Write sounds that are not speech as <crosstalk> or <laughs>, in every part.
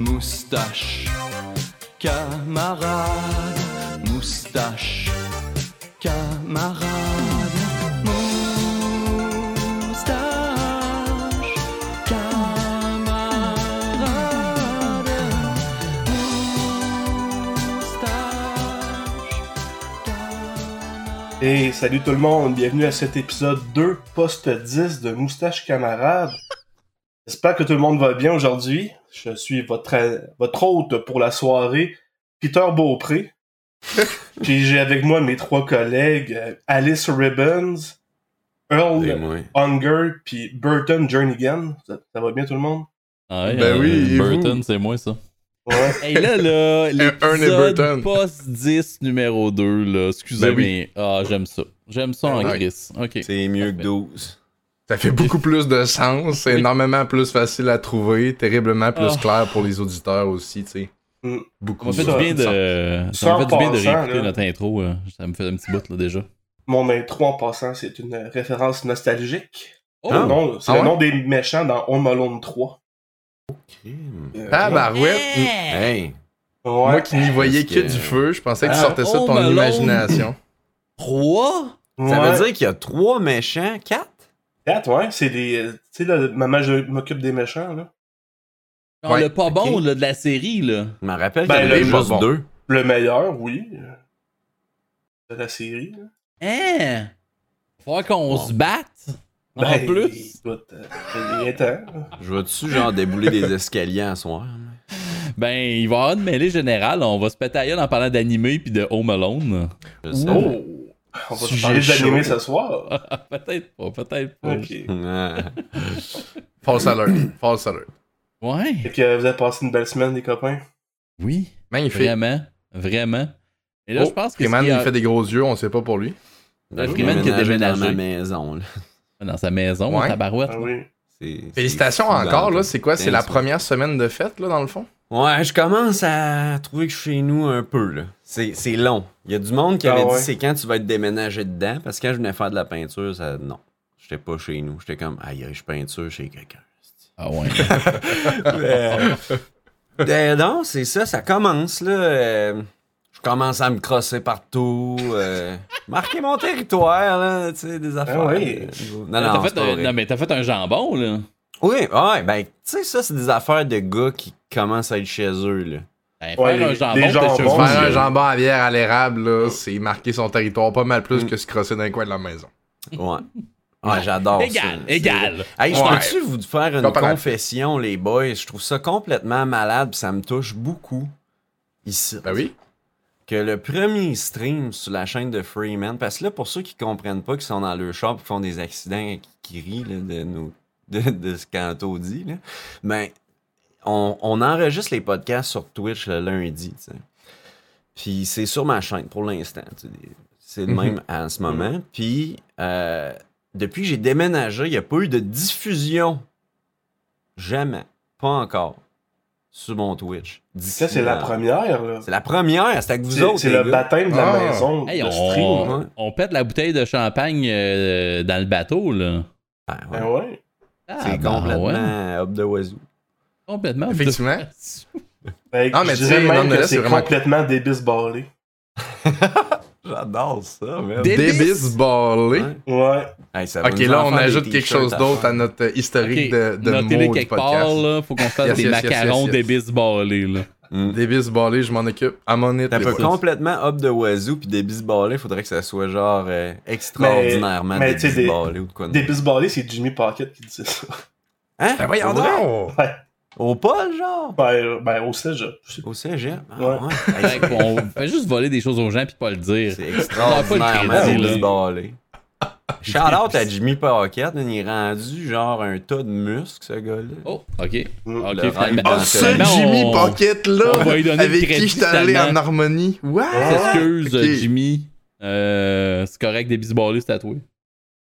Moustache, camarade, moustache, camarade, moustache, camarade, moustache. Et salut tout le monde, bienvenue à cet épisode 2, post 10 de Moustache Camarade. J'espère que tout le monde va bien aujourd'hui. Je suis votre, votre hôte pour la soirée, Peter Beaupré. <laughs> Puis j'ai avec moi mes trois collègues, Alice Ribbons, Earl Et. Hunger, puis Burton Jernigan. Ça, ça va bien tout le monde? Ah ouais, Ben euh, oui, et Burton, c'est moi ça. Ouais. Hey là, là, <laughs> et l'épisode post 10 numéro 2, là, excusez, Ben oui. mais ah, j'aime ça. J'aime ça en Ouais. Chris. Ok. C'est mieux que Parfait. 12. Ça fait <laughs> beaucoup plus de sens, c'est énormément plus facile à trouver, terriblement plus ah. clair pour les auditeurs aussi, tu sais. Mm. Beaucoup. Ça me de, ça me fait du bien de réécouter notre intro, euh, ça me fait un petit bout là déjà. Mon intro en passant, c'est une référence nostalgique. Oh! C'est ah le nom des méchants dans Home Alone 3. Ok. Ah bah ouais. Moi qui n'y voyais que... du feu, je pensais que tu ah. sortais ça de ton Malone imagination. 3? Ça veut dire qu'il y a 3 méchants, 4? Ouais, c'est des. Euh, tu sais, maman, je m'occupe des méchants, là. Le pas bon là, de la série, là. Je me rappelle ben, qu'il y avait juste deux. Le meilleur, oui. Euh, de la série, là. Hein? Faut qu'on se batte? En ben, plus? Euh, je vais-tu, genre, débouler des escaliers en soir? Ben, il va y avoir une mêlée générale. On va se péter en parlant d'animé puis de Home Alone. Oh. On va se Sujet parler d'animé ce soir? <laughs> peut-être pas, peut-être pas. Ok. Ah. <laughs> False alert, false alert. Ouais. Fait que vous avez passé une belle semaine, les copains? Oui. Magnifique. Vraiment. Vraiment. Et là, Oh, je pense que. Freeman, qui a- il fait des gros yeux, on sait pas pour lui. J'ai Freeman qui a déménagé dans ma maison. là. Dans sa maison, en Ouais. tabarouette. Ah oui. Félicitations encore, là, c'est quoi? C'est la première semaine de fête, là, dans le fond? Ouais, je commence à trouver que je suis chez nous un peu, là. C'est c'est long. Il y a du monde qui Ah avait ouais. dit c'est quand tu vas être déménagé dedans, parce que quand je venais faire de la peinture, ça... Non. J'étais pas chez nous. J'étais comme, aïe, aïe, je peinture chez quelqu'un. Ah ouais. <laughs> <laughs> Euh, ben non, c'est ça, ça commence, là. euh, je commence à me crosser partout. euh, marquer mon territoire, là, tu sais, des affaires. oui. euh, non, T'as non, fait un- non, mais t'as fait un jambon, là. Oui, ouais, ben, tu sais, ça, c'est des affaires de gars qui commencent à être chez eux, là. Ben, Ouais, faire un les- jambon, jambons, Faire un jambon à bière à l'érable, là, c'est marquer son territoire pas mal plus Mm. que se crosser dans un coin de la maison. Ouais. Ouais, j'adore ça. Égal. Hey, je Ouais. peux-tu vous faire une confession, les boys? Je trouve ça complètement malade, puis ça me touche beaucoup ici. Ben oui. Que le premier stream sur la chaîne de Freeman, parce que là, pour ceux qui comprennent pas, qui sont dans le shop, qui font des accidents, qui, qui rient là, de, nos, de, de ce qu'Anto dit, là, ben, on, on enregistre les podcasts sur Twitch le lundi. Puis c'est sur ma chaîne pour l'instant. C'est le Mhm. même à ce moment. Puis euh, depuis que j'ai déménagé, il n'y a pas eu de diffusion. Jamais. Pas encore. Sur mon Twitch. Ça, c'est la première, là. C'est la première, c'est avec vous autres. c'est le gars. baptême de la Ah. maison. Hey, on, stream. hein. on pète la bouteille de champagne euh, dans le bateau, là. Ben ouais. Ben ouais. Ah, c'est ben complètement ouais. up de wazoo. Complètement. Effectivement. Ben, Ah, mais je tu dirais sais, même non, que c'est vraiment- complètement débisballé. <laughs> J'adore ça, man. Des- Débis ballé. Ouais. Ouais. Hey, ça va Ok, là, on ajoute quelque chose d'autre à notre historique de, de mots du quelque podcast. part, là. Faut qu'on fasse Yes, des yes, macarons yes, des yes. bisballés, là. Mm. Débis ballé, je m'en occupe. À mon T'as les pas complètement up de wazoo puis des bisballés, faudrait que ça soit genre euh, extraordinairement mais tu sais, des- bisballés ou de quoi. Débisballé, c'est Jimmy Pocket qui disait ça. Hein? Ben voyons donc! Ouais. Au Paul, genre? Ben, ben au cégep. Au cégep? Ah, Ouais. ouais. Fait qu'on fait juste voler des choses aux gens puis pas le dire. C'est On extraordinairement pas le <laughs> Shout out à Jimmy Pocket, il est rendu genre un tas de muscles, ce gars-là. Oh, ok. Mm. Ok, finalement. Ah, le ce Jimmy on- Pocket là, on va lui donner le avec qui j'étais allé finalement. en harmonie. What? Excuse, Ok. Jimmy. Euh, c'est correct, des bisballés, c'est tatoué.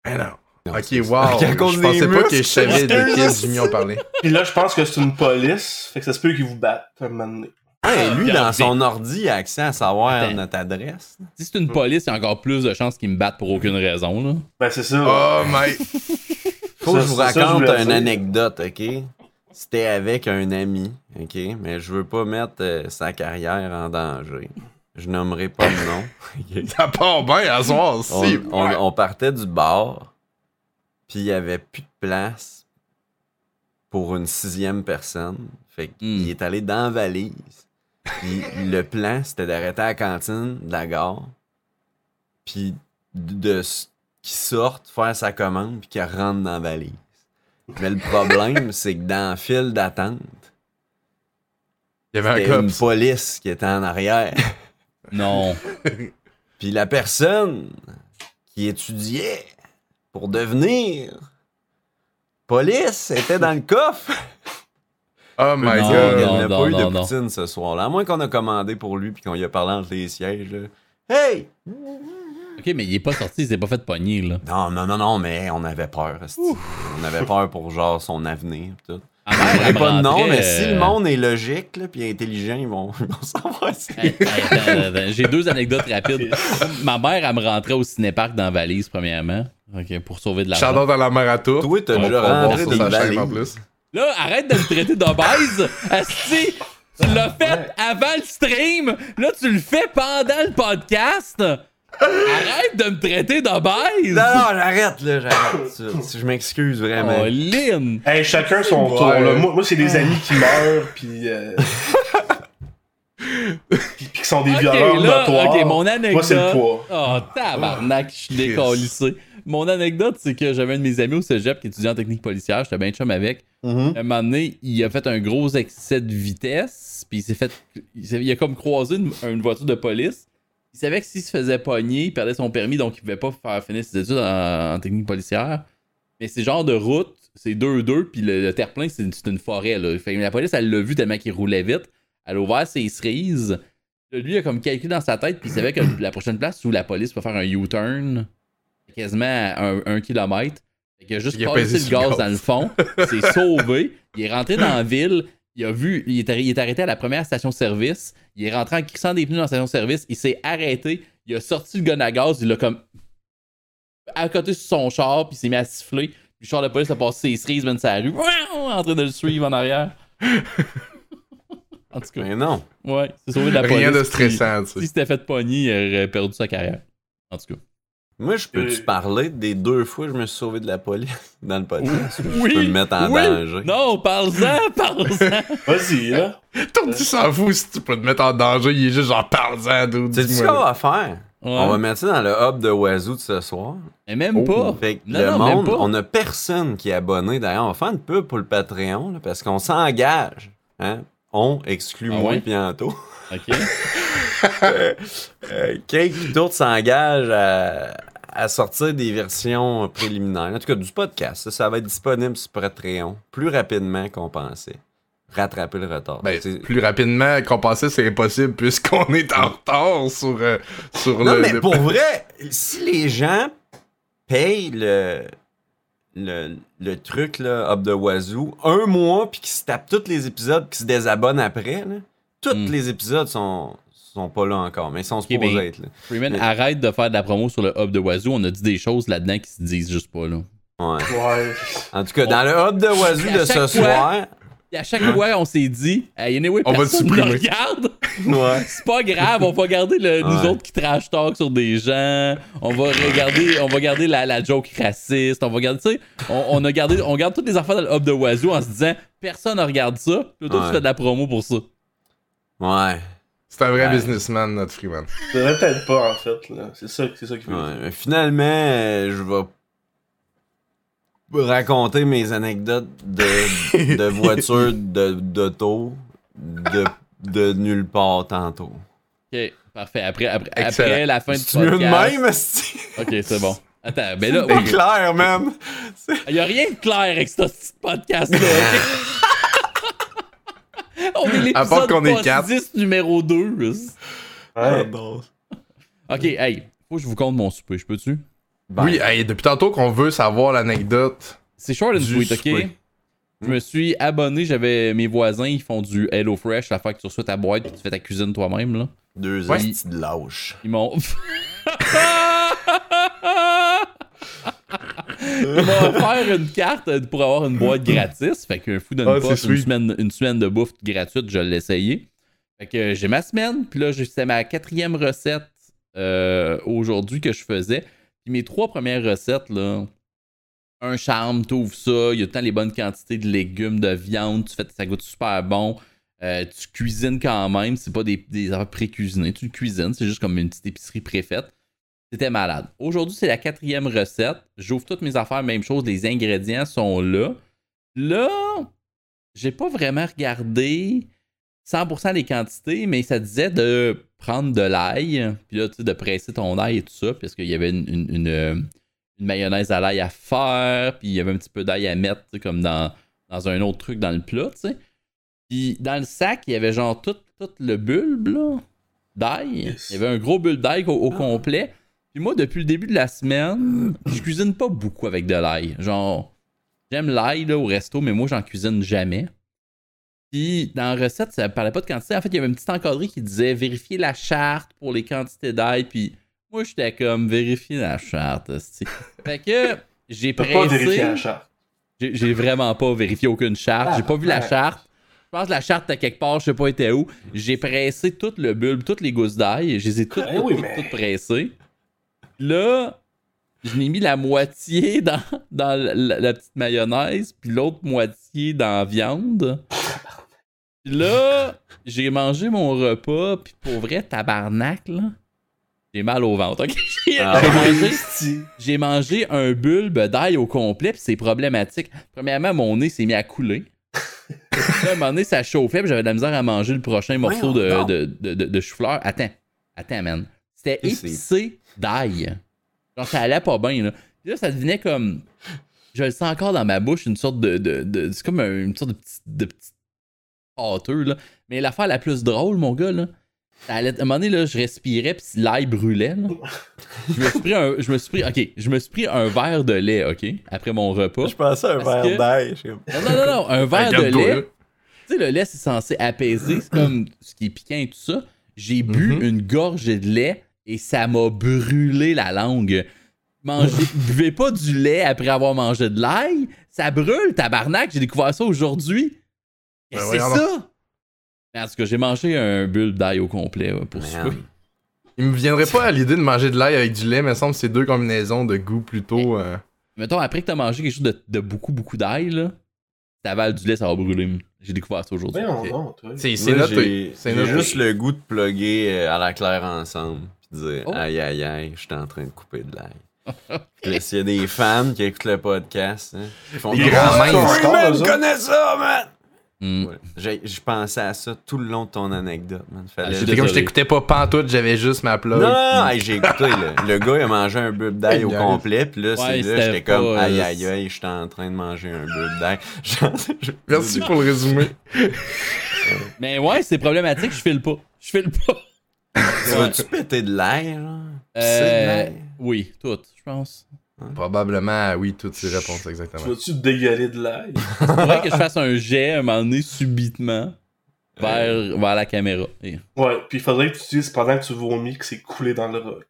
Ben non. Non, Ok, wow. <laughs> Je pensais pas que je savais de quel Jimmy on parlait. Puis là, je pense que c'est une police. Fait que ça se peut qu'ils vous battent un moment donné. Hey, lui, dans son ordi, il a accès à savoir Attends. notre adresse. Si c'est une police, il y a encore plus de chances qu'ils me battent pour aucune raison, là. Ben, c'est ça. Oh my. <laughs> Faut que je vous ça je raconte une anecdote, ok? C'était avec un ami, OK? Mais je veux pas mettre euh, sa carrière en danger. Je nommerai pas le nom. <laughs> Ça part bien à soir on, aussi. on- ouais. on partait du bar, puis il y avait plus de place pour une sixième personne. Fait qu'il Hmm. est allé dans la valise. Puis le plan, c'était d'arrêter à la cantine de la gare, puis de, de qu'il sorte, faire sa commande, puis qu'il rentre dans la valise. Mais le problème, <laughs> c'est que dans la file d'attente, Il y avait un une police qui était en arrière. <laughs> Non. Puis la personne qui étudiait pour devenir police était dans le coffre. Oh my Non, Il god. n'y non. a pas eu de non. poutine ce soir-là. À moins qu'on a commandé pour lui puis qu'on lui a parlé entre les sièges. Là. Hey! Ok, mais il est pas sorti, il s'est pas fait pogner, là. Non, non, non, non, mais on avait peur. On avait peur pour genre son avenir. Tout. Ah, elle pas de nom, mais si euh, le monde est logique là, puis intelligent, ils vont, <laughs> ils vont savoir. si- Hey, hey, attends, attends, J'ai deux anecdotes rapides. <laughs> Ma mère, elle me rentrait au cinéparc dans la valise, premièrement. Ok, pour sauver de l'argent. Shout-out dans la marathon. Toi, t'as déjà rentré dans sa une chaîne en valise. plus. Là, arrête de me traiter d'obèse. Asti, tu l'as fait avant le stream. Là, tu le fais pendant le podcast. Arrête de me traiter d'obèse. Non, non, j'arrête, là, j'arrête. ça. Je m'excuse vraiment. Oh, Lynn. Hey, chacun son Ouais. tour. là. Moi, moi, c'est des amis qui meurent, puis. euh, <laughs> puis, qui sont des Ok, violeurs là, notoires. ok, mon anecdote. Moi, c'est le poids. Oh, tabarnak, je suis décalissé. Mon anecdote, c'est que j'avais un de mes amis au cégep qui étudiait en technique policière. J'étais bien chum avec. Mhm. un moment donné, il a fait un gros excès de vitesse, puis il s'est fait. Il, a comme croisé une, une voiture de police. Il savait que s'il se faisait pogner, il perdait son permis, donc il pouvait pas faire finir ses études en, en technique policière. Mais c'est genre de route, c'est 2-2, puis le, le terre-plein, c'est une, forêt. Là. Fait la police, elle l'a vu tellement qu'il roulait vite. Elle a ouvert ses cerises. Lui, il a comme calculé dans sa tête, puis il savait que la prochaine place où la police peut faire un U-turn, quasiment à un, un kilomètre. Fait qu'il a juste Il a passé le gaz gaz. dans le fond, <laughs> il s'est sauvé, il est rentré dans la ville, il a vu, il est, arri- il est arrêté à la première station-service, il est rentré en crissant des pneus dans la station-service, il s'est arrêté, il a sorti le gun à gaz, il l'a comme à côté sur son char, puis il s'est mis à siffler. Puis le char de police a passé ses cerises, man, sur la rue, en train de le suivre en arrière. en tout cas, Mais non. ouais, c'est sauvé de la police. Rien de stressant, tu Si sais. s'était fait pogner, il aurait perdu sa carrière. En tout cas. Moi, je peux-tu Euh. parler des deux fois que je me suis sauvé de la police <laughs> dans le podcast? Oui, Je peux me mettre en oui. danger. Non, parle-en, <laughs> parle-en. Vas-y, là. Ton petit s'en fout si tu peux te mettre en danger, il est juste genre parle-en, dude. C'est ce qu'on va faire. Ouais. On va mettre ça dans le hub de Wazoo de ce soir. Mais même Oh. pas. Fait que Non, le non, même monde, pas. on a personne qui est abonné. D'ailleurs, on va faire une pub pour le Patreon là, parce qu'on s'engage. Hein? On exclut Ah moi ouais? bientôt. Ok. <laughs> Euh, Cake puis d'autres s'engagent à, à sortir des versions préliminaires. En tout cas, du podcast. Ça, ça va être disponible sur Patreon plus rapidement qu'on pensait. Rattraper le retard. Ben, plus rapidement qu'on pensait, c'est impossible puisqu'on est en retard sur, euh, sur Non, le. mais le- pour vrai, si les gens payent le, le, le truc, là, Up de Wazoo, un mois, puis qu'ils se tapent tous les épisodes, puis qu'ils se désabonnent après, là, tous Hmm. les épisodes sont, sont pas là encore, mais ils sont supposés ben, être là. Freeman, Mais- arrête de faire de la promo sur le hub de Wazoo. On a dit des choses là-dedans qui se disent juste pas, là. Ouais. Ouais. En tout cas, dans le Hub de Wazoo de ce fois- soir, Et à chaque fois, on s'est dit, hey, anyway, On va le regarde. <laughs> ouais. C'est pas grave, on va garder le, nous Ouais. autres qui trash talk sur des gens. On va regarder, on va garder la, la joke raciste. On va garder, tu sais, on, on a gardé, on garde toutes les affaires dans le hub de Wazoo en se disant, personne ne regarde ça. Puis toi, tu Ouais. fais de la promo pour ça. Ouais. C'est un vrai Ouais. businessman, notre Freeman. Peut-être pas, en fait. là. C'est ça, c'est ça qui fait. Ouais, mais finalement, euh, je vais raconter mes anecdotes de, <laughs> de voitures, de- d'auto, de, de nulle part tantôt. Ok, parfait. Après, après, après la fin du C'est mieux de podcast. même? Ok, c'est bon. Attends, ben là, C'est oui. clair, même. Il y a rien de clair avec ce petit podcast-là. <laughs> On est À part l'épisode qu'on est post quatre. 10 numéro 2. Ouais. Ok, hey, faut que je vous compte mon souper, je peux-tu? Ben, Oui, hey, depuis tantôt qu'on veut savoir l'anecdote. C'est short and sweet, ok? souper. Je me suis abonné, j'avais mes voisins, ils font du Hello Fresh, la fois que tu reçois ta boîte et tu fais ta cuisine toi-même, là. Deux Ouais. de lâches. Ils m'ont. <laughs> <laughs> Il m'a offert une carte pour avoir une boîte gratis. Fait qu'un fou d'une Ah, c'est une semaine, une semaine de bouffe gratuite, je l'ai essayé. Fait que j'ai ma semaine, puis là, c'est ma quatrième recette euh, aujourd'hui que je faisais. Puis mes trois premières recettes, là, un charme, t'ouvres ça, il y a temps les bonnes quantités de légumes, de viande, tu fais, ça goûte super bon. Euh, tu cuisines quand même, c'est pas des, des affaires pré-cuisinées, tu le cuisines, c'est juste comme une petite épicerie préfaite. C'était malade. Aujourd'hui, c'est la quatrième recette. J'ouvre toutes mes affaires, même chose, les ingrédients sont là. Là, j'ai pas vraiment regardé 100% les quantités, mais ça disait de prendre de l'ail, puis là, tu sais, de presser ton ail et tout ça, parce qu'il y avait une, une- une, euh, une mayonnaise à l'ail à faire, puis il y avait un petit peu d'ail à mettre, comme dans, dans un autre truc dans le plat, tu sais. Puis dans le sac, il y avait genre tout, tout le bulbe, là, d'ail. Yes. Il y avait un gros bulbe d'ail au, au complet. Puis moi, depuis le début de la semaine, je cuisine pas beaucoup avec de l'ail. Genre, j'aime l'ail là, au resto, mais moi, j'en cuisine jamais. Puis dans la recette, ça parlait pas de quantité. En fait, il y avait une petite encadrée qui disait vérifier la charte pour les quantités d'ail. Puis moi, j'étais comme vérifier la charte. <laughs> fait que j'ai T'as pas vérifié pressé. la charte. J'ai j'ai vraiment pas vérifié aucune charte. J'ai pas vu la Ah, charte. Je pense que la charte était quelque part, je sais pas était où. J'ai pressé tout le bulbe, toutes les gousses d'ail. Je les ai toutes, toutes pressées. Là, je n'ai mis la moitié <laughs> dans, dans la, la- la petite mayonnaise, puis l'autre moitié dans la viande. Puis là, j'ai mangé mon repas, puis pour vrai, tabarnak, là, j'ai mal au ventre. ok? <laughs> J'ai Ah, <laughs> j'ai mangé un bulbe d'ail au complet, puis c'est problématique. Premièrement, mon nez s'est mis à couler. là, à un moment donné, ça chauffait, puis j'avais de la misère à manger le prochain morceau de, de, de, de- de chou-fleur. Attends, attends, man. C'était épicé d'ail. Genre, ça allait pas bien, là. Puis là, ça devenait comme. Je le sens encore dans ma bouche, une sorte de. de, de- c'est comme un- une sorte de petit, de petit pâteux, là. Mais l'affaire la plus drôle, mon gars, là. ça allait- à un moment donné, là, je respirais, puis l'ail brûlait, là. Je me suis pris un. Je me suis pris. Ok, je me suis pris un verre de lait, ok, après mon repas. Je pensais à un verre que- d'ail. je Non, non, non, non, un verre de lait. là. Tu sais, le lait, c'est censé apaiser, c'est comme ce qui est piquant et tout ça. J'ai bu Mhm. une gorgée de lait et ça m'a brûlé la langue. Mangez, <laughs> buvez pas du lait après avoir mangé de l'ail. Ça brûle, tabarnak. J'ai découvert ça aujourd'hui. Et Ben c'est ça. Mais en tout cas, j'ai mangé un bulbe d'ail au complet ouais, pour Man. souper. Il me viendrait pas à l'idée de manger de l'ail avec du lait, mais il me semble que c'est deux combinaisons de goût plutôt. euh, Mettons, après que t'as mangé quelque chose de, de beaucoup, beaucoup d'ail, là, t'avales du lait, ça va brûler. J'ai découvert ça aujourd'hui. C'est noté. C'est juste le goût de plugger euh, à la claire ensemble. Dire Oh. aïe aïe aïe, je suis en train de couper de l'ail. S'il y a des fans qui écoutent le podcast, hein, ils font Des comme, grands Oh, minces. Freeman ça. connaît ça, man! Hmm. Ouais. J'ai- Je pensais à ça tout le long de ton anecdote, man. Fallait... Ah, comme je t'écoutais pas pantoute, j'avais juste ma plug. Non, non, non, puis- hey, j'ai écouté, là. Le gars, il a mangé un bulbe d'ail au complet, puis là, c'est là, j'étais comme, pas, aïe, euh, aïe, aïe, j'étais en train de manger un bulbe d'ail. <laughs> Merci pour le résumé. Mais ouais, c'est problématique, je file pas. Je file pas. Tu vas-tu péter de l'air, Euh, l'air? oui, toutes, je pense. Probablement, oui, toutes ces réponses, Tu exactement. vas-tu dégueuler de l'ail? <laughs> Il faudrait que je fasse un jet à un moment donné, subitement, vers, vers la caméra. Et- Ouais, puis il faudrait que tu dises pendant que tu vomis que c'est coulé dans le rock.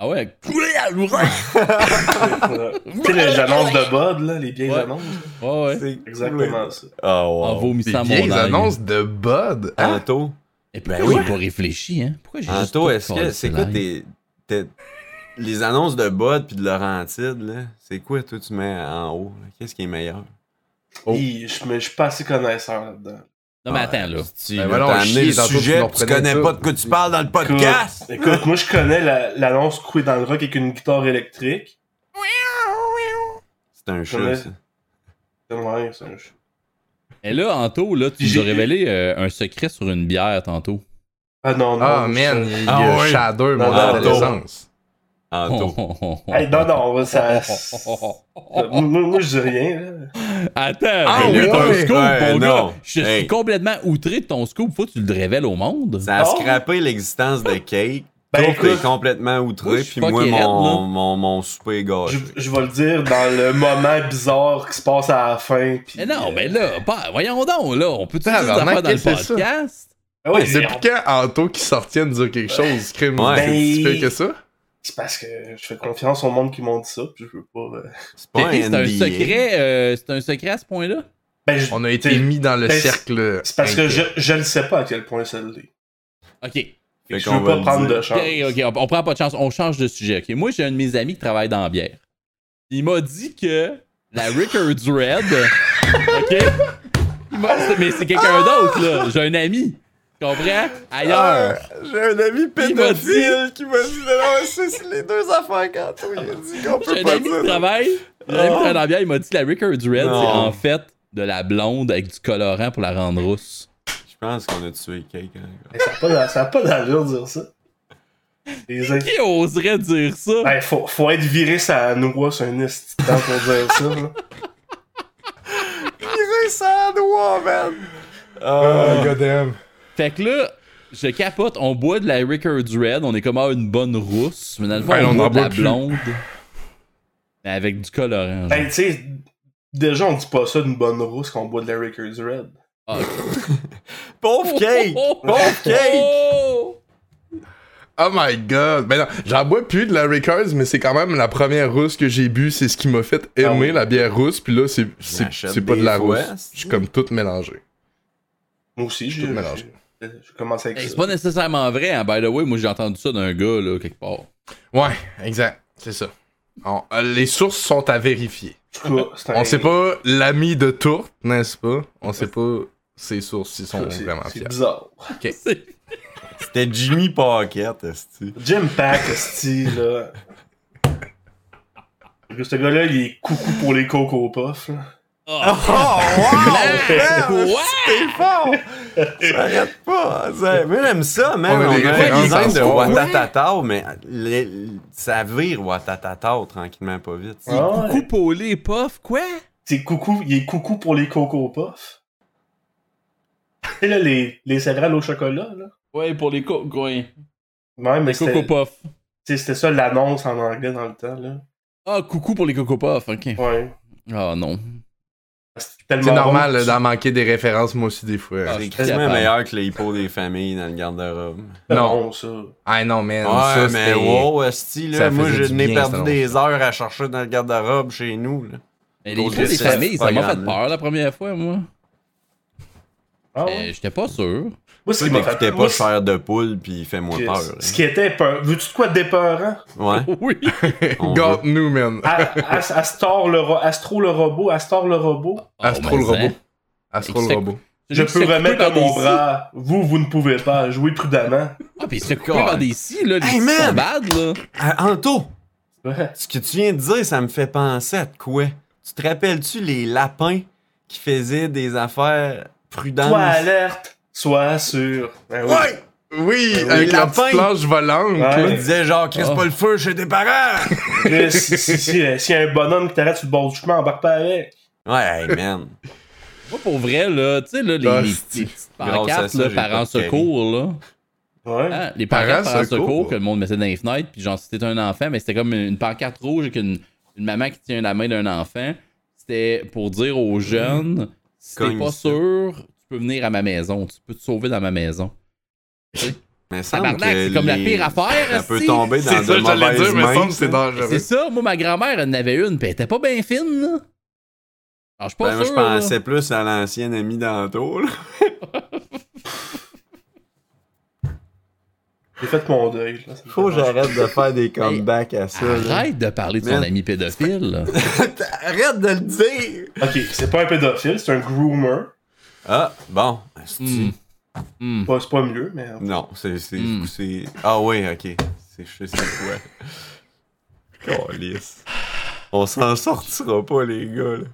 Ah ouais, coulé à l'ouragn! <laughs> Ouais. tu sais, les annonces de Bud, là, les vieilles Ouais. annonces. Ouais, ouais. C'est Exactement ça. Ah, En wow. Vomissant vieilles ail. annonces de Bud. Hein? Et pourquoi Ben oui. j'ai pas réfléchi, hein? Pourquoi j'ai juste Anto, est-ce que c'est quoi tes, tes- les annonces de Bud puis de Laurentide, là? C'est quoi, toi, tu mets en haut? Qu'est-ce qui est meilleur? Oh. Hi, je je suis pas assez connaisseur là-dedans. Non, mais attends, là. Tu Ben là, voilà, amené le tu sujet, tu reprenais connais ça. pas de quoi tu parles dans le podcast! Écoute, écoute, moi je connais la- l'annonce coulée dans le rock avec une guitare électrique. C'est un chat, ça. C'est un ch- Et là, Anto, là, tu nous as révélé euh, un secret sur une bière tantôt. Ah non, non. Ah, je- man, il y Ah a ouais. Shadow, mon Non, non, adolescence. Anto. <laughs> Hey, non, non, ça. moi, moi, moi, je dis rien, là. Attends, Ah, mais lui, t'as un ouais. scoop, Ouais, mon gars. non. Je suis complètement outré de ton scoop. Faut que tu le révèles au monde. Ça a Oh. scrappé l'existence de Cake. Ben, écoute, complètement outré, puis moi, raide, mon, mon, mon souper est gâché. je, je vais le dire dans le moment bizarre qui se passe à la fin. Puis, Mais non, euh, mais là, pas, voyons donc, là. On peut tout affaires dans le podcast? Ah ouais, Depuis quand Anto qui sortait de dire quelque chose, crime Ouais. c'est si Ben- pire que ça? C'est parce que je fais confiance au monde qui m'ont dit ça, puis je veux pas. euh, C'est pas un secret, euh, c'est un secret à ce point-là? Ben, je- On a été mis dans le ben, cercle. C'est parce que je, je ne sais pas à quel point ça l'est. Ok. Fait Je veux pas prendre dire. de chance. Ok, ok, on, on prend pas de chance, on change de sujet. Ok, moi j'ai un de mes amis qui travaille dans la bière. Il m'a dit que la Rickard's <laughs> Red, ok, Il m'a- mais c'est quelqu'un d'autre là. J'ai un ami, tu comprends? Ailleurs. J'ai un ami pédophile qui m'a dit non, c'est les deux affaires quand il a dit qu'on J'ai peut un pas ami qui dire. travaille, j'ai un ami qui travaille dans la bière, il m'a dit que la Rickard's Red c'est en fait de la blonde avec du colorant pour la rendre rousse. Je pense qu'on a tué quelqu'un. Mais ça n'a pas, d'a- ça a pas d'allure de dire ça. Les <laughs> Qui oserait dire ça? Ben, faut, faut être viré sa noix sur un temps pour dire ça. Tirer ça doigt, man! Oh, goddamn. Fait que là, je capote, on boit de la Rickard's Red, on est comme à une bonne rousse, mais dans le fond, Ben, on, on boit en de la plus. blonde. Mais avec du colorant. Ben, tu sais, déjà, on dit pas ça d'une bonne rousse qu'on boit de la Rickard's Red. Ah, <laughs> Pauvre cake! Oh, oh, oh, Pauvre cake! oh! My god. Ben non, j'en bois plus de la Rickard's, mais c'est quand même la première rousse que j'ai bu. C'est ce qui m'a fait aimer Ah oui. la bière rousse. Puis là, c'est, c'est, l'achète c'est pas de la fois, rousse. Je suis comme tout mélangé. Moi aussi, j'ai tout mélangé. avec Hey, ça. c'est pas nécessairement vrai, hein. by the way, moi j'ai entendu ça d'un gars là, quelque part. Ouais, exact. C'est ça. On- euh, les sources sont à vérifier. On sait pas l'ami de Tourte, n'est-ce pas? On sait pas ses sources s'ils sont c'est- vraiment C'est fiables. bizarre. <laughs> C'est- C'était Jimmy Pocket, esti. Jim Pack, esti, là. Que ce gars-là, il est coucou pour les Coco Puffs. là. Oh, wow! <laughs> Quoi? T'es fort! Ça arrête pas! ça- Moi, j'aime ça, man. On a On les a un références de. Watatata, mais le- ça vire Watatata tranquillement, pas vite. Ah ouais. Coucou Paulé Puff, quoi? C'est coucou, il est coucou pour les Coco Puffs. Tu sais, <laughs> là, les, les céréales au chocolat, là. Ouais, pour les co ouais. Ouais, mais Les Coco c'était Puff. tu sais, c'était ça l'annonce en anglais dans le temps, là. Ah, coucou pour les Coco Puff, ok. Ouais. Ah non. C'est normal bon d'en manquer des références, moi aussi, des fois. Ah, C'est suis quasiment meilleur que les hippos des familles dans le garde-robe. c'était Non. ça. Ah non, man. Ouais, ça, mais wow, esti, là, moi, je n'ai perdu ça, des heures à chercher dans le garde-robe chez nous, là. Mais les hippos de des familles, ça m'a fait peur la première fois, moi. Ah ouais? Euh, J'étais pas sûr. Moi, ce qui m'a fait pas chair de poule, puis fais-moi ce- peur. Ce qui était peur. Veux-tu de quoi de dépeurant? Ouais. <laughs> Oui. <laughs> on Gâte-nous, man. Astor le ro- Astro le robot, Astor le robot? Astro le Oh, mais robot. Astro le robot. Je peux remettre à mon bras. Vous, vous ne pouvez pas. Jouez prudemment. Ah, pis c'est coupé God. par des scies, là, les Hey, man! bad, là. Ah, Anto, Ouais. ce que tu viens de dire, ça me fait penser à de quoi? Tu te rappelles-tu les lapins qui faisaient des affaires prudentes? Sois alerte. Sois sûr. Ben oui. Ouais! Oui, Oui, avec la petite planche volante. Ouais. là. Tu disais genre, crisse Oh. pas le feu chez tes parents! <laughs> Si, si, si, euh, s'il y a un bonhomme qui t'arrête sur le bord du chemin, embarque pas avec. ouais, hey, man. <laughs> Moi, pour vrai, là, tu sais, là, les, Ah, les, les petites pancartes, là, parents secours, là. Ouais. Hein, les Parents pancartes parents secours? secours que le monde mettait dans les fenêtres, puis genre, si t'étais un enfant, mais c'était comme une pancarte rouge avec une, une maman qui tient la main d'un enfant. C'était pour dire aux jeunes, si t'es pas ça. sûr, tu peux venir à ma maison, tu peux te sauver dans ma maison. Mais ça c'est comme la pire affaire, Ça peut tomber dans C'est de mauvaises mains, c'est ça. dangereux. C'est ça, moi, ma grand-mère, elle en avait une, puis elle était pas bien fine, là. Alors, je suis pas Ben, moi, je là. pensais plus à l'ancienne amie d'Anto. <laughs> J'ai fait mon deuil. Là. Faut que j'arrête de faire des comebacks à ça, là. Arrête de parler de son Man. ami pédophile, là. <laughs> Arrête de le dire! Ok, c'est pas un pédophile, c'est un groomer. Ah, bon. Hmm. Hmm. Pas- C'est pas mieux, mais. Non, c'est. c'est, Hmm. c'est- Ah, oui, ok. C'est, je sais quoi. <laughs> Calice. On s'en sortira pas, les gars, là.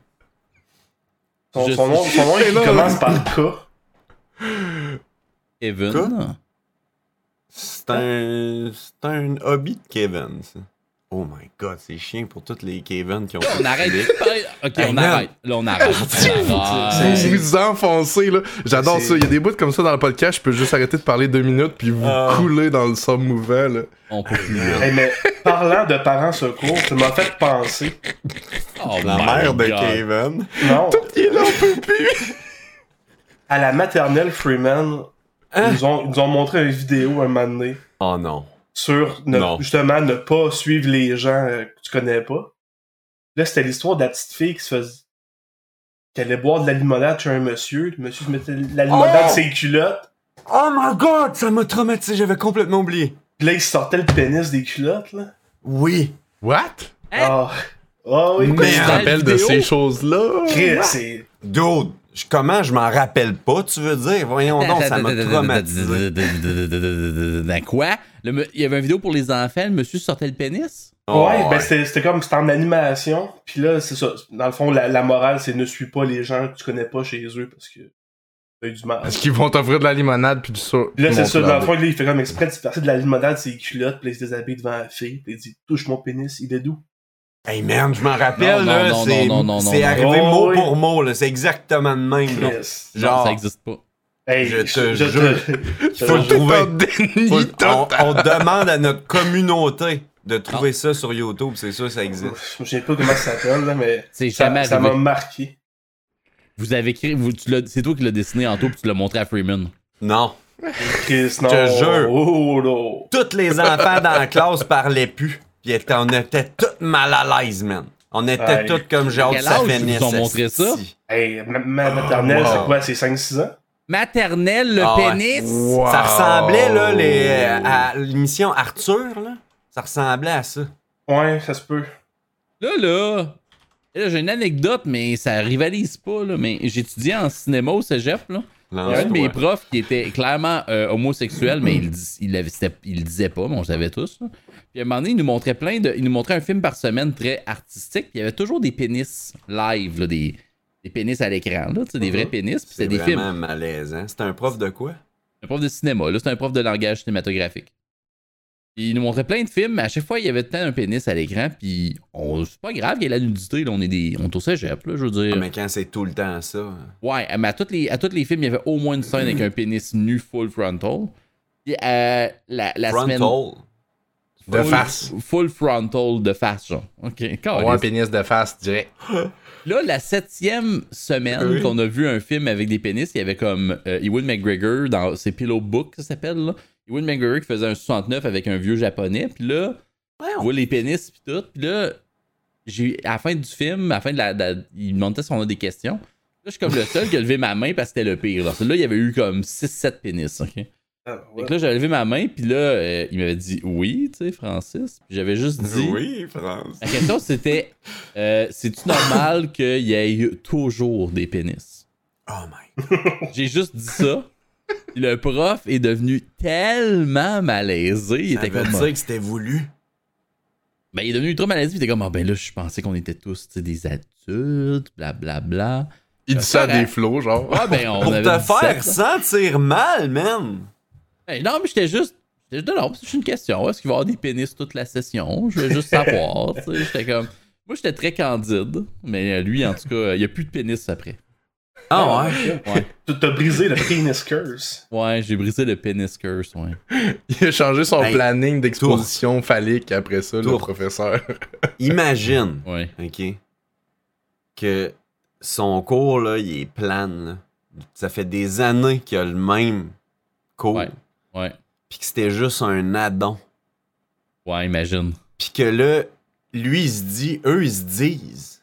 Son, nom, son nom il là. commence par K. Evan. Quoi? C'est un. Hobby de Kevin, ça. Oh my god, c'est chiant pour tous les Kevin qui ont. On arrête de parler. Ok, Hey, on man. arrête. Là, on arrête. <laughs> On arrête. C'est- Vous vous enfoncez, là. J'adore ça. Il y a des bouts comme ça dans le podcast, je peux juste arrêter de parler deux minutes puis vous Ah. couler dans le somme mouvant, là. On peut plus. là. Hey, mais parlant de parents secours, ça m'a fait penser. Oh, La mère de God. Kevin. Non, Il est là, on peut plus. à la maternelle Freeman? Ils, nous ont, ils nous ont montré une vidéo un moment donné Oh non. sur ne- Non. justement ne pas suivre les gens euh, que tu connais pas. Là, c'était l'histoire de la petite fille qui se faisait. qui allait boire de la limonade chez un monsieur. Le monsieur se mettait de la limonade Oh! sur ses culottes. Oh my god, ça m'a traumatisé, j'avais complètement oublié. Puis là, il sortait le pénis des culottes, là. Oui. What? Ah. Ah oui, Mais- Tu te Dans rappelles de ces choses-là? Chris, c'est. Dude, je- comment je m'en rappelle pas, tu veux dire? Voyons donc, ça m'a <laughs> traumatisé. Dans <laughs> quoi? Le Il y avait une vidéo pour les enfants, le monsieur sortait le pénis? Oh, ouais, ben c'était c'était comme c'était en animation. Puis là, c'est ça. Dans le fond, la, la morale, c'est ne suis pas les gens que tu connais pas chez eux parce que t'as eu du mal. Est-ce qu'ils vont t'offrir de la limonade puis du ça? Puis là, c'est ça. Dans le fond, là, il fait comme exprès de se verser de la limonade ses culottes. Puis il se déshabille devant la fille. Puis il dit Touche mon pénis, il est doux. Hey man, je m'en rappelle, Non, là, non, c'est non, non, non, c'est non, arrivé non. mot oui. pour mot, là, c'est exactement de même, là. Chris. Non, Genre, ça existe pas. Hey, Je te je jure. te- faut le je- trouver. Faut- on, demande à notre communauté de trouver ça sur YouTube, c'est sûr ça existe. Je souviens pas comment ça s'appelle, là, mais C'est ça jamais ça m'a marqué. Vous avez écrit, vous, tu l'as- c'est toi qui l'as dessiné en tout puis tu l'as montré à Freeman. Non. Chris, non. te jure. Oh. Tous les enfants dans la classe parlaient plus. Puis on était tous mal à l'aise, man. On était tous comme genre Quel ça finisse. ils ont montré ça? Hey, ma, ma maternelle, wow. c'est quoi C'est 5-6 ans? Maternelle, le Ah pénis? Wow. Ça ressemblait, là, les, à l'émission Arthur, là. Ça ressemblait à ça. Ouais, ça se peut. Là, là, là, j'ai une anecdote, mais ça rivalise pas, là. Mais j'étudiais en cinéma au cégep, là. Il y a un de mes profs qui était clairement euh, homosexuel, mais il, il, avait- c'était- il le disait pas, mais on le savait tous. là. Puis à un moment donné, il nous montrait plein de. Il nous montrait un film par semaine très artistique. Puis il y avait toujours des pénis live, là, des, des pénis à l'écran, là, tu sais, des vrais pénis. Puis C'est c'était des films. vraiment malaisant. C'était un prof de quoi? Un prof de cinéma, là, c'est un prof de langage cinématographique. Puis il nous montrait plein de films, mais à chaque fois, il y avait tant un pénis à l'écran, puis on... c'est pas grave, il y a la nudité, là, on est des. On est au cégep, là, je veux dire. Ah, mais quand c'est tout le temps ça. hein. Ouais, mais à tous les, à les films, il y avait au moins une scène avec un <clears throat> pénis nu full frontal. Puis euh, la, la semaine. De full- face. Full frontal de face, genre. Ok, Ouais, un pénis de face direct. Là, la septième semaine Oui. qu'on a vu un film avec des pénis, il y avait comme euh, Ewan McGregor dans c'est Pillow Book, ça s'appelle, là. Ewan McGregor qui faisait un 69 avec un vieux japonais, puis là, on voit les pénis puis tout, puis là, j'ai à la fin du film, à la fin de la, de la- il me demandait si on a des questions. Là, je suis comme le seul qui a levé ma main parce que c'était le pire. Là, Là, il y avait eu comme 6-7 pénis, ok? Ah, Fait ouais. que là, j'avais levé ma main, puis là, euh, il m'avait dit oui, tu sais, Francis. Puis j'avais juste dit. Oui, France. La question, c'était euh, c'est-tu normal <laughs> qu'il y ait toujours des pénis? Oh my. <laughs> J'ai juste dit ça. Puis le prof est devenu tellement malaisé. Il Ça était veut comme. dire que c'était voulu. Ben, il est devenu ultra malaisé. Puis il était comme, ah, ben là, je pensais qu'on était tous des adultes, blablabla. Il dit ça à des flots, genre. Ah, ben, on Pour avait te 17, faire sentir mal, man. Non, mais j'étais juste. j'étais juste, Non, c'est juste une question. Est-ce qu'il va y avoir des pénis toute la session? Je veux juste savoir. tu sais. J'étais comme. Moi, j'étais très candide. Mais lui, en tout cas, il n'y a plus de pénis après. Ah ouais? Ouais. Tu t'as brisé le penis curse. Ouais, j'ai brisé le pénis curse, ouais. Il a changé son Hey, planning d'exposition phallique après ça, le professeur. <laughs> Imagine, Ouais. ok, que son cours, là, il est plane. là. Ça fait des années qu'il a le même cours. Ouais. Ouais. Puis que c'était juste un addon. Ouais, imagine. Puis que là, lui, il se dit, eux, ils se disent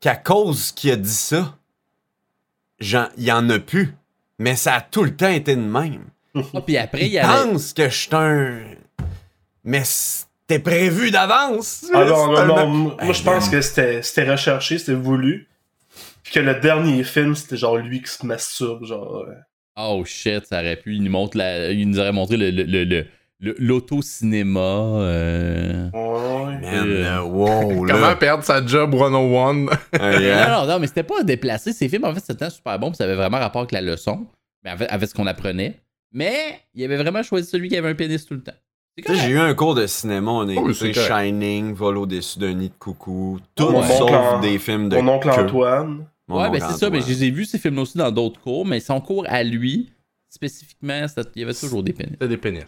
qu'à cause qu'il a dit ça, j'en- il y en a plus. Mais ça a tout le temps été de même. Ah, puis après, il y avait. pense que je suis un. Mais c'était prévu d'avance. Ah non, un-. Moi, je pense que c'était c'était recherché, c'était voulu. Puis que le dernier film, c'était genre lui qui se masturbe, genre. Euh, Oh shit, ça aurait pu. Il nous, montre la... il nous aurait montré le, le, le, le- le- l'auto-cinéma. euh. Ouais. Man, Euh, là, wow, <laughs> là. Comment perdre sa job 101? Hey, hein? Non, non, non, mais c'était pas déplacé. Ces films, en fait, c'était super bon. Ça avait vraiment rapport avec la leçon. Mais avec, avec ce qu'on apprenait. Mais il avait vraiment choisi celui qui avait un pénis tout le temps. C'est Tu sais, j'ai eu un cours de cinéma, on a Oh, écouté. Shining, Vol au-dessus d'un nid de coucou, tout sauf oncle des films de Mon oncle queue. Antoine. Mon ouais, ben c'est ça. Mais je les ai vus, ces films aussi, dans d'autres cours. Mais son cours à lui, spécifiquement, c'était- il y avait toujours des pénis. T'as des pénis.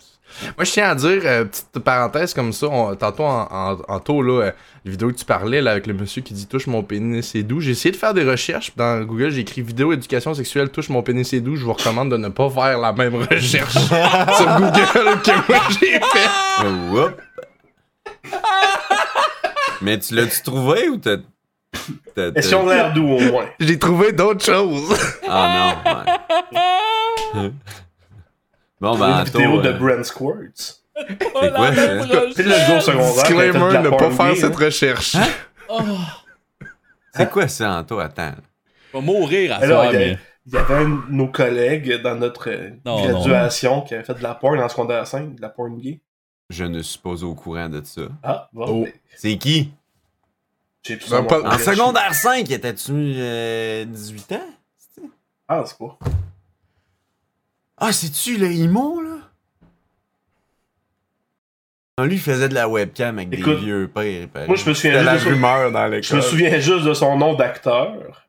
Moi, je tiens à dire, euh, petite parenthèse comme ça, on- tantôt en, en, en taux, là, euh, la vidéo que tu parlais là, avec le monsieur qui dit touche mon pénis, c'est doux. J'ai essayé de faire des recherches. puis Dans Google, j'ai écrit vidéo éducation sexuelle, touche mon pénis, c'est doux. Je vous recommande de ne pas faire la même recherche <laughs> sur Google que moi j'ai fait. Mais tu l'as-tu trouvé ou t'as. Est-ce qu'ils ont t'as- l'air doux au moins? J'ai trouvé d'autres choses. Ah non, ouais. <laughs> bon, Une ben, vidéo Anto, de euh, Brent Squirts. C'est quoi, ça? C'est le jour secondaire. de Disclaimer, la ne pas faire gay, cette hein? recherche. C'est quoi ça, Anto? Attends. Je vais mourir à Mais là, soir, il y a- mais. Il y avait un de nos collègues dans notre euh, Non, graduation qui avait fait de la porn en secondaire 5, de la porn gay. Je ne suis pas au courant de ça. Ah, bon, Oh. ben, C'est qui? J'ai plus Ben, pas-. En secondaire 5, étais-tu euh, 18 ans? Ah, c'est pas. Ah, c'est-tu le Imo, là? Ah, Lui, il faisait de la webcam avec Écoute, des vieux pères. moi, je me souviens juste de rumeur dans l'école. Je me souviens juste de son nom d'acteur.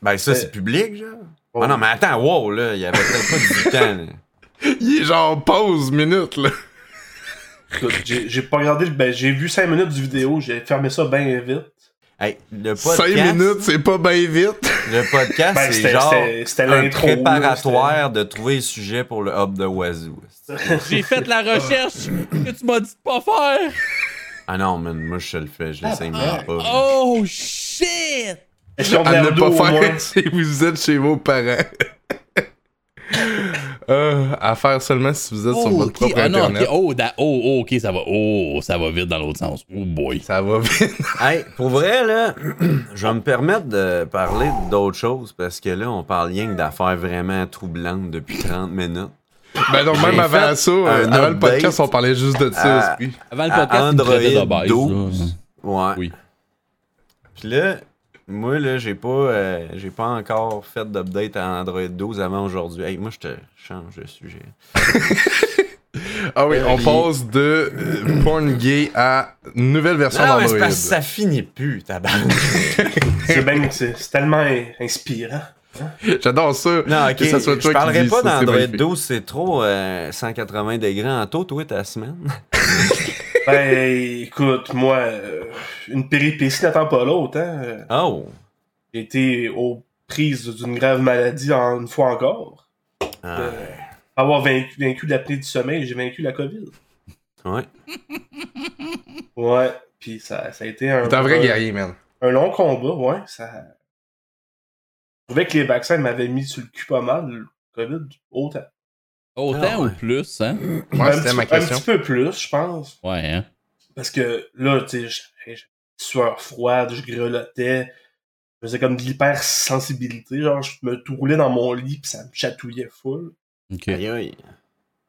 Ben, ça, Euh, c'est public, genre. Oh. Ah non, mais attends, wow, là, il y avait peut-être pas 18 ans, là. <laughs> Il est genre pause minute, là. Écoute, j'ai pas regardé. Ben, j'ai vu 5 minutes du vidéo, j'ai fermé ça bien vite. Hey, le podcast. 5 minutes, c'est pas bien vite. Le podcast, Ben, c'est c'était- genre c'était- un préparatoire de trouver le sujet pour le hub de Wazoo. <laughs> J'ai fait la recherche que tu m'as dit de pas faire. Ah non, man, moi je te le fais, je l'essaye même pas. Oh shit! À ne pas faire <laughs> si vous êtes chez vos parents. Euh, à faire seulement si vous êtes sur Oh, votre ok. propre Ah non, internet. Oh, da- oh, oh, ok, ça va. Oh, ça va vite dans l'autre sens. Oh boy. Ça va vite. <laughs> Hey, pour vrai, là, <clears throat> je vais me permettre de parler d'autres choses parce que là, on parle rien que d'affaires vraiment troublantes depuis 30 minutes. Ben donc, même avant ça, euh, avant le podcast, on parlait juste de ça. à-. Avant le podcast, me traitait de Android base, 12. Ouais. Oui. Puis là, moi, là, j'ai pas, euh, j'ai pas encore fait d'update à Android 12 avant aujourd'hui. Hey, moi, je te change de sujet. <laughs> Ah oui, on passe de euh, porn gay à nouvelle version Non, mais c'est d'Android. parce que ça finit plus, tabarnak. <laughs> C'est bien, c'est c'est tellement in- inspirant. J'adore ça. Non, ok. Que ça soit toi je parlerai pas d'Android magnifique. 12, c'est trop euh, 180 degrés en taux, toi, ta semaine. <laughs> Ben, écoute, moi, euh, une péripétie n'attend pas l'autre, hein. Oh! J'ai été aux prises d'une grave maladie en, une fois encore. Ah, Euh, avoir vaincu, vaincu l'apnée du sommeil, j'ai vaincu la COVID. ouais. <laughs> Ouais, puis ça, ça a été un, T'es un vrai guerrier, man. un long combat, ouais. Ça... Je trouvais que les vaccins m'avaient mis sur le cul pas mal, le COVID, autant. Autant Ah, ouais. ou plus, hein? Moi, un, c'était petit, ma un question. petit peu plus, je pense. Ouais, hein? Parce que là, tu sais, j'ai j'ai une sueur froide, je grelottais. Je faisais comme de l'hypersensibilité. Genre, je me roulais dans mon lit puis ça me chatouillait full. Ok. Aïe, aïe.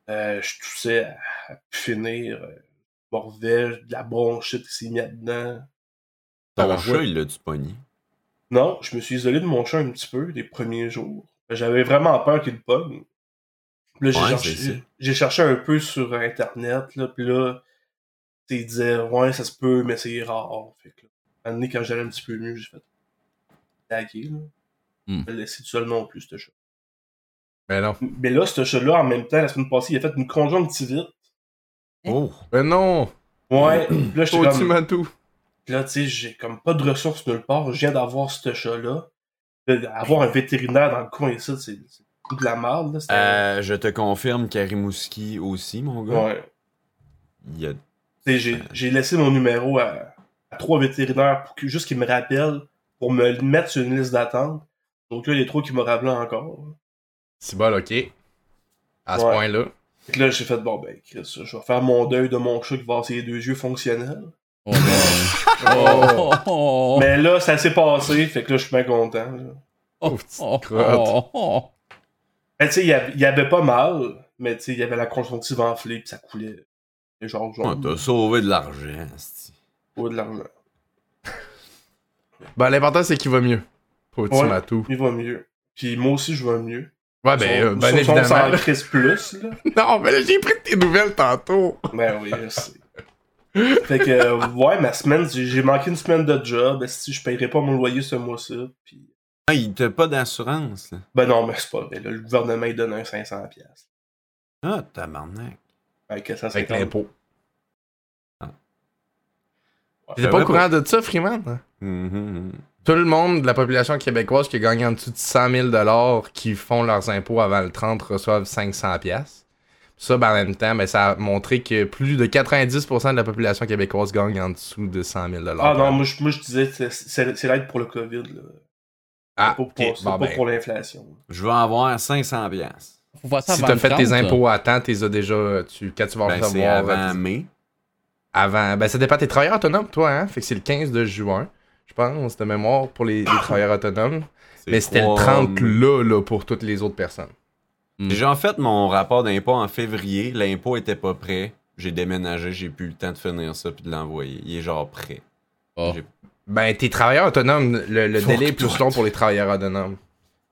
Euh, je toussais à, finir. Euh, morvais, de la bronchite qui s'est mise dedans. Ton chat, ouais. il l'a-tu pogné? Non, je me suis isolé de mon chat un petit peu les premiers jours. J'avais vraiment peur qu'il pogne. Là, j'ai Ouais, cherché, ça. j'ai cherché un peu sur Internet, là, puis là, tu sais, il disait, ouais, ça se peut, mais c'est rare. Fait que, là, donné, quand j'allais un petit peu mieux, j'ai fait, taguer, là. Hmm. Je vais laisser tout seul non plus, ce chat. Ben non. Mais là, ce chat-là, en même temps, la semaine passée, il a fait une conjonctivite. Oh! Ben non. Ouais, puis là, j'étais comme, là, tu sais, j'ai comme pas de ressources nulle part. Je viens d'avoir ce chat-là. Là, Avoir un vétérinaire dans le coin ici, c'est de la. Là. C'était- Euh, je te confirme qu'Arimouski aussi, mon gars. ouais. Il y a... J'ai j'ai laissé mon numéro à, à trois vétérinaires pour que, juste qu'ils me rappellent pour me mettre sur une liste d'attente. Donc là, il y a trois qui me rappellent encore. C'est bon, ok. À ce Ouais. point-là. Fait que là, j'ai fait, bon, ben, Chris, je vais faire mon deuil de mon chat qui va avoir ses deux yeux fonctionnels. Oh, <laughs> oh, oh, Mais là, ça s'est passé, fait que là, je suis bien content. là. oh, petite oh, crotte. Ben, tu sais, il y avait- il y avait pas mal, mais tu sais, il y avait la conjonctive enflée, puis ça coulait. Genre, Ouais, genre, t'as sauvé de l'argent, c'ti. de l'argent. Ben, l'important, c'est qu'il va mieux. Tu Ouais. tout. Il va mieux. Puis moi aussi, je vais mieux. Ouais, ben, euh, Son- ben son- son évidemment. s'en crisse plus, là. <laughs> Non, mais là, j'ai pris tes nouvelles tantôt. Ben oui, je sais. fait que, euh, ouais, ma semaine, j'ai j'ai manqué une semaine de job. Si je paierai pas mon loyer ce mois-ci, puis Ah, il t'a pas d'assurance, là. Ben non, mais c'est pas vrai. là. Le gouvernement, il donne un 500$. piastres. Ah, tabarnak. Avec 150. Avec l'impôt. Ouais. T'étais pas au courant de ça, Freeman? Mhm. Tout le monde de la population québécoise qui a gagné en dessous de 100 000 qui font leurs impôts avant le 30 reçoivent 500 pièces. Ça, ben, en même temps, ben, ça a montré que plus de 90% de la population québécoise gagne en dessous de 100 000 Ah non, moi je, moi, je disais, c'est l'aide pour le COVID. Là. Ah, pas ok. pour, c'est Bon, pas ben, pour l'inflation. Je veux avoir 500 piastres. Faut faire ça si avant t'as le fait tes 30, impôts à temps, t'es as déjà. Tu, quand tu vas Ben, recevoir. avant euh, mai. avant- Ben, ça dépend. T'es travailleur autonome, toi, hein? Fait que c'est le 15 de juin, je pense, de mémoire pour les, les travailleurs autonomes. Mais c'était le trois 30 mai. là, là, pour toutes les autres personnes. J'ai déjà fait mon rapport d'impôt en février. L'impôt était pas prêt. J'ai déménagé, j'ai plus le temps de finir ça puis de l'envoyer. Il est genre prêt. Ah. Ben, t'es travailleur autonome, le, délai est plus long pour les travailleurs autonomes.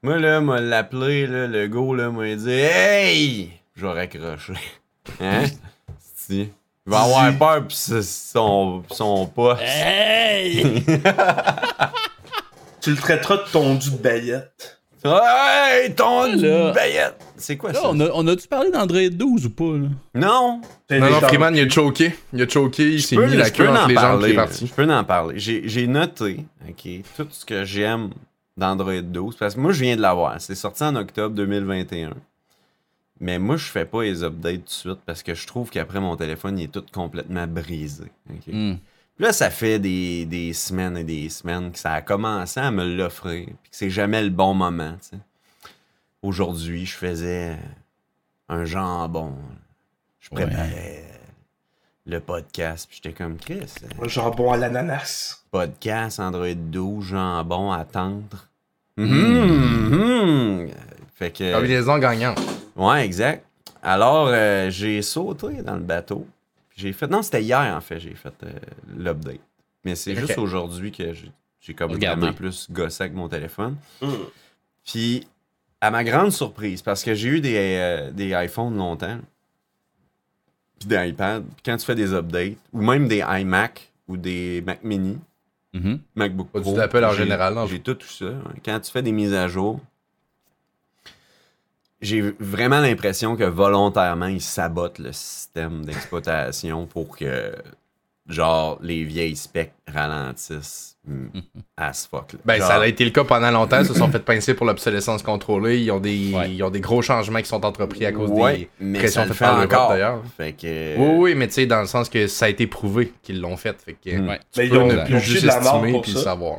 Moi, là, m'a l'appelé, là, le go, là, m'a dit Hey! Je vais raccrocher. <laughs> Hein? si. Il va avoir peur pis son, son poste. Hey! <laughs> Tu le traiteras de tondu de baillette. Hey, ton Là. baillette! C'est quoi Là, ça? on a- on a-tu parlé d'Android 12 ou pas, là? Non! Non, non, Freeman, il a choqué. Il a choqué, il Je s'est peux, mis la queue entre les jambes qui parler. est parti. Je peux en parler. J'ai j'ai noté, OK, tout ce que j'aime d'Android 12, parce que moi, je viens de l'avoir. C'est sorti en octobre 2021. Mais moi, je fais pas les updates tout de suite parce que je trouve qu'après, mon téléphone, il est tout complètement brisé. OK? Hmm. Puis Là, ça fait des, des semaines et des semaines que ça a commencé à me l'offrir, puis que c'est jamais le bon moment, tu sais. Aujourd'hui, je faisais un jambon. Je Ouais. préparais le podcast, puis j'étais comme Chris. euh, Un jambon à l'ananas. Podcast Android 12, jambon à tendre. Mm. Mhm. Fait que. Combinaison gagnante. Ouais, exact. Alors, euh, j'ai sauté dans le bateau. Puis J'ai fait. Non, c'était hier, en fait, j'ai fait euh, l'update. Mais c'est juste aujourd'hui que j'ai comme Regardez. vraiment plus gossé avec mon téléphone. Hum. Puis, à ma grande surprise, parce que j'ai eu des, euh, des iPhones longtemps, puis des iPads, puis quand tu fais des updates, ou même des iMac ou des Mac Mini, Mhm. MacBook Pro. du Apple en général. J'ai tout, tout ça. Quand tu fais des mises à jour, j'ai vraiment l'impression que volontairement, ils sabotent le système d'exploitation pour que, genre, les vieilles specs ralentissent mm, <laughs> as fuck. là. Ben, Genre, ça a été le cas pendant longtemps. Ils se sont fait pincer pour l'obsolescence contrôlée. Ils ont, des, Ouais. ils ont des gros changements qui sont entrepris à cause ouais, des mais pressions faites fait par l'Europe, encore. d'ailleurs. Fait que... Oui, oui, mais tu sais, dans le sens que ça a été prouvé qu'ils l'ont fait. Fait que Mm. Ouais. tu Mais peux ils ont- ne ils ont plus juste de la marde estimer puis le savoir.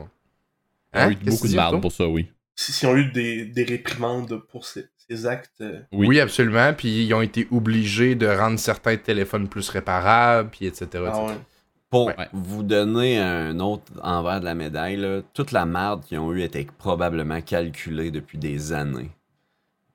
On a eu Hein? Qu'est-ce beaucoup de dis, pour ça, oui. Si- S'ils ont eu des, des réprimandes pour ces, ces actes. euh, Oui. Oui. absolument. Puis ils ont été obligés de rendre certains téléphones plus réparables, puis etc. etc. ah ouais. Pour Ouais. vous donner un autre envers de la médaille, là, toute la merde qu'ils ont eu était probablement calculée depuis des années.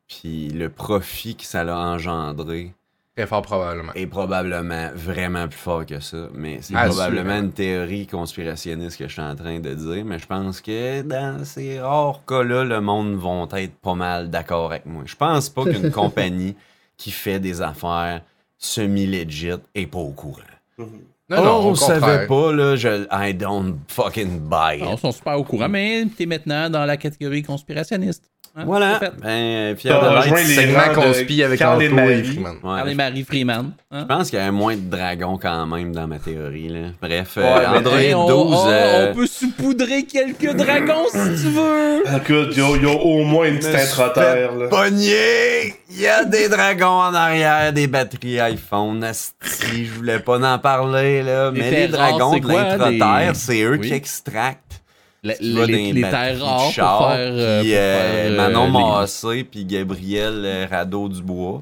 Puis le profit que ça a engendré Très fort probablement. est probablement vraiment plus fort que ça. Mais c'est Ah, probablement une théorie conspirationniste que je suis en train de dire. Mais je pense que dans ces rares cas-là, le monde vont être pas mal d'accord avec moi. Je pense pas qu'une <laughs> compagnie qui fait des affaires semi-legit est pas au courant. Mhm. Non, oh, au on savait pas, là, je, I don't fucking buy it. Non, ils sont super au courant, mais t'es maintenant dans la catégorie conspirationniste. Hein, Voilà. Ben, fier T'as de rejoint l'être. les Segment conspi avec Carl et et Marie. Freeman. Ouais, Parlez Marie Freeman. hein. Je pense qu'il y a moins de dragons quand même dans ma théorie. Là. Bref, euh, Android Hey, on, 12. on- euh, on peut saupoudrer quelques dragons si tu veux. Écoute, il y, a- au moins une petite intra-terre. là. Pogné! Il y a des dragons en arrière, des batteries iPhone. Asti, je voulais pas en parler, là. Mais les dragons de l'intra-terre, c'est eux qui extractent. Les, les- les terres rares pour faire. euh, puis, pour euh, faire, euh, Manon les- Massé puis Gabriel euh, Rado-Dubois.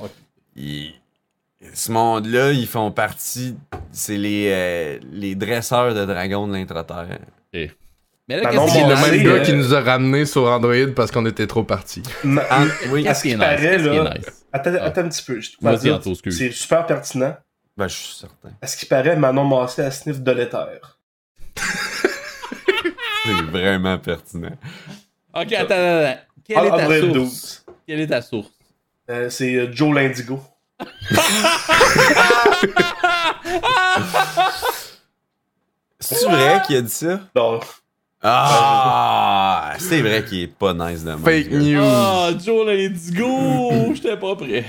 Ok. Ils- Ce monde-là, ils font partie... C'est les, euh, les dresseurs de dragons de l'intra-terre. Mais là, C'est le même gars euh, qui nous a ramené sur Android parce qu'on était trop partis. En- oui, à Qu'est-ce ce qui est qui nice? paraît, Qu'est-ce qui est là. nice? Attends, Ah. attends un petit peu. C'est super pertinent. ben, je suis certain. À ce qui paraît, Manon Massé a sniff de l'éther? <laughs> C'est vraiment pertinent. Ok, attends, attends, attends. Quelle Ah, est ta Android source? 12. Quelle est ta source? Euh, c'est euh, Joe l'Indigo. C'est vrai qu'il a dit ça? Non, Ah! C'est vrai qu'il est pas nice de. Fake news. Ah, Joe, let's go! J'étais pas prêt.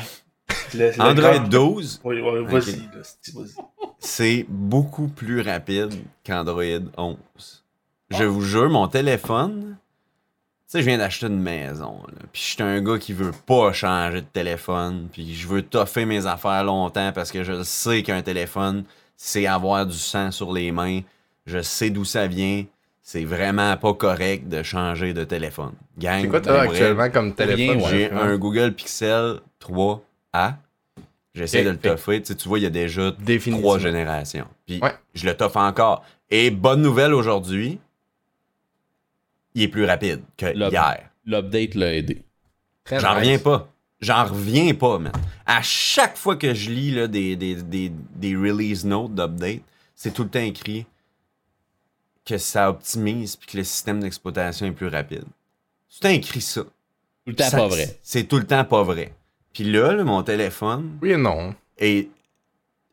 Le- le Android grand- 12, Oui, oui, vas-y. c'est beaucoup plus rapide qu'Android 11. Je vous jure, mon téléphone, tu sais, je viens d'acheter une maison, puis je suis un gars qui veut pas changer de téléphone, puis je veux toffer mes affaires longtemps parce que je sais qu'un téléphone, c'est avoir du sang sur les mains. Je sais d'où ça vient. C'est vraiment pas correct de changer de téléphone. Gang, C'est quoi t'as actuellement comme téléphone? ouais. J'ai ouais. un Google Pixel 3A. J'essaie de le toffer. Tu, sais, tu vois, il y a déjà trois générations. Puis Ouais. je le toffe encore. Et bonne nouvelle aujourd'hui, il est plus rapide que L'up- hier. L'update l'a aidé. Très J'en nice. reviens pas. J'en reviens pas, man. À chaque fois que je lis là, des, des, des, des release notes d'update, c'est tout le temps écrit que ça optimise puis que le système d'exploitation est plus rapide. C'est tout le temps écrit ça. Tout le temps Ça- pas vrai. C'est tout le temps pas vrai. Puis là, là, mon téléphone Oui et non. est,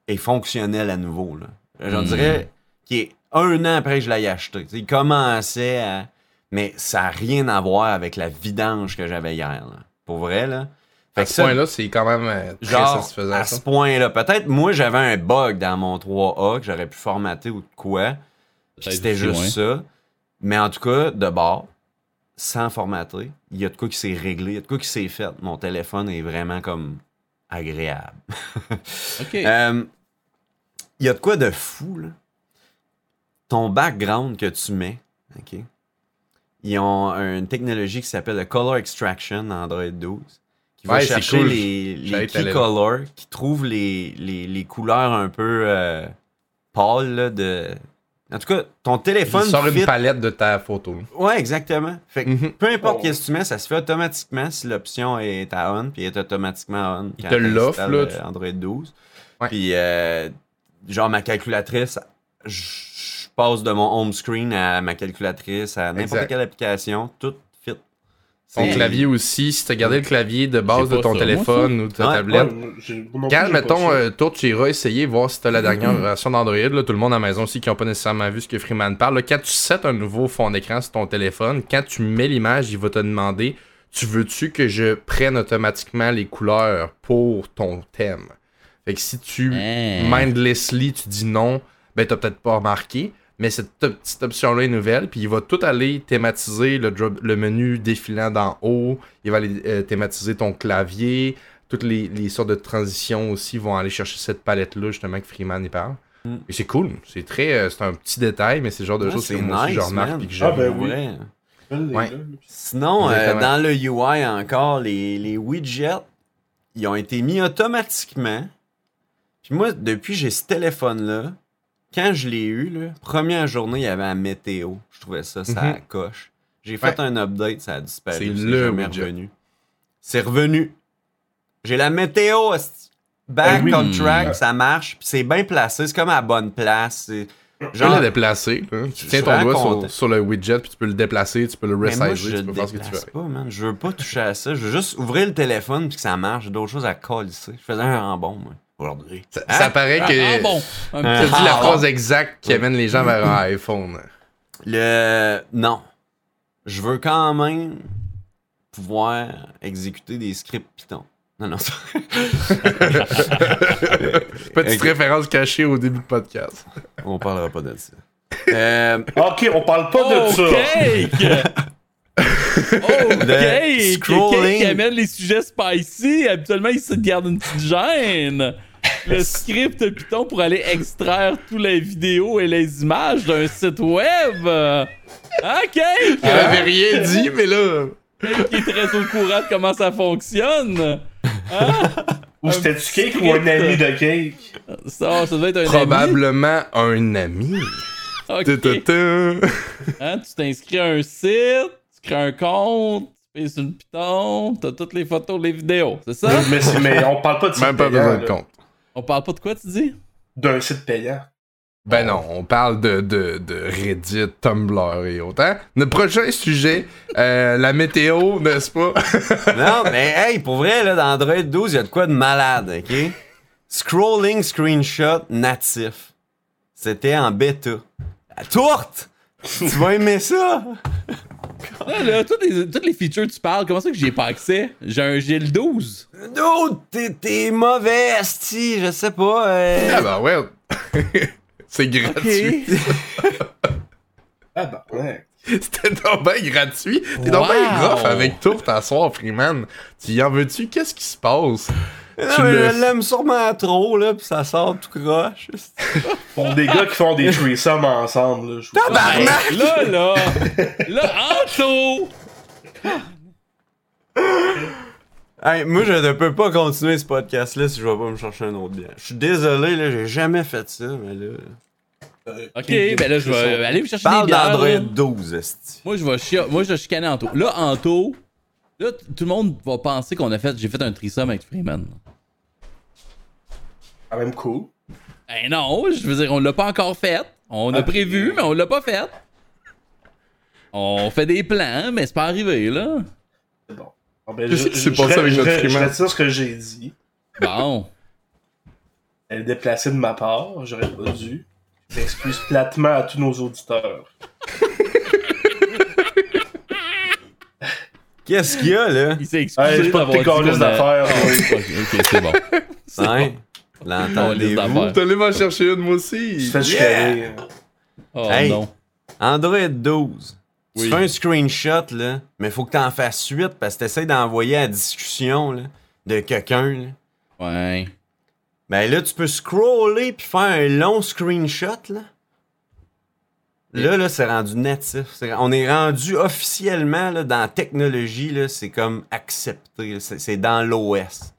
est fonctionnel à nouveau. Là. J'en Hmm. dirais qu'il est un an après que je l'ai acheté. Tu sais, il commençait à. Mais ça n'a rien à voir avec la vidange que j'avais hier. là. Pour vrai, là. Fait À que ce point-là, c'est quand même euh, très Genre, satisfaisant. à ça. ce point-là. Peut-être, moi, j'avais un bug dans mon 3A que j'aurais pu formater ou de quoi. C'était juste ça. Mais en tout cas, de bord, sans formater, il y a de quoi qui s'est réglé, il y a de quoi qui s'est fait. Mon téléphone est vraiment comme agréable. <laughs> Ok. Euh, Il y a de quoi de fou, là. Ton background que tu mets, OK? Ils ont une technologie qui s'appelle le Color Extraction Android 12, qui va Ouais, chercher cool. les, key colors, qui trouve les, les, les couleurs un peu euh, pâles, là, de... En tout cas, ton téléphone Il sort une palette de ta photo. Ouais, exactement. Fait que Mhm. peu importe Oh. qu'est-ce que tu mets, ça se fait automatiquement si l'option est à on, puis elle est automatiquement on. Il te l'offre, là, euh, tu- Android 12. Ouais. Puis, euh, genre, ma calculatrice, je passe de mon home screen à ma calculatrice, à n'importe quelle application, tout fit. Ton clavier aussi, si tu as gardé le clavier de base de ton ça, téléphone ou de ta Ouais, tablette, Ouais, Quand, mettons, euh, toi, tu iras essayer, voir si t'as la dernière version d'Android, là, tout le monde à la maison aussi qui n'a pas nécessairement vu ce que Freeman parle, là, quand tu sets un nouveau fond d'écran sur ton téléphone, quand tu mets l'image, il va te demander Tu veux-tu que je prenne automatiquement les couleurs pour ton thème? Fait que si tu Hein? mindlessly, tu dis non, ben t'as peut-être pas remarqué, mais cette petite option-là est nouvelle, puis il va tout aller thématiser le, drop- le menu défilant d'en haut, il va aller euh, thématiser ton clavier, toutes les, les sortes de transitions aussi vont aller chercher cette palette-là, justement, que Freeman y parle. Mm. Et c'est cool, c'est très, euh, c'est un petit détail, mais c'est le genre de Ouais, choses que c'est moi aussi je nice, remarque man. puis que Ah, j'aime. ben oui. Ouais. gars. Sinon, euh, dans le UI encore, les, les widgets, ils ont été mis automatiquement. Puis moi, depuis que j'ai ce téléphone-là, quand je l'ai eu, là, première journée, il y avait la météo. Je trouvais ça, ça Mhm. coche. J'ai fait Ouais. un update, ça a disparu. C'est le revenu. C'est revenu. J'ai la météo, back Ben oui. on track, ça marche. Puis c'est bien placé, c'est comme à la bonne place. c'est- Tu peux Genre, le déplacer. Tu tiens ton doigt sur, sur le widget, puis tu peux le déplacer, tu peux le Mais moi, resizer, je tu peux faire ce que tu veux. pas, man. Je veux pas toucher à ça. Je veux juste ouvrir le téléphone puis que ça marche. J'ai d'autres choses à colisser. Je faisais un rembon, moi, aujourd'hui. Ça, Hein? ça paraît Ah, que. ah, bon? Un Ah, Tu petit- as dit la ah, phrase exacte qui amène les gens vers un iPhone. Le... Non. Je veux quand même pouvoir exécuter des scripts Python. Non, non, ça... <laughs> Petite référence cachée au début du podcast. On parlera pas de ça. Euh, Ok, on parle pas de ça. <laughs> Oh, <laughs> scrolling. Cake qui amène les sujets spicy. Habituellement, il se garde une petite gêne. Le <laughs> script Python pour aller extraire toutes les vidéos et les images d'un site web. Ah, Cake! Il avait rien dit, mais là. Qui est très au courant de comment ça fonctionne. Ou Un c'était du cake ou un ami de cake? Ça, ça doit être un Probablement un ami. ami. Ok. Ta-ta-ta. Hein, tu t'inscris à un site, crées un compte, tu payes sur le Python, t'as toutes les photos, les vidéos, c'est ça? mais, mais on parle pas de site Même pas payant, besoin de compte. On parle pas de quoi, tu dis? D'un site payant. Ben non, on parle de, de, de Reddit, Tumblr et autres. hein? Le prochain sujet, euh, la météo, n'est-ce pas? <laughs> non, mais hey, pour vrai, là, dans Android 12, il y a de quoi de malade, OK? Scrolling screenshot natif. C'était en bêta. La tourte! tu vas aimer ça! Là, là, toutes les, toutes les features que tu parles, comment ça que j'y ai pas accès? J'ai un j'ai le 12. Dude, t'es, mauvais, esti, je sais pas. euh, Ah bah ouais. <laughs> C'est gratuit. <laughs> Ah bah ouais. C'était donc bien gratuit. T'es donc bien Wow. rough avec tout t'asseoir, Freeman. Tu y en veux-tu? Qu'est-ce qui se passe? Non, Tu mais le- je l'aime sûrement trop, là, pis ça sort tout croche. <laughs> Pour des gars qui font des threesomes ensemble, là, Tabarnak! Là, là, là, Anto! Hey, moi, je ne peux pas continuer ce podcast-là si je vais pas me chercher un autre bien. Je suis désolé, là, j'ai jamais fait ça, mais là. Ok, ben là, je vais aller me chercher Parle des bières. d'Android là. 12, esti. Moi, je vais chia- moi, je vais chicaner Anto. Là, Anto, là, tout le monde va penser qu'on a fait, j'ai fait un threesome avec Freeman. Quand même cool. Ben non, je veux dire, on l'a pas encore fait. On a Ah, prévu, mais on l'a pas fait. On fait des plans, mais c'est pas arrivé, là. C'est bon. Bon, ben, Qu'est-ce je- qui s'est je- passé je- avec je- notre je- Je Freeman? retire ce que j'ai dit. Bon. <laughs> Elle est déplacée de ma part, j'aurais pas dû. Je m'excuse platement à tous nos auditeurs. <laughs> Qu'est-ce qu'il y a, là? Il s'est excusé Hey, pas de d'avoir tes dit qu'on câlisses a- d'affaires, <laughs> Ah, oui. ok, c'est bon. C'est Hein? bon. L'entendez-vous? allé m'en chercher une, moi aussi. te fais Yeah! Oh Hey. non. Android 12. Oui. Tu fais un screenshot, là, mais faut que t'en fasses 8 parce que t'essayes d'envoyer à la discussion, là, de quelqu'un, là. Ouais. Ben là, tu peux scroller puis faire un long screenshot, là. Là, là, c'est rendu natif. On est rendu officiellement, là, dans la technologie, là, c'est comme accepté. c'est dans l'OS.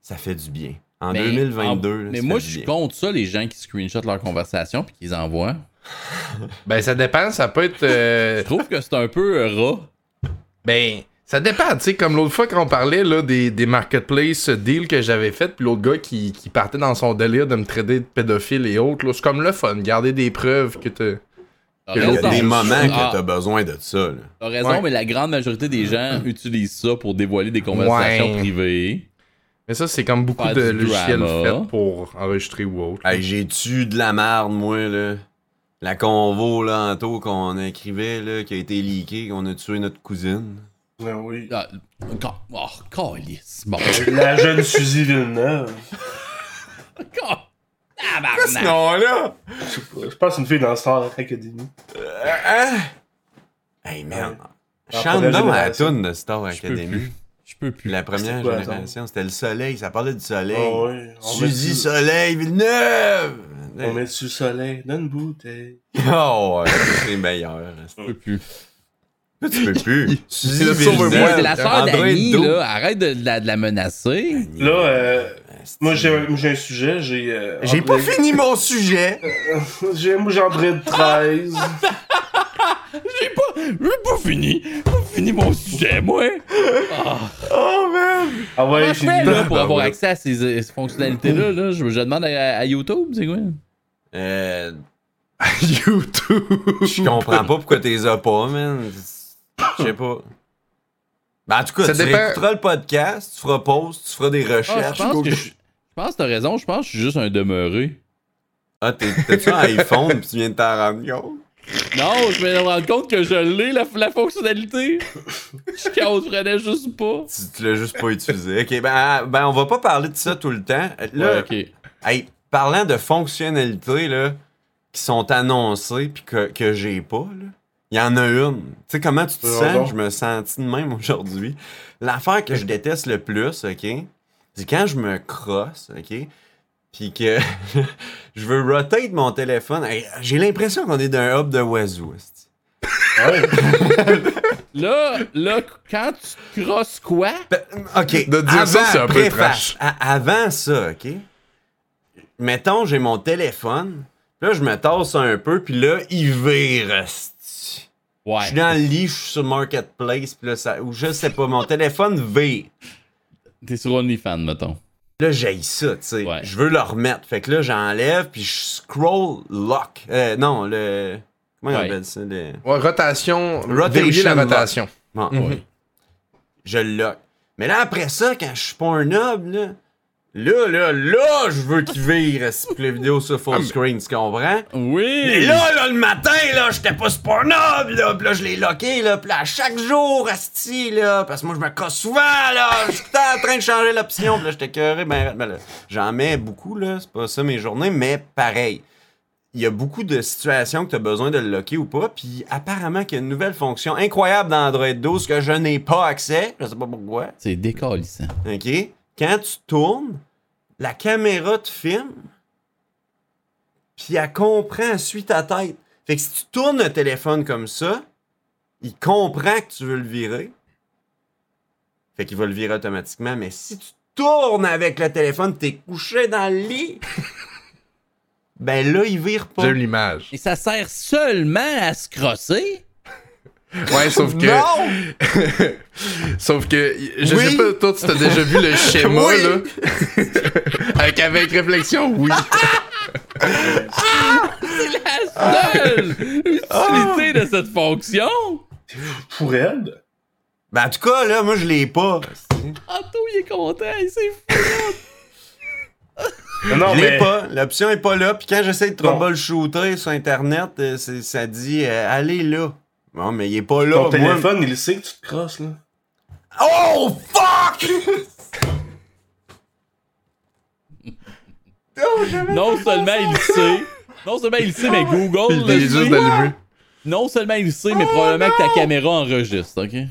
Ça fait du bien. En Mais 2022, en- là, Mais moi, je suis contre ça, les gens qui screenshotent leur conversation puis qu'ils envoient. Ben, ça dépend, ça peut être. euh, Je trouve que c'est un peu euh, rat. Ben, ça dépend, tu sais, comme l'autre fois quand on parlait là, des, des marketplace deals que j'avais fait, puis l'autre gars qui, qui partait dans son délire de me traiter de pédophile et autres, c'est comme le fun, garder des preuves que t'as. T'as Il y a raison. des moments Ah, que t'as besoin de ça. T'as raison, Ouais. mais la grande majorité des gens <clears throat> utilisent ça pour dévoiler des conversations Ouais. privées. Mais ça, c'est comme beaucoup Faire de logiciels faits pour enregistrer ou autre. Hey, j'ai tué de la merde, moi, là? La convo, là, en taux qu'on écrivait, là, qui a été leakée, qu'on a tué notre cousine. Ouais, oui. Ah, oh, calice. Bon. La jeune Suzy Villeneuve. <laughs> Ca- Tabarnak. Non, là! Je pense que c'est une fille dans Star Academy. Hein? Hey, merde. La Chante donc la génération. toune de Star Je peux Academy. Peux plus. La première quoi, génération, c'était le soleil. Ça parlait du soleil. Ah oui. On met Suzy du- Soleil Villeneuve! On met le soleil dans une bouteille. <laughs> Oh, ouais, c'est meilleur. Je peux plus. Là, tu peux plus. <laughs> Suzy. Villeneuve. C'est la sœur d'Annie, 12. là. Arrête de, de la, de la menacer. Là, euh, moi j'ai un, j'ai un sujet, j'ai. euh, J'ai pas fini mon sujet. <laughs> J'ai moi j'ai Android 13. J'ai pas, j'ai pas fini. J'ai pas fini mon sujet, moi. Ah. Oh, man! Ah ouais, Comment je fais, là, pour avoir accès à ces, euh, ces fonctionnalités-là? Là? Je, je demande à, à YouTube, c'est quoi? Euh, <laughs> YouTube! je comprends pas pourquoi t'es as pas, man. Je sais pas. Ben, en tout cas, Ça tu dépend- réécouteras le podcast, tu feras pause, tu feras des Ah, recherches. je pense que je, je pense que t'as raison. Je pense que je suis juste un demeuré. Ah, t'es- t'as-tu un <laughs> iPhone pis tu viens de t'en rendre compte? Non, je me rends compte que je l'ai, la, la fonctionnalité. Je caserais juste pas. Tu, tu l'as juste pas utilisé. Ok, ben, ben, on va pas parler de ça tout le temps. Là, Ouais, ok. hey, parlant de fonctionnalités, là, qui sont annoncées pis que, que j'ai pas, là. Il y en a une. Tu sais comment tu te sens? Je me sens de même aujourd'hui. L'affaire que je déteste le plus, ok, c'est quand je me crosse, ok, puis que <laughs> je veux rotate mon téléphone. Hey, J'ai l'impression qu'on est d'un hub de. Ouais. <laughs> Là, là, quand tu crosses quoi? Ben, OK. De dire ça, avant, c'est un peu. A- avant ça, OK? Mettons, j'ai mon téléphone. Là, je me tasse un peu, puis là, il vire. esti. Je Ouais. suis dans le lit, je suis sur Marketplace, puis là, ça, ou je sais pas, mon téléphone vire. T'es sur OnlyFans, mettons. Là, j'ai ça, tu sais. Ouais. Je veux le remettre. Fait que là, j'enlève, puis je scroll lock. Euh, non, le. Comment on Ouais. appelle ça? Le... Ouais, rotation. Rotation Verrouiller la lock. rotation. Bon, ouais. Je le lock. Mais là, après ça, quand je suis pas un noble, là, Là, là, là, je veux qu'il vire si la vidéo sur full screen, tu comprends? Oui! Et là, là, le matin, là, j'étais pas Pornhub, là, pis là, je l'ai locké, là, pis là, à chaque jour, asti, là, parce que moi, je me casse souvent, là, je suis en train de changer l'option, pis là, j'étais curé, ben, ben là, j'en mets beaucoup, là, c'est pas ça mes journées, mais pareil. Il y a beaucoup de situations que tu as besoin de le locker ou pas, puis apparemment qu'il y a une nouvelle fonction incroyable dans Android 12 que je n'ai pas accès, je sais pas pourquoi. C'est décalissant. OK? Quand tu tournes, la caméra te filme, puis elle comprend, elle suit ta tête. Fait que si tu tournes le téléphone comme ça, il comprend que tu veux le virer. Fait qu'il va le virer automatiquement. Mais si tu tournes avec le téléphone, t'es couché dans le lit, <laughs> ben là, il vire pas. J'aime l'image. Et ça sert seulement à se crosser? Ouais, sauf que. Non! <laughs> Sauf que, je Oui. sais pas, toi, tu t'as déjà vu le schéma, Oui. là? <laughs> avec, avec réflexion, oui. La seule utilité de cette fonction? Pour elle? Ben en tout cas, là, moi, je l'ai pas. Anto, il est content, il s'est fou. Non, non, Je l'ai mais. pas. L'option est pas là. Puis quand j'essaie de Bon. troubleshooter sur Internet, euh, c'est- ça dit euh, allez là. Bon, mais il est pas là. Ton Moi- téléphone, il sait que tu te crosses, là. Oh fuck! <laughs> Non seulement il sait, non seulement il sait, mais Google Il le juste sait. d'allumer. Non seulement il sait, mais probablement que ta caméra enregistre, ok? Il y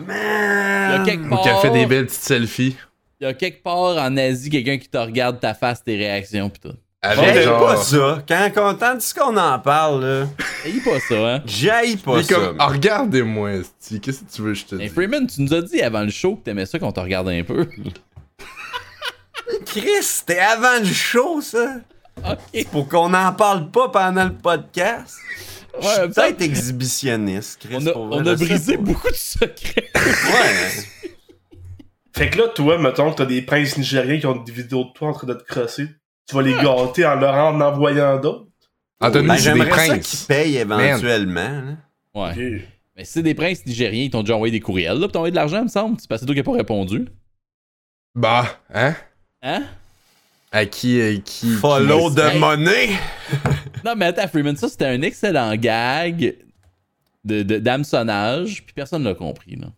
a Man! quelque Ou part, qui a fait des belles petites selfies. il y a quelque part en Asie quelqu'un qui te regarde ta face, tes réactions pis tout. Avec J'aille genre. pas ça. Quand on entend ce qu'on en parle, là, Ayez pas ça, hein? j'aille Il pas est ça. comme, ah, regardez-moi. Qu'est-ce que tu veux que je te Hey dise? Freeman, tu nous as dit avant le show que t'aimais ça qu'on te regarde un peu. <laughs> Chris, c'était avant le show, ça. ok. Pour qu'on en parle pas pendant le podcast. Je Ouais, suis ça- peut-être exhibitionniste, Chris. On a, pour on a je brisé beaucoup de secrets. Ouais. Fait que là, toi, mettons que t'as des princes nigériens qui ont des vidéos de toi en train de te crosser. Tu vas les gâter en leur en envoyant d'autres. Anthony, Ben, c'est des J'aimerais ça qu'ils payent éventuellement. Ouais. Mais si c'est des princes nigériens, ils t'ont déjà envoyé des courriels, là, pis t'ont envoyé de l'argent, me semble. C'est parce que toi qui n'as pas répondu. Bah, hein? Hein? À qui, à qui? Follow qui- de Hey. monnaie. <laughs> Non, mais attends, Freeman, ça c'était un excellent gag de, de- d'hameçonnage, puis personne l'a compris, là.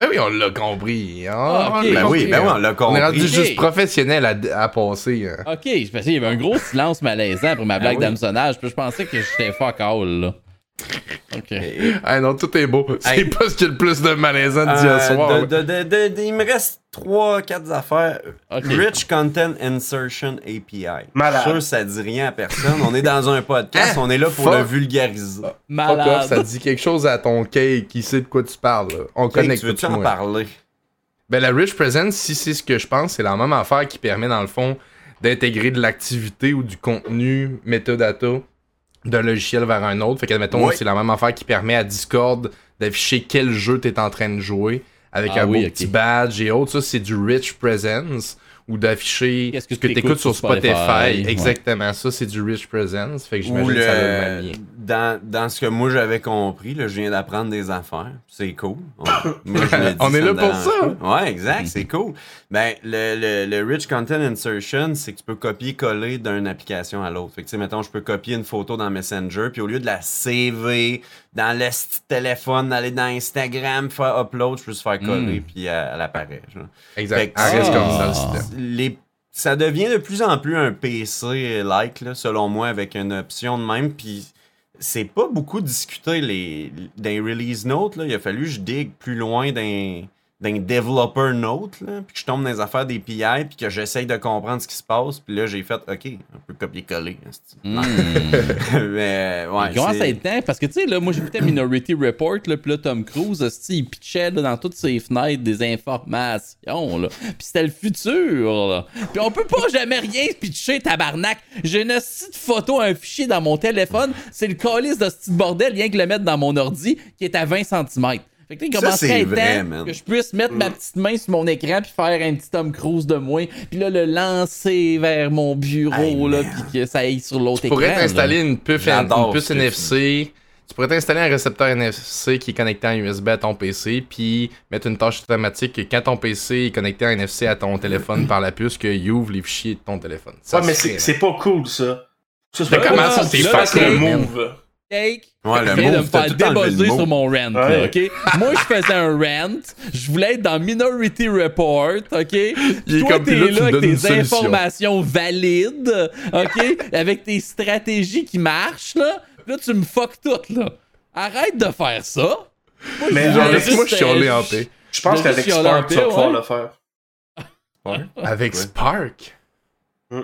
Ben oui, on l'a compris. hein. Ah, On ok. l'a Ben compris, oui, ben oui, on l'a On compris. est rendu juste professionnel à, à passer. hein. Ok, je pensais qu'il y avait un gros silence malaisant après ma blague oui. d'hameçonnage, puis je pensais que j'étais fuck all, là. Ok. Ah non, tout est beau. C'est Hey. pas ce qu'il y a le plus de malaisant Euh, d'hier soir. de- de- de- de- de- il me reste 3-4 affaires. Rich Content Insertion API. Malade. Je suis sûr que ça dit rien à personne. On est dans un podcast, Hein? on est là pour Fuck. le vulgariser. Fuck off, Malade. ça dit quelque chose à ton cake qui sait de quoi tu parles. là. On Hey, connecte tu veux-tu tout en moi. parler? Ben, la Rich Presence, si c'est ce que je pense, c'est la même affaire qui permet, dans le fond, d'intégrer de l'activité ou du contenu metadata d'un logiciel vers un autre. Fait que, admettons, Oui. c'est la même affaire qui permet à Discord d'afficher quel jeu t'es en train de jouer avec Ah un oui, beau petit badge et autres. Ça, c'est du Rich Presence ou d'afficher Qu'est-ce que ce que tu t'écoutes écoutes sur Spotify, ouais. Exactement, ça, c'est du Rich Presence. Fait que j'imagine que ça va le. Dans, dans ce que moi j'avais compris, là, je viens d'apprendre des affaires. C'est cool. On, <laughs> moi, est là pour ça. Ouais, exact, c'est <laughs> cool. Ben, le, le, le Rich Content Insertion, c'est que tu peux copier-coller d'une application à l'autre. Fait que, tu sais, mettons, je peux copier une photo dans Messenger, puis au lieu de la CV dans le téléphone, aller dans Instagram, faire upload, je peux se faire coller, Mm. puis elle, elle apparaît. genre. Exact. que reste comme ça, le système. les, ça devient de plus en plus un PC-like, là, selon moi, avec une option de même. Puis c'est pas beaucoup discuté les, dans les release notes. Là. Il a fallu que je digue plus loin d'un d'un developer note, là, puis que je tombe dans les affaires des PI, puis que j'essaye de comprendre ce qui se passe, puis là j'ai fait OK, un peu copier-coller. Hmm. <laughs> Mais ouais, Il commence à être temps parce que tu sais, là, moi j'écoutais Minority Report, là, pis là, Tom Cruise, hostie, il pitchait là, dans toutes ses fenêtres des informations, là. Pis c'était le futur, là. Pis on peut pas <laughs> jamais rien pitcher, tabarnak. J'ai une petite photo, un fichier dans mon téléphone, c'est le calice de ce petit bordel, rien que le mettre dans mon ordi, qui est à 20 cm. Fait que il Ça, commencerait à c'est être vrai, temps man. que je puisse mettre ma petite main sur mon écran puis faire un petit Tom Cruise de moins, puis là le lancer vers mon bureau Hey, là, puis que ça aille sur l'autre Tu écran. pourrais là. t'installer une puce, une NFC tu pourrais t'installer un récepteur NFC qui est connecté en USB à ton PC, puis mettre une tâche automatique que quand ton PC est connecté en NFC à ton téléphone par la puce, qu'il ouvre les fichiers de ton téléphone. Ça Ouais, mais c'est c'est pas cool, ça. Ça, Mais comment ça, C'est fucking move. Cake. Ouais, le de me faire mot. sur mon rant, là? <laughs> Moi, je faisais un rant, je voulais être dans Minority Report, ok? Il est Toi, comme, t'es là, tu là avec tes informations valides, ok? avec tes stratégies qui marchent, là. Là, tu me fuck tout, là. Arrête de faire ça. Moi, Mais voulais Laisse-moi chialer en paix. Je pense qu'avec Spark, tu vas pouvoir le faire. Avec Ouais. Spark? Mm.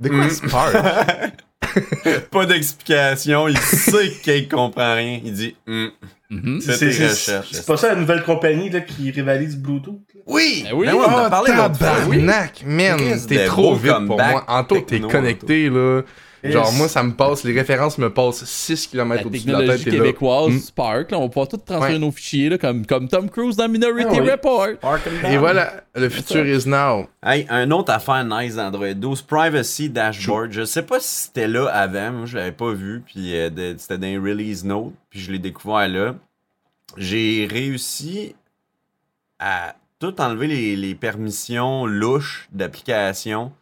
De quoi Mm. Spark? <laughs> <laughs> Pas d'explication, il sait Kate comprend rien. Il dit Hum, mhm. Fais C'est tes c'est- recherches. c'est pas ça la nouvelle compagnie là, qui rivalise Bluetooth? là? Oui! Ben oui. Ben ouais, on en a Oh, parlé fois. tabarnak, man, t'es trop vite pour moi. Anto, t'es connecté, là. Genre, moi, ça me passe, les références me passent 6 km au-dessus de la technologie tête. là. québécoise. Spark, là, on va pouvoir tout transférer Ouais. nos fichiers, là, comme, comme Tom Cruise dans Minority Ah oui. Report. Et voilà, le futur is now. Hey, un autre affaire nice d'Android 12, Privacy Dashboard. Je sais pas si c'était là avant, moi je l'avais pas vu, puis euh, c'était dans les release notes, puis je l'ai découvert là. J'ai réussi à tout enlever les, les permissions louches d'applications.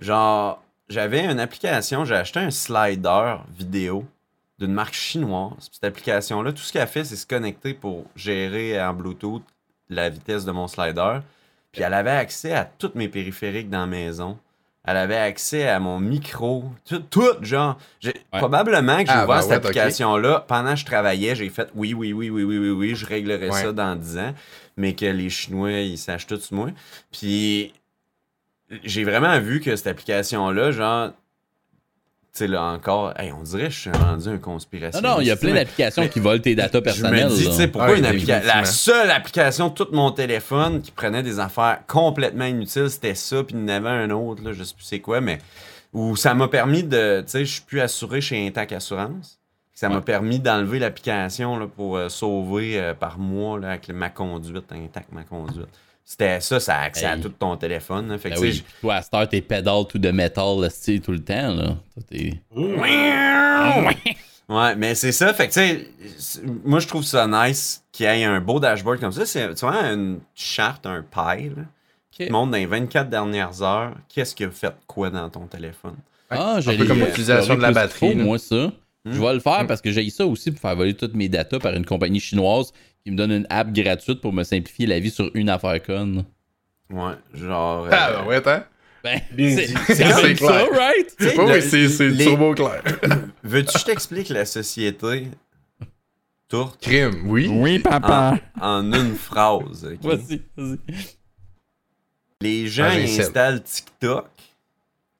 Genre, j'avais une application, j'ai acheté un slider vidéo d'une marque chinoise. Cette application-là, tout ce qu'elle fait, c'est se connecter pour gérer en Bluetooth la vitesse de mon slider. Puis elle avait accès à tous mes périphériques dans la maison. Elle avait accès à mon micro, tout, tout genre. Probablement que j'ai Ah, ouvert ben cette ouais, application-là pendant que je travaillais. J'ai fait oui, oui, oui, oui, oui, oui, oui, je réglerai Ouais. ça dans 10 ans. Mais que les Chinois, ils sachent tout sur moi. Puis j'ai vraiment vu que cette application-là, genre. Tu sais, là encore, hey, on dirait que je suis rendu un Non, conspirationniste. non, il y a plein d'applications qui volent tes datas personnelles. je me dis, tu sais, pourquoi Ouais, une application. La seule application de tout mon téléphone qui prenait des affaires complètement inutiles, c'était ça, puis il y en avait un autre, là, je sais plus c'est quoi, mais. Où ça m'a permis de. Tu sais, je suis plus assuré chez Intac Assurance. Ça m'a Ouais. permis d'enlever l'application là, pour euh, sauver euh, par mois là, avec ma conduite, Intac ma conduite. C'était ça, ça a accès à Hey. tout ton téléphone. là. Fait que, Ben oui, toi, à cette heure, t'es pédales tout de métal, là, style, tout le temps, là. Toi, t'es- Ouais, mais c'est ça. Fait que, tu sais, moi, je trouve ça nice qu'il y ait un beau dashboard comme ça. C'est, tu vois, une charte, un pie, là, qui te montre dans les 24 dernières heures qu'est-ce qui a fait quoi dans ton téléphone. Ah, je peu comme l'utilisation de la batterie, moi, ça. Hmm. Je vais le faire Hmm? parce que j'ai ça aussi pour faire voler toutes mes datas par une compagnie chinoise qui me donne une app gratuite pour me simplifier la vie sur une affaire conne. Ouais, genre. euh, Ah, ouais, attends. Ben, <laughs> Bien c'est c'est C'est ça, right? Oui, le- oui, c'est c'est les- turbo clair. <coughs> Veux-tu que je t'explique la société tourte? Crime, oui. Oui, en, en une phrase? Vas-y, vas-y. Les gens Ah, installent TikTok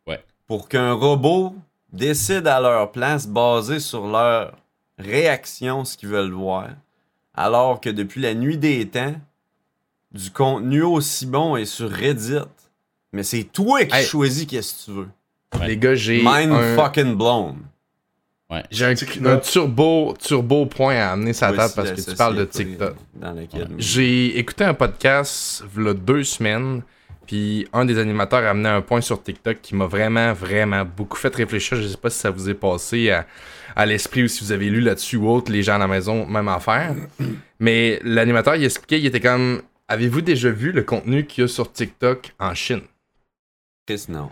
Ouais. pour qu'un robot décide à leur place, basé sur leur réaction, ce qu'ils veulent voir. Alors que depuis la nuit des temps, du contenu aussi bon est sur Reddit. Mais c'est toi qui Hey. choisis qu'est-ce que tu veux. Les gars, j'ai Mind un, fucking blown. j'ai un, turbo, turbo point à amener sa table parce que tu parles de TikTok. J'ai écouté un podcast il deux semaines, puis un des animateurs a amené un point sur TikTok qui m'a vraiment, vraiment beaucoup fait réfléchir. Je sais pas si ça vous est passé à, à l'esprit ou si vous avez lu là-dessus ou autre, les gens à la maison, même affaire. <clears throat> Mais l'animateur, il expliquait, il était comme Avez-vous déjà vu le contenu qu'il y a sur TikTok en Chine? Chris, non.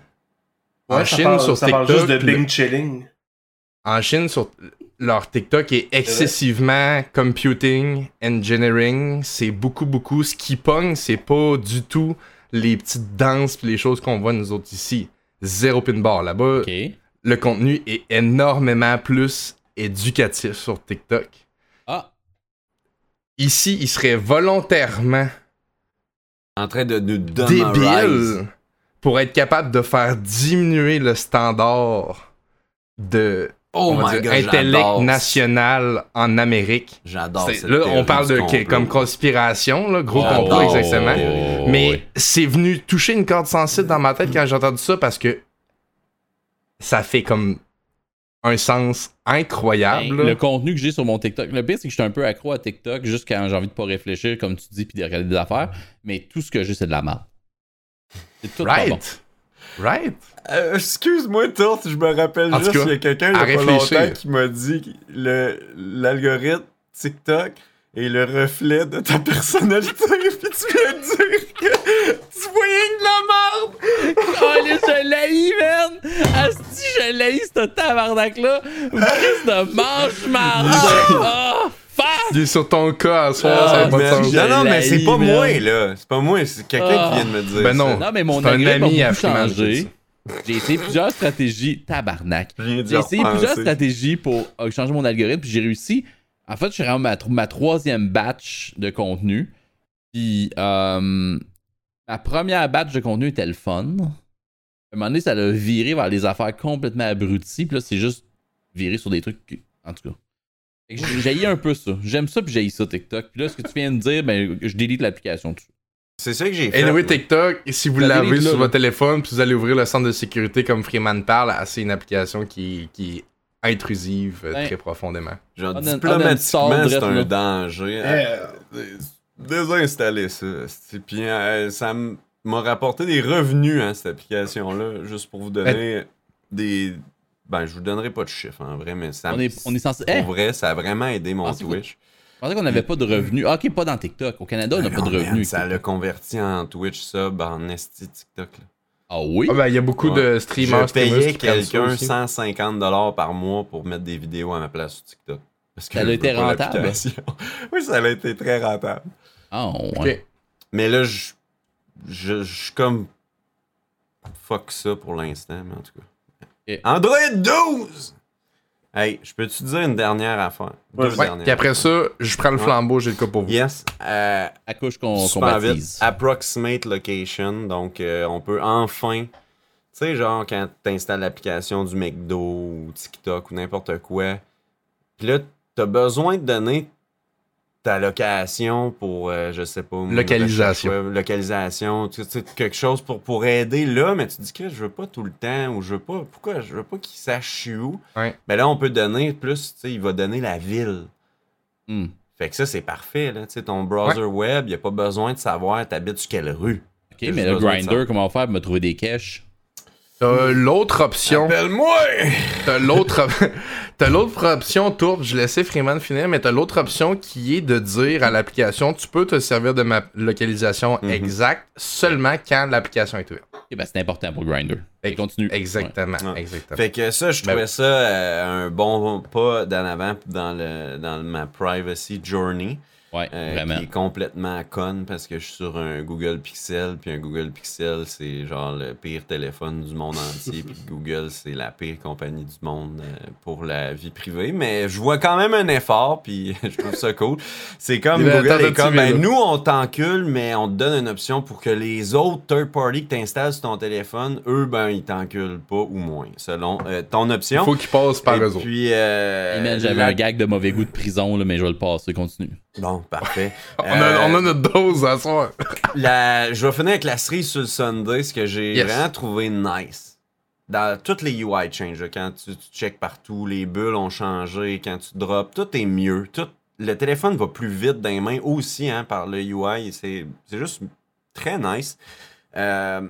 En Ouais, ça Chine, parle- sur ça parle TikTok, juste de le- Bing Chilling. En Chine, sur leur TikTok est excessivement computing, engineering. C'est beaucoup, beaucoup. Ce qui pogne, c'est pas du tout les petites danses pis les choses qu'on voit nous autres ici. Zéro pin bar. Là-bas, le contenu est énormément plus éducatif sur TikTok. Ah, Ici, il serait volontairement En train de nous donner débile pour être capable de faire diminuer le standard de Oh on my dire, god, intellect national en Amérique. J'adore cette Là, on parle de complot. comme conspiration, là, gros complot, exactement. oh, Mais oui. c'est venu toucher une corde sensible dans ma tête quand j'ai entendu ça parce que ça fait comme un sens incroyable. Ben, le contenu que j'ai sur mon TikTok. Le pire, c'est que je suis un peu accro à TikTok juste quand j'ai envie de pas réfléchir, comme tu dis, puis de regarder des affaires. Mais tout ce que j'ai, c'est de la merde. C'est tout pas Right? bon. Right? Euh, Excuse-moi, Tourt, je me rappelle En juste cas, qu'il y a quelqu'un il y a pas longtemps qui m'a dit que le- l'algorithme TikTok est le reflet de ta personnalité. <laughs> Puis tu viens de dire que tu voyais de la merde. Oh, je l'ai, man! Asti, je l'ai, ce tabarnak-là! Crise de manche-marde! Oh, fuck! Il est sur ton cas à soir, Ah, ça n'a pas de sens. non, non, mais c'est pas moi, là. C'est pas moi, c'est quelqu'un Ah. qui vient de me dire. Ben non. mais mon C'est un algorithme ami a changé. J'ai essayé plusieurs stratégies. Tabarnak. J'ai essayé plusieurs stratégies pour euh, changer mon algorithme, puis j'ai réussi. En fait, je suis rendu à ma, ma troisième batch de contenu. Puis, euh, ma première batch de contenu était le fun. À un moment donné, ça l'a viré vers des affaires complètement abruties. Puis là, c'est juste viré sur des trucs. que- En tout cas. J'ai un peu ça. J'aime ça, puis j'ai ça TikTok. Puis là, ce que tu viens de dire, ben, je délite l'application dessus. C'est ça que j'ai fait. Anyway. TikTok, si vous l'avez sur là. votre téléphone, puis vous allez ouvrir le centre de sécurité comme Freeman parle, ah, c'est une application qui, qui est intrusive euh, Ben, très profondément. Genre, On on diplomatiquement, c'est un là. danger. Euh, Euh, Désinstaller ça. c'est- Puis euh, ça m'a rapporté des revenus, hein, cette application-là, juste pour vous donner des. Ben, je vous donnerai pas de chiffres, en vrai, mais ça On est, on est censé. Pour vrai, ça a vraiment aidé mon Ah, Twitch. je pensais qu'on n'avait pas de revenus. Ah, ok, pas dans TikTok. Au Canada, on n'a Ben pas de man, revenus. ça l'a converti en Twitch sub, en esti TikTok. là. Ah oui? Ah ben, il y a beaucoup Ouais. de streamers, Je payais quelqu'un aussi. 150$ par mois pour mettre des vidéos à ma place sur TikTok. Parce que Ça a été rentable? <laughs> oui, ça a été très rentable. Ah, ouais. Ok. Mais là, je je je suis comme fuck ça pour l'instant, mais en tout cas. Android 12! Hey, je peux-tu dire une dernière affaire? Deux Ouais, dernières. puis après ça, je prends le flambeau, j'ai le cas pour vous. Yes. Euh, Accouche qu'on baptise. Approximate location. Donc, euh, on peut enfin. Tu sais, genre, quand tu installes l'application du McDo ou TikTok ou n'importe quoi, puis là, tu as besoin de donner ta location pour, euh, je sais pas. Localisation. localisation, tu sais, quelque chose pour, pour aider là, mais tu dis que je veux pas tout le temps ou je veux pas. Pourquoi je veux pas qu'il sache je suis où? Ouais. Ben là, on peut donner plus, tu sais, il va donner la ville. Hmm. Fait que ça, c'est parfait, là. Tu sais, ton browser web, il a pas besoin de savoir t'habites sur quelle rue. Ok, mais le grinder, comment faire pour me trouver des caches? T'as l'autre option. Appelle-moi! T'as l'autre <laughs> t'as l'autre option, Tourbe, je laissais Freeman finir, mais t'as l'autre option qui est de dire à l'application tu peux te servir de ma localisation Mhm. exacte seulement quand l'application est ouverte. Ben c'est important pour grinder. Et continue. Exactement, Ouais. exactement. Fait que ça, je Ben trouvais ça euh, un bon pas d'en avant dans, le, dans ma privacy journey. Ouais, euh, vraiment. qui est complètement conne parce que je suis sur un Google Pixel, puis un Google Pixel, c'est genre le pire téléphone du monde entier, puis <laughs> Google, c'est la pire compagnie du monde euh, pour la vie privée. Mais je vois quand même un effort, puis <laughs> je trouve ça cool. C'est comme Google est comme, ben, nous, on t'encule, mais on te donne une option pour que les autres third party que tu installes sur ton téléphone, eux, ben, ils t'enculent pas ou moins, selon euh, ton option. Il faut qu'il passe par Et eux autres. puis, euh, J'avais la- un gag de mauvais goût de prison, là, mais je vais le passer. Continue. Bon, parfait. <laughs> On, a, Euh, on a notre dose à soir. <laughs> la- je vais finir avec la cerise sur le Sunday, ce que j'ai Yes. vraiment trouvé nice. Dans toutes les UI changes, quand tu, tu checkes partout, les bulles ont changé, quand tu drops, tout est mieux. Tout, le téléphone va plus vite dans les mains aussi hein, par le UI. C'est c'est juste très nice. Euh,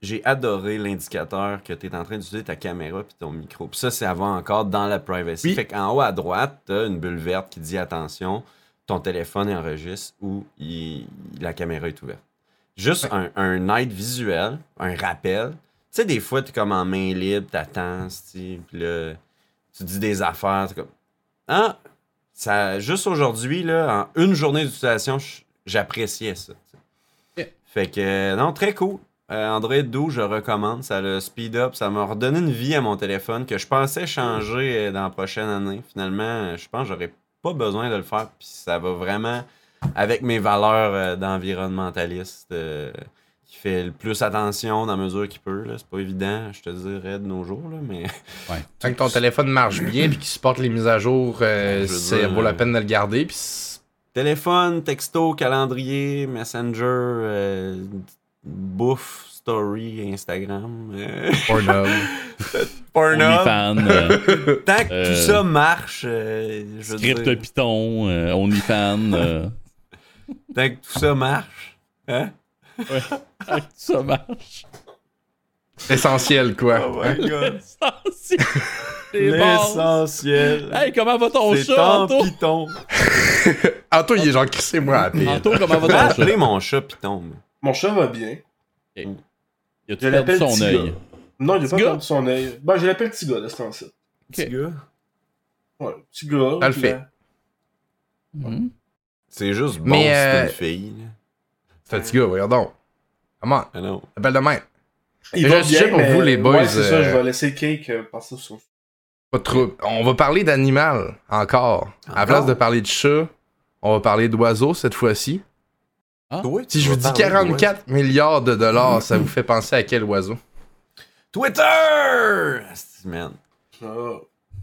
j'ai adoré l'indicateur que tu es en train d'utiliser ta caméra puis ton micro. Puis ça, c'est avant encore dans la privacy. Oui. Fait qu'en haut à droite, tu as une bulle verte qui dit attention, ton téléphone enregistre ou il- la caméra est ouverte. Juste un, un aide visuel, un rappel. Tu sais, des fois, tu es comme en main libre, t'attends, puis là, tu dis des affaires, t'es comme Ah, ça, juste aujourd'hui, là, en une journée d'utilisation, j'appréciais ça. Fait que, non, très cool. Euh, Android 12, je recommande. Ça le speed up. Ça m'a redonné une vie à mon téléphone que je pensais changer euh, dans la prochaine année. Finalement, je pense que j'aurais pas besoin de le faire. Puis ça va vraiment avec mes valeurs euh, d'environnementaliste euh, qui fait le plus attention dans la mesure qu'il peut. là. C'est pas évident, je te dirais, de nos jours. Là, mais <laughs> Tant que ton téléphone marche bien puis qu'il supporte les mises à jour, euh, ça dire, vaut la euh, peine de le garder. Puis téléphone, texto, calendrier, messenger, euh, bouffe, story, Instagram, euh, Pornhub. <laughs> Pornhub. Euh, <laughs> Tant que Euh, tout ça marche, euh, je veux Script dire, Python, euh, OnlyFans. euh, <laughs> tant que tout ça marche, hein? ça marche. Essentiel, quoi. Oh my god. L'essentiel. <laughs> Hey, comment va ton chat, en Anto? Python. Anto, il est genre crissé moi à la pile. Anto, comment va ton chat? appeler mon chat Python. Mon chat va bien. Il a Je perdu l'appelle son œil? Non, il a pas perdu son œil. Ben, je l'appelle petit gars, de ce temps-ci. Petit gars? Ouais, petit gars. Ça le fait. Mhm. C'est juste bon Mais, si c'est euh, une fille. C'est un petit gars, voyons donc. Comment? Ah non. Appelle de même. Il J'ai va sujet pour mais- vous, les boys, Ouais, c'est ça, euh, je vais laisser Cake euh, passer sur Pas de trouble. On va parler d'animal encore. À la Encore? place de parler de chat, on va parler d'oiseaux cette fois-ci. Toi, Si je vous dis parler de 44 milliards de dollars, ça vous fait penser à quel oiseau? Twitter! Man.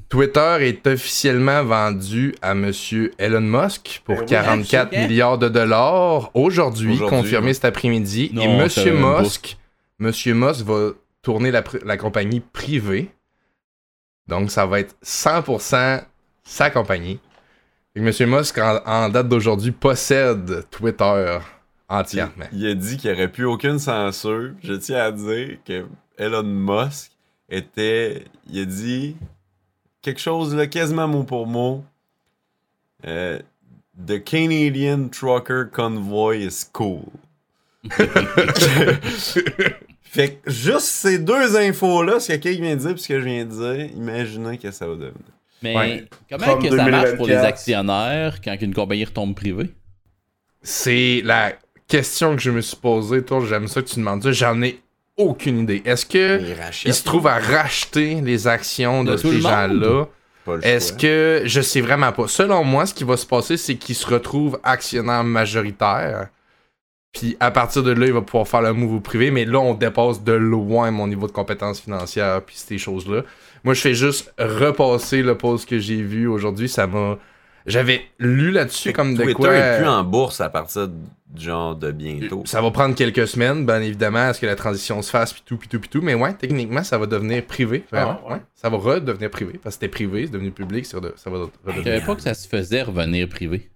Twitter est officiellement vendu à Monsieur Elon Musk pour Ben oui. 44 Hein? milliards de dollars aujourd'hui, Aujourd'hui, confirmé ouais. cet après-midi. Non, Et Monsieur c'est un Musk, Monsieur Musk va tourner la, pr- la compagnie privée. Donc ça va être 100% sa compagnie. Et Monsieur Musk, en, en date d'aujourd'hui, possède Twitter entièrement. Il a dit qu'il n'y aurait plus aucune censure. Je tiens à dire que Elon Musk était. Il a dit quelque chose là, quasiment mot pour mot. Euh, The Canadian Trucker Convoy is cool. <laughs> fait que juste ces deux infos-là, ce que quelqu'un vient de dire puis ce que je viens de dire, imaginez que ça va devenir. Mais Ouais. comment Comme que ça marche pour les 2024? actionnaires quand une compagnie retombe privée? C'est la question que je me suis posée, toi. J'aime ça que tu demandes ça. J'en ai aucune idée. Est-ce que Il rachète. il se trouve à racheter les actions de, ces gens-là? Est-ce que je sais vraiment pas. Selon moi, ce qui va se passer, c'est qu'il se retrouve actionnaire majoritaire. Puis à partir de là, il va pouvoir faire le move au privé. Mais là, on dépasse de loin mon niveau de compétences financières puis ces choses-là. Moi, je fais juste repasser le post que j'ai vu aujourd'hui. Ça m'a. J'avais lu là-dessus comme de Twitter quoi. est plus en bourse à partir du genre de bientôt. Ça va prendre quelques semaines, bien évidemment, à ce que la transition se fasse, puis tout, puis tout, puis tout. Mais ouais, techniquement, ça va devenir privé. Vraiment, Ah, ouais. ouais. Ça va redevenir privé, parce que c'était privé, c'est devenu public, ça va va Je redevenir. savais pas que ça se faisait revenir privé.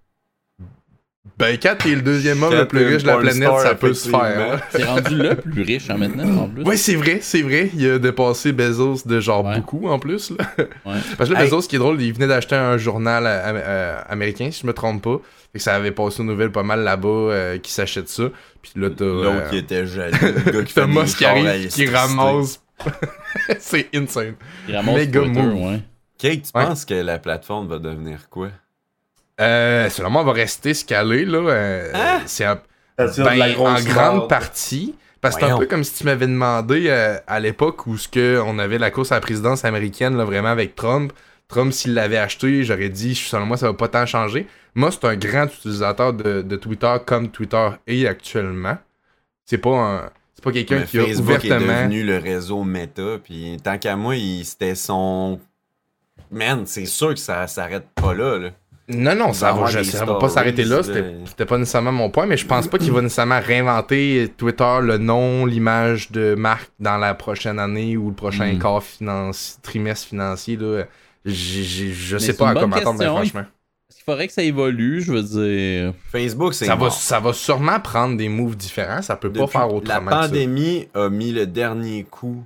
Ben, quand t'es le deuxième homme le plus riche de la une planète, star, ça peut se faire. hein. C'est rendu le plus riche en maintenant, en plus. Oui, c'est vrai, c'est vrai. Il a dépassé Bezos de genre Ouais. beaucoup en plus. Là. Ouais. Parce que là, Hey. Bezos, ce qui est drôle, il venait d'acheter un journal euh, euh, américain, si je me trompe pas. Fait que ça avait passé aux nouvelles pas mal là-bas euh, qui s'achète ça. Puis là, t'as. L'autre euh, qui était jaloux, le gars qui <laughs> fait Thomas des qui arrive, qui ramasse. <laughs> c'est insane. Il ramasse Twitter, move. ouais. Kate, tu Ouais. penses que la plateforme va devenir quoi? Euh, selon moi, on va rester scalé, là. euh, Hein? C'est un Ben, en grande partie. Parce que c'est un peu comme si tu m'avais demandé euh, à l'époque où ce que on avait la course à la présidence américaine, là, vraiment avec Trump. Trump, s'il l'avait acheté, j'aurais dit, selon moi, ça va pas tant changer. Moi, c'est un grand utilisateur de, de Twitter comme Twitter est actuellement. C'est pas un. C'est pas quelqu'un qui a Facebook est ouvertement. devenu le réseau Meta, puis tant qu'à moi, il- c'était son... Man, c'est sûr que ça s'arrête pas là, là. Non, non, ça va va, avoir je- des ça va pas s'arrêter là. là. C'était pas nécessairement mon point, mais je pense pas qu'il va nécessairement réinventer Twitter, le nom, l'image de marque dans la prochaine année ou le prochain Mm. quart financi- trimestre financier. Là. Je Mais sais pas à quoi bonne m'attendre, ben, franchement. Est-ce qu'il faudrait que ça évolue, je veux dire? Facebook, c'est Ça va, ça va sûrement prendre des moves différents. Ça peut pas faire La autrement. que ça. pandémie a mis le dernier coup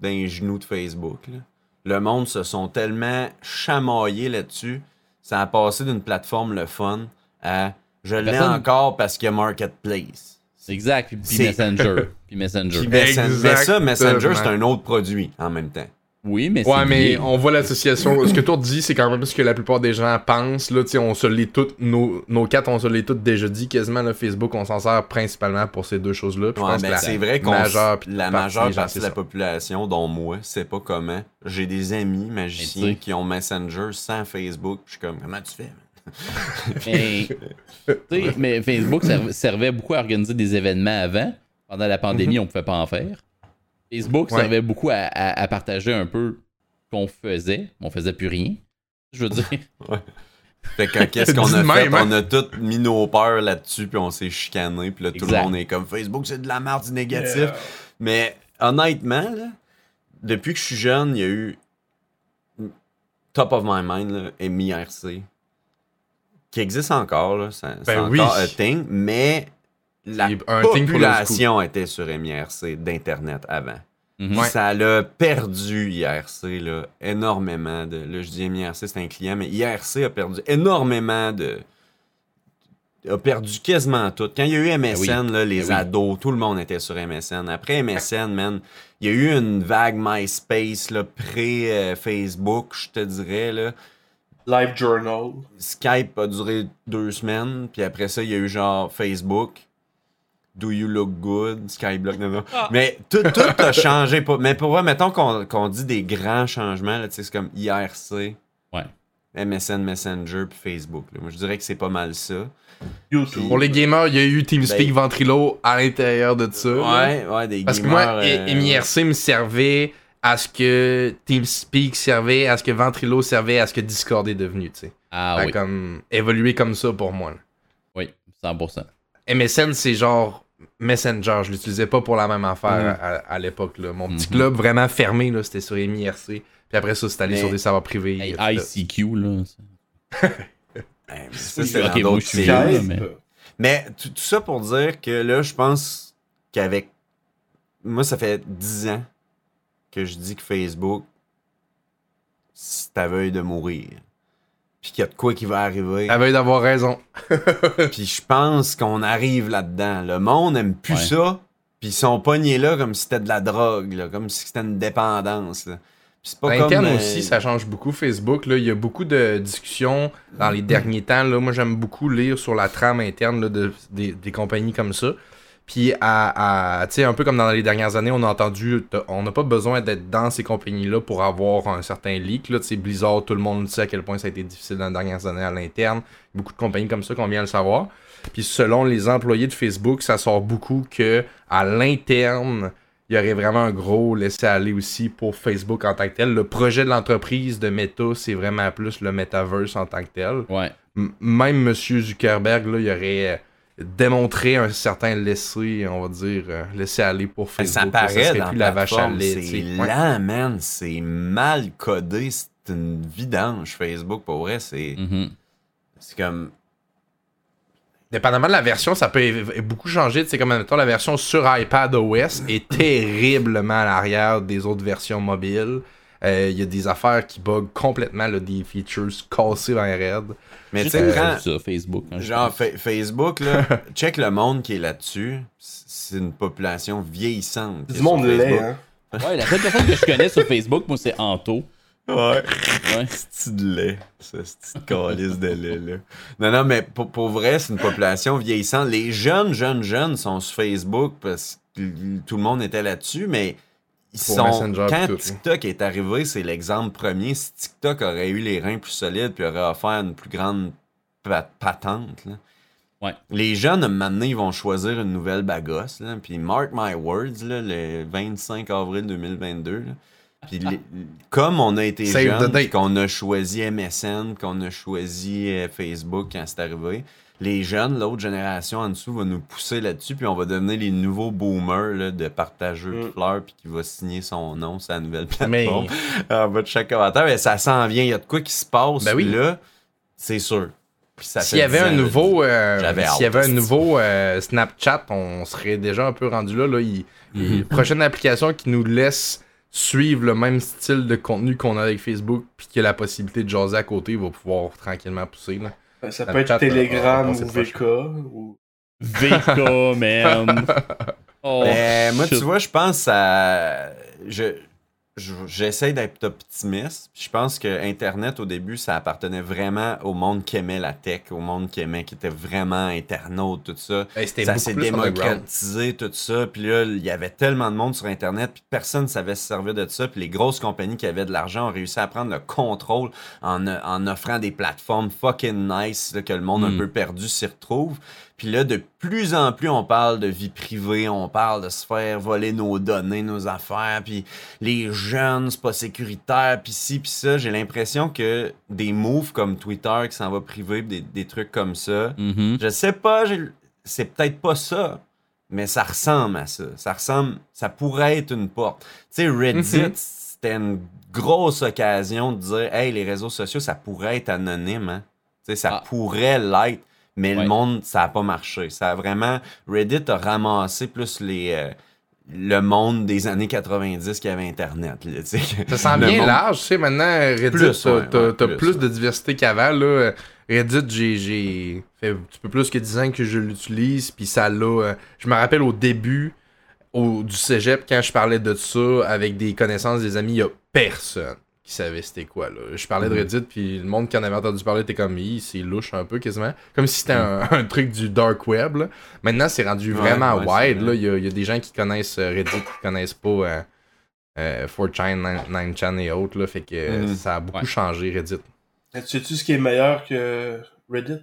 dans les genoux de Facebook. là. Le monde se sont tellement chamaillés là-dessus. Ça a passé d'une plateforme le fun à je l'ai Personne- encore parce qu'il y a Marketplace. Exact. Puis, puis C'est- Messenger. <laughs> Puis Messenger. Puis Messen- mais ça, Messenger, c'est un autre produit en même temps. Oui, mais Ouais, c'est mais lié. on voit l'association. Ce que toi dis, c'est quand même ce que la plupart des gens pensent. Là, Tu sais, on se l'est toutes, nos, nos quatre, on se l'est toutes déjà dit quasiment. Là, Facebook, on s'en sert principalement pour ces deux choses-là. Ouais, pense ben, que la c'est vrai qu'on majeure la majeure partie de la ça. population, dont moi, c'est pas comment. J'ai des amis magiciens tu qui ont Messenger sans Facebook. Je suis comme, comment tu fais? man? <laughs> Mais, tu sais, mais Facebook serv- servait beaucoup à organiser des événements avant. Pendant la pandémie, on pouvait pas en faire. Facebook Ouais. servait beaucoup à, à- à partager un peu ce qu'on faisait. On faisait plus rien. Je veux dire. <laughs> Fait que qu'est-ce <laughs> qu'on a fait? même, hein? On a tous mis nos peurs là-dessus, puis on s'est chicané, puis là, tout Exact. le monde est comme Facebook, c'est de la merde, du négatif. Yeah. Mais honnêtement, là, depuis que je suis jeune, il y a eu top of my mind, là, MIRC, qui existe encore, là, ça- c'est Ben oui. encore un thing, mais la un population était sur MIRC d'Internet avant. Mhm. Ça l'a perdu IRC, là, énormément de. Là, je dis IRC, c'est un client, mais IRC a perdu énormément de. a perdu quasiment tout. Quand il y a eu MSN, là, les oui. ados, tout le monde était sur MSN. Après MSN, man, il y a eu une vague MySpace, là, pré-Facebook, je te dirais, là. Live Journal. Skype a duré deux semaines, puis après ça, il y a eu genre Facebook. Do you look good? Skyblock, non, non. Mais tout, tout a changé. Mais pour vrai, mettons qu'on dit des grands changements, là, tu sais, c'est comme IRC, Ouais. MSN Messenger, puis Facebook. là. Moi, je dirais que c'est pas mal ça. YouTube. Pour les gamers, il y a eu TeamSpeak Ben- Ventrilo à l'intérieur de ça. Ouais, ouais, des Parce que moi, euh, MIRC me servait à ce que TeamSpeak servait, à ce que Ventrilo servait, à ce que Discord est devenu, tu sais. Ah a oui. comme évolué comme ça pour moi. là. Oui, 100%. MSN, c'est genre Messenger. Je l'utilisais pas pour la même affaire Mhm. à, à l'époque. là. Mon petit Mhm. club vraiment fermé, là, c'était sur MIRC. Puis après ça, c'est allé Mais- sur des serveurs privés. Hey. ICQ, là. <laughs> ça, Oui, c'est ok, dans moi, je là, mais- Mais tout, tout ça pour dire que là, je pense qu'avec. Moi, ça fait 10 ans que je dis que Facebook, c'est à veille de mourir. Puis qu'il y a de quoi qui va arriver. Aveugle d'avoir raison. <laughs> Puis je pense qu'on arrive là-dedans. Le monde aime plus Ouais. ça. Puis ils sont pognés là comme si c'était de la drogue, là, comme si c'était une dépendance. là. C'est pas À comme. l'interne euh, aussi, ça change beaucoup Facebook. Là. Il y a beaucoup de discussions dans les derniers temps. Là. Moi, j'aime beaucoup lire sur la trame interne là, de, des, des compagnies comme ça. Puis, à, à- tu sais, un peu comme dans les dernières années, on a entendu, on n'a pas besoin d'être dans ces compagnies-là pour avoir un certain leak. Là. Tu sais, Blizzard, tout le monde sait à quel point ça a été difficile dans les dernières années à l'interne. Beaucoup de compagnies comme ça qu'on vient le savoir. Puis, selon les employés de Facebook, ça sort beaucoup que à l'interne, il y aurait vraiment un gros laisser-aller aussi pour Facebook en tant que tel. Le projet de l'entreprise de Meta, c'est vraiment plus le metaverse en tant que tel. Ouais. M- même Monsieur Zuckerberg, là, il aurait démontré un certain laisser, on va dire, euh, laisser-aller pour Ben, Facebook. ça paraît dans plus la vache à lait. C'est lent, man. C'est mal codé. C'est une vidange, Facebook. Pour vrai, c'est Mhm. c'est comme... Dépendamment de la version, ça peut beaucoup changer. Tu sais, comme mettons, la version sur iPad OS est terriblement à l'arrière des autres versions mobiles. Euh, Il y a des affaires qui bug complètement, là, des features cassées dans les raids. Mais tu sais, euh, prends- ça, Facebook. hein, je Genre. Fa- Facebook, là, <laughs> check le monde qui est là-dessus. C'est une population vieillissante. Du monde laid, hein. <laughs> Ouais, la seule personne que je connais sur Facebook, moi, c'est Anto. Ouais. Ouais. <laughs> C'est de lait. Ça, c'est une calice de lait, là? Non, non, mais pour, pour vrai, c'est une population vieillissante. Les jeunes, jeunes, jeunes sont sur Facebook parce que tout le monde était là-dessus, mais ils Pour sont. Messenger Quand tout, TikTok est arrivé, c'est l'exemple premier. Si TikTok aurait eu les reins plus solides puis aurait offert une plus grande pa- patente, là, Ouais. Les jeunes, maintenant, ils vont choisir une nouvelle bagasse. Là, puis mark my words, là, le 25 avril 2022. là, puis les- comme on a été Save jeunes, qu'on a choisi MSN, qu'on a choisi euh, Facebook quand c'est arrivé, les jeunes, l'autre génération en dessous, va nous pousser là-dessus, puis on va devenir les nouveaux boomers là, de partageux de Mm. fleurs, puis qui va signer son nom sur la nouvelle Mais- plateforme en bas de chaque commentaire. Mais ça s'en vient, il y a de quoi qui se passe. Ben oui. là, c'est sûr. S'il y avait 10 un nouveau, euh, J'avais s'il y hâte, avait un esti. nouveau euh, Snapchat, on serait déjà un peu rendu là. là il, il- Mhm. <laughs> prochaine application qui nous laisse suivre le même style de contenu qu'on a avec Facebook, puis qui a la possibilité de jaser à côté, il va pouvoir tranquillement pousser. Là. Ben, Ça peut être chat, Telegram ou VK. Ou... VK, man. <laughs> Oh, Mais moi, tu vois, je pense à. Je- j'essaie d'être optimiste. Je pense que Internet, au début, ça appartenait vraiment au monde qui aimait la tech, au monde qui aimait, qui était vraiment internaute, tout ça. Hey, c'était Ça s'est démocratisé, tout ça. Puis là, il y avait tellement de monde sur Internet, puis personne ne savait se servir de ça. Puis les grosses compagnies qui avaient de l'argent ont réussi à prendre le contrôle en, en offrant des plateformes fucking nice là, que le monde un Mm. peu perdu s'y retrouve. Puis là, de plus en plus, on parle de vie privée, on parle de se faire voler nos données, nos affaires, puis les jeunes, c'est pas sécuritaire, puis ci, puis ça. J'ai l'impression que des moves comme Twitter qui s'en va privé, des, des trucs comme ça, Mhm. je sais pas, c'est peut-être pas ça, mais ça ressemble à ça. Ça ressemble, ça pourrait être une porte. Tu sais, Reddit, Mhm. c'était une grosse occasion de dire, hey, les réseaux sociaux, ça pourrait être anonyme, hein. Tu sais, ça Ah. pourrait l'être. Mais Ouais. le monde, ça a pas marché. Ça a vraiment. Reddit a ramassé plus les. euh, le monde des années 90 qui avait Internet. Là, tu sais, que Ça sent le bien monde- large, tu sais, maintenant, Reddit, Plus, t'as ouais, ouais, plus, plus, de diversité qu'avant, là. Reddit, j'ai- j'ai fait un petit peu plus que 10 ans que je l'utilise, puis ça l'a... euh, Je me rappelle au début au, du cégep, quand je parlais de ça avec des connaissances, des amis, il y a personne qui savait c'était quoi, là. Je parlais de Mhm. Reddit, puis le monde qui en avait entendu parler était comme, c'est louche un peu, quasiment. Comme si c'était un, un truc du dark web, là. Maintenant, c'est rendu Ouais, vraiment ouais, wide, vrai. là. Il y, a, il y a des gens qui connaissent euh, Reddit, qui connaissent pas... euh, euh, 4chan, 9chan et autres, là, fait que Mhm. ça a beaucoup Ouais. changé Reddit. Sais-tu ce qui est meilleur que Reddit?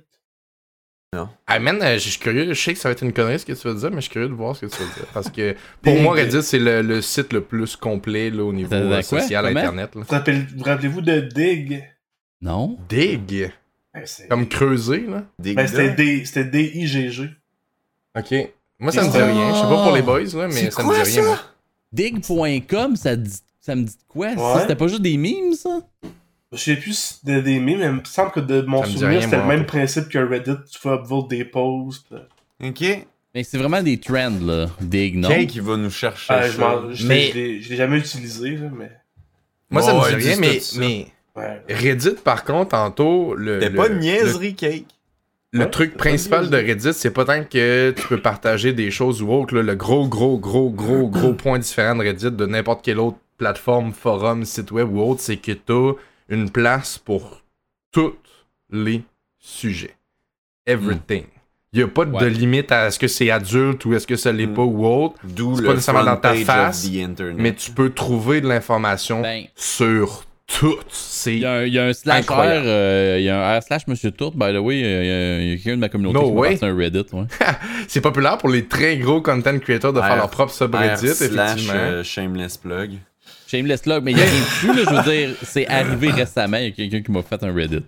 Ah man, euh, je suis curieux, je sais que ça va être une connerie ce que tu vas dire, mais je suis curieux de voir ce que tu vas dire. Parce que <laughs> pour moi, Reddit, c'est le, le site le plus complet là, au niveau euh, social internet. là. Vous rappelez- vous rappelez-vous de Dig? Non? Dig, Ben, comme creuser, là. Ben, c'était D-I-G-G. Ok. Moi, ça me dit Ah. rien. Je sais pas pour les boys, là, mais ça quoi, me dit rien. Dig.com, ça, dit- ça me dit quoi? Ouais. C'était pas juste des memes, ça? Je sais plus des memes, mais il me semble que de mon souvenir, c'était le même principe que Reddit. Tu peux upvote des posts. Ok. Mais c'est vraiment des trends, là. Dig, non? Cake, il va nous chercher. Ah, je ça. Mais- je l'ai je l'ai jamais utilisé, là, mais. Moi, ça me dit rien, mais, Ouais. Reddit, par contre, tantôt, le. C'était le- pas une le- niaiserie, Cake. Le Ouais, truc principal de Reddit, c'est pas tant que tu peux partager des choses ou autre. là. Le gros, gros, gros, gros, gros <clears throat> point différent de Reddit de n'importe quelle autre plateforme, forum, site web ou autre, c'est que t'as une place pour tous les sujets. Everything. Il n'y a pas de Ouais. limite à est-ce que c'est adulte ou est-ce que ça l'est Mm. pas ou autre, D'où le pas nécessairement dans ta face, mais tu peux trouver de l'information Ben, sur tout. C'est il y, a un- il y a un slash R, Incroyable. euh, il y a un R slash Monsieur Tourte, by the way, il y a, a quelqu'un de ma communauté No qui way. un Reddit, ouais. <laughs> c'est populaire pour les très gros content creators de faire R- leur propre subreddit, R slash effectivement. euh, shameless plug. Shameless log, mais il y a rien dessus, là, je veux dire, c'est arrivé récemment, il y a quelqu'un qui m'a fait un Reddit.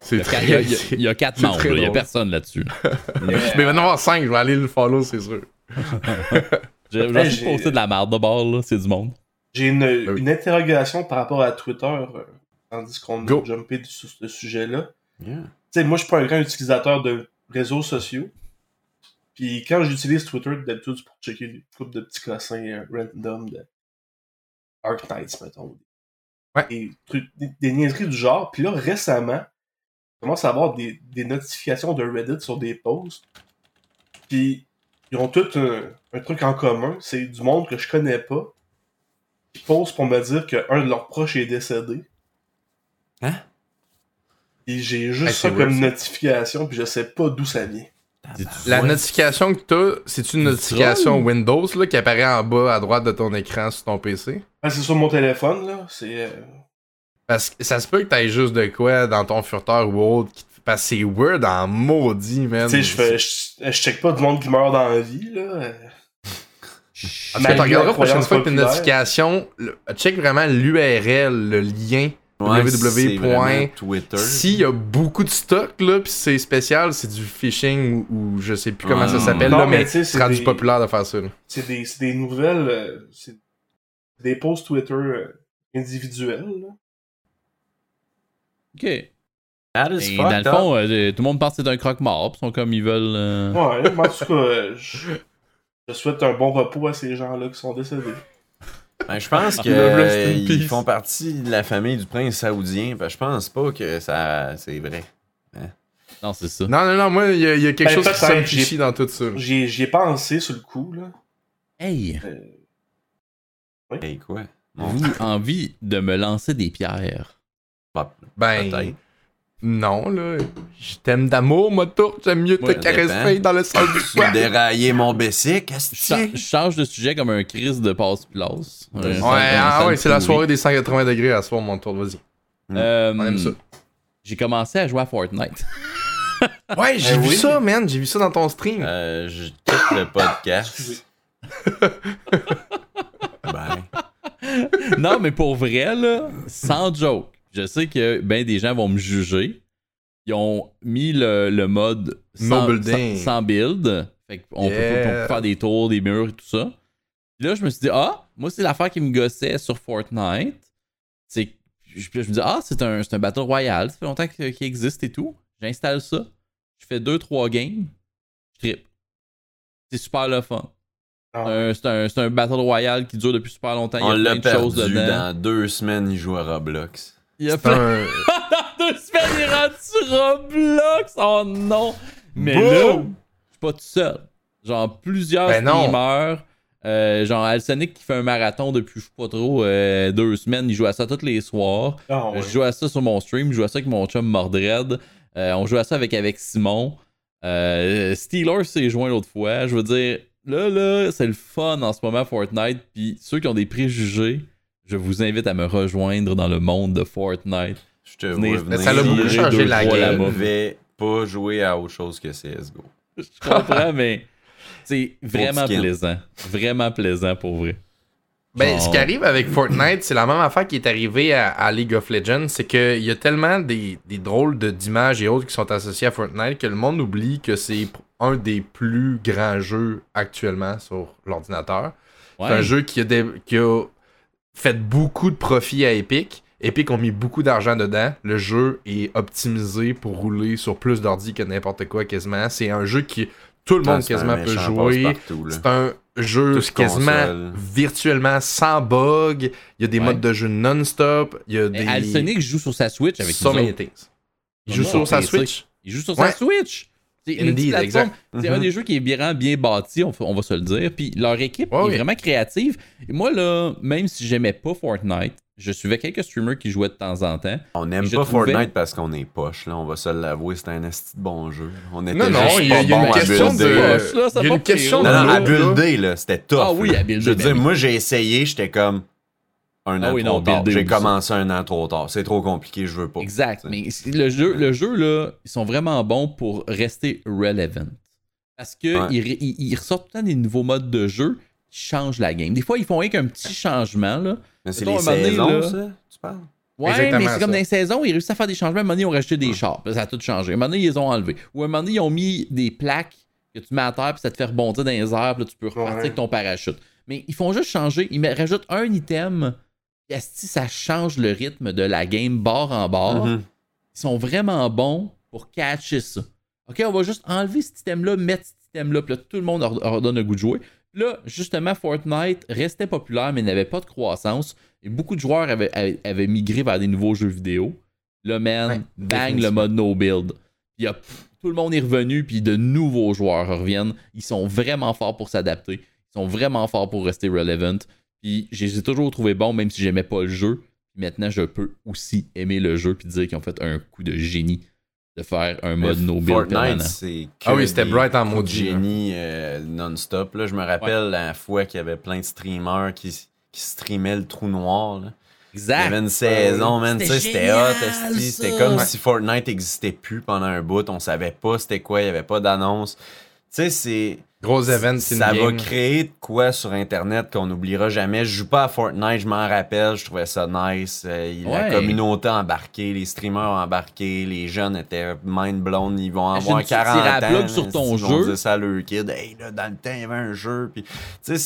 C'est Il y a, très il y a- il y a- il y a quatre membres, il y a personne là-dessus. <laughs> Mais il va y en avoir 5, je vais aller le follow, c'est sûr. J'ai Hey, j'ai j'ai- posté de la merde de bord, là, c'est du monde. J'ai une, oui. une interrogation par rapport à Twitter, euh, tandis qu'on a jumpé sur ce sujet-là. Yeah. Tu sais, moi, je suis pas un grand utilisateur de réseaux sociaux. Puis quand j'utilise Twitter, d'habitude, c'est pour checker des coupes de petits cossins euh, random de Ark Knights, mettons. Ouais. Des, trucs, des, des niaiseries du genre. Puis là, récemment, je commence à avoir des, des notifications de Reddit sur des posts. Puis ils ont tous un, un truc en commun. C'est du monde que je connais pas. Qui posent pour me dire qu'un de leurs proches est décédé. Hein? Et j'ai juste Hey, ça comme weird, notification, puis je sais pas d'où ça vient. La Ouais. notification que t'as, c'est une notification? Windows là, qui apparaît en bas à droite de ton écran sur ton PC. Ah, c'est sur mon téléphone, là. C'est. euh, Parce que ça se peut que t'aies juste de quoi dans ton furteur ou autre. qui te- Parce que c'est weird en maudit, man. Tu sais, je fais. Je, check pas du monde qui meurt dans la vie, là. En tout cas, tu regarderas la prochaine fois que t'as une notification. le- check vraiment l'URL, le lien. Ouais, www. Twitter. S'il y a beaucoup de stock, là, pis c'est spécial, c'est du phishing ou, ou je sais plus comment ça Ouais. s'appelle, là, mais c'est rendu des- populaire de faire ça. C'est des, nouvelles. euh, c'est des posts Twitter euh, individuels, là. Ok. That is Et dans le fond, euh, tout le monde pense que c'est un croque-mort, pis ils sont comme ils veulent. euh, Ouais, mais en tout cas, je, je souhaite un bon repos à ces gens-là qui sont décédés. Ben, je pense qu'ils <laughs> peace. font partie de la famille du prince saoudien. Ben, je pense pas que ça c'est vrai. Non, c'est ça. Non, non, non, moi, il y, a- il y a quelque Ben, chose qui j'ai- dans tout ça. J'y ai pensé sur le coup, là. Hey, Euh, Hey, quoi? Mon envie de me lancer des pierres? Ben, Peut-être. Non, là. Je t'aime d'amour, moi, tout. J'aime mieux te Ouais, caresser dans le sol du J'ai soir. déraillé mon bessic, Je, change de sujet comme un crise de passe-place. Ouais, Ouais, ah ouais, c'est la soirée des 180 degrés à soir, mon tour, vas-y. Euh, On aime ça. J'ai commencé à jouer à Fortnite. <laughs> Ouais, j'ai Eh vu oui. ça, man. J'ai vu ça dans ton stream. Euh, je quitte le podcast. <laughs> ben, non, mais pour vrai, là, sans joke, je sais que ben des gens vont me juger. Ils ont mis le, le mode sans, No building. sans- sans build. Fait qu'on peut, Yeah. on peut faire des tours, des murs et tout ça. Puis là, je me suis dit, ah, moi, c'est l'affaire qui me gossait sur Fortnite. C'est je, puis là, je me dis, ah, c'est un, c'est un Battle Royale. Ça fait longtemps qu'il existe et tout. J'installe ça. Je fais 2-3 games. Je trippe. C'est super le fun. Ah, c'est un, c'est un Battle Royale qui dure depuis super longtemps. Il y On a l'a plein de choses perdu dedans. dans deux semaines, il joue à Roblox. Il y a un- <laughs> dans deux semaines, il est rendu sur Roblox. Oh non. Mais Boom! là, je suis pas tout seul. Genre, plusieurs Ben non. streamers. euh, genre, Alsonic qui fait un marathon depuis, je sais pas trop, euh, deux semaines. Il joue à ça tous les soirs. Ah, ouais. Je joue à ça sur mon stream. Je joue à ça avec mon chum Mordred. Euh, on joue à ça avec, avec Simon. Euh, Steelers s'est joint l'autre fois. Je veux dire, là, là, c'est le fun en ce moment, Fortnite. Puis ceux qui ont des préjugés, je vous invite à me rejoindre dans le monde de Fortnite. Je te Venez- vois venir. ça l'a beaucoup changé deux la fois game. Je vais pas jouer à autre chose que CSGO. Je comprends, mais c'est vraiment plaisant. Vraiment plaisant pour vrai. Ben, Genre- ce qui arrive avec Fortnite, c'est la même affaire qui est arrivée à, à League of Legends, c'est qu'il y a tellement des, des drôles de- d'images et autres qui sont associés à Fortnite que le monde oublie que c'est un des plus grands jeux actuellement sur l'ordinateur. Ouais. C'est un jeu qui a, des- qui a fait beaucoup de profit à Epic. Epic ont mis beaucoup d'argent dedans. Le jeu est optimisé pour rouler sur plus d'ordi que n'importe quoi quasiment. C'est un jeu qui tout le monde Ah, un quasiment peut jouer. C'est un jeu quasiment console. virtuellement sans bug. Il y a des Ouais. modes de jeu non-stop. Il y a Mais des. Alsonic joue sur sa Switch avec so nous many autres. things. Il joue sur sa. Switch. Il joue sur sa Switch. C'est un des jeux qui est bien, bien bâti, on, va se le dire. Puis leur équipe Ouais, est oui. vraiment créative. Et moi, là, même si j'aimais pas Fortnite, je suivais quelques streamers qui jouaient de temps en temps. On n'aime pas trouvais- Fortnite parce qu'on est poche, là. On va se l'avouer, c'est un esti de bon jeu. On était Non, non, il y a, pas il y a bon une à question de. builder. Poche, là, ça Il y a pas une question de. Non, non, à builder, là, c'était tough. Ah oui, à builder, Je veux ben dire, oui. moi, j'ai essayé, j'étais comme un Ah an oui, trop non, tard. J'ai commencé un an trop tard. C'est trop compliqué, je veux pas. Exact. T'sais. Mais le jeu, le jeu, là, ils sont vraiment bons pour rester relevant. Parce que Ouais. ils, ressortent tout le temps des nouveaux modes de jeu qui changent la game. Des fois, ils font rien qu'un petit changement, là. Mais c'est les donné, saisons, là- ça, tu parles? Ouais, Exactement mais c'est comme dans les saisons, ils réussissent à faire des changements. À un moment donné, ils ont rajouté des chars. ça a tout changé. À un moment donné, ils les ont enlevés. Ou à un moment donné, ils ont mis des plaques que tu mets à terre, puis ça te fait rebondir dans les airs, puis là, tu peux repartir Ouais. avec ton parachute. Mais ils font juste changer. Ils rajoutent un item. Asti, ça change le rythme de la game bord en bord. Mhm. Ils sont vraiment bons pour catcher ça. Ok, on va juste enlever cet item-là, mettre cet item-là, puis là, tout le monde leur, leur donne le goût de jouer. Puis Là, justement, Fortnite restait populaire, mais n'avait pas de croissance. Et beaucoup de joueurs avaient, avaient- avaient migré vers des nouveaux jeux vidéo. Là, man, Ouais, bang, le mode no build. Puis tout le monde est revenu, puis de nouveaux joueurs reviennent. Ils sont vraiment forts pour s'adapter. Ils sont vraiment forts pour rester relevant. Puis je les ai toujours trouvés bons, même si j'aimais pas le jeu. Maintenant, je peux aussi aimer le jeu, puis dire qu'ils ont fait un coup de génie de faire un mode no build Fortnite, permanent. Ah oui, c'était bright en coups de maudit, là. génie euh, non-stop. là. Je me rappelle la fois qu'il y avait plein de streamers qui, qui streamaient le trou noir. là. Il y Exact. avait une saison, man, tu C'était sais, c'était hot, c'était comme Ouais. si Fortnite existait plus pendant un bout, on savait pas c'était quoi, il y avait pas d'annonce. Tu sais, c'est Gros event, ça va créer de quoi sur internet qu'on n'oubliera jamais. Je joue pas à Fortnite, je m'en rappelle, je trouvais ça nice. Euh, La communauté a embarqué, les streamers ont embarqué, les jeunes étaient mind blown, ils vont Imagine, avoir tu tires 40 à la ans. sur ton ils vont dire ça à leur kid, hey là dans le temps il y avait un jeu puis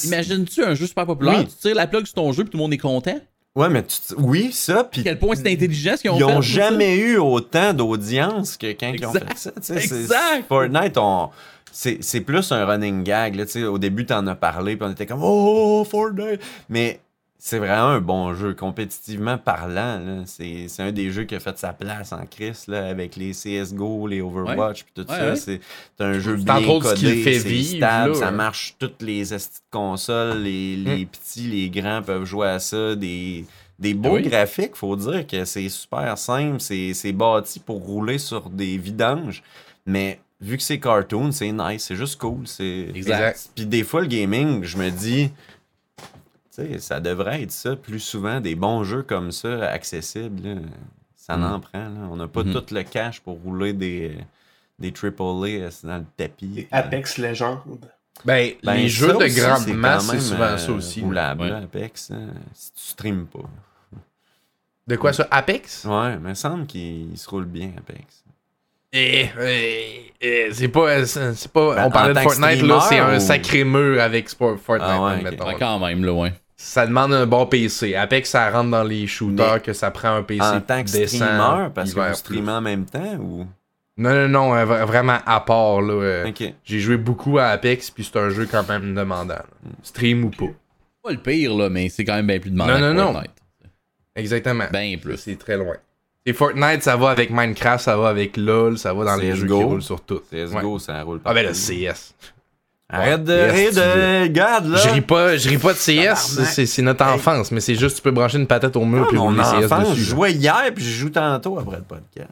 Imagines-tu un jeu super populaire, Oui. tu tires la plug sur ton jeu, puis tout le monde est content? Ouais, mais tu- oui, ça puis À quel point c'est intelligent ce qu'ils ont ils fait? ont pour ça? jamais eu autant d'audience que quand ils ont fait ça. Exact. Fortnite, on- c'est plus un running gag. Là, au début, t'en as parlé, puis on était comme Oh, Fortnite! Mais c'est vraiment un bon jeu, compétitivement parlant. C'est un des jeux qui a fait sa place en Chris là, avec les CSGO, les Overwatch, puis tout Ouais, ça. ouais. C'est un jeu bien codé, c'est stable, là. ça marche toutes les consoles, les, les petits, les grands peuvent jouer à ça, des, des beaux oui. graphiques, faut dire que c'est super simple, c'est c'est bâti pour rouler sur des vidanges, mais vu que c'est cartoon, c'est nice, c'est juste cool, c'est Exact. Puis des fois le gaming, je me dis tu sais, ça devrait être ça plus souvent des bons jeux comme ça accessibles, là. ça Mm. en prend là. on n'a pas Mhm. tout le cash pour rouler des des AAA dans le tapis. Et Apex Legends. Ben, Ben, les jeux de aussi, grande c'est masse, quand c'est souvent euh, ça aussi. là. roulable, Ouais. là, Apex, hein, si tu streames pas. De quoi ça? Apex? Ouais, mais il me semble qu'il se roule bien, Apex. Eh, eh, eh, c'est pas, euh, c'est pas. Ben, on parlait de que Fortnite, là, c'est un ou- sacré mur avec Fortnite, Ah ouais, mettons. Quand même, ouais. Ça demande un bon PC. Apex, ça rentre dans les shooters Mais que ça prend un PC En tant que décent, streamer, parce que vous streamez en même temps ou? Non, non, non, euh, vra- vraiment à part, là. euh. J'ai joué beaucoup à Apex, puis c'est un jeu quand même demandant. là. Stream ou pas. Pas le pire, là, mais c'est quand même bien plus demandant Non, non, que non. Fortnite. Exactement. Ben plus. C'est très loin. Et Fortnite, ça va avec Minecraft, ça va avec LoL, ça va dans les jeux qui roulent sur tout. CSGO, Ouais. ça roule pas. Ah ben là, CS. Arrête de rire de. Regarde, là. Je ris pas, je ris pas de CS, c'est notre enfance, mais c'est juste tu peux brancher une patate au mur puis rouler CS dessus. je jouais hier, puis je joue tantôt après le podcast.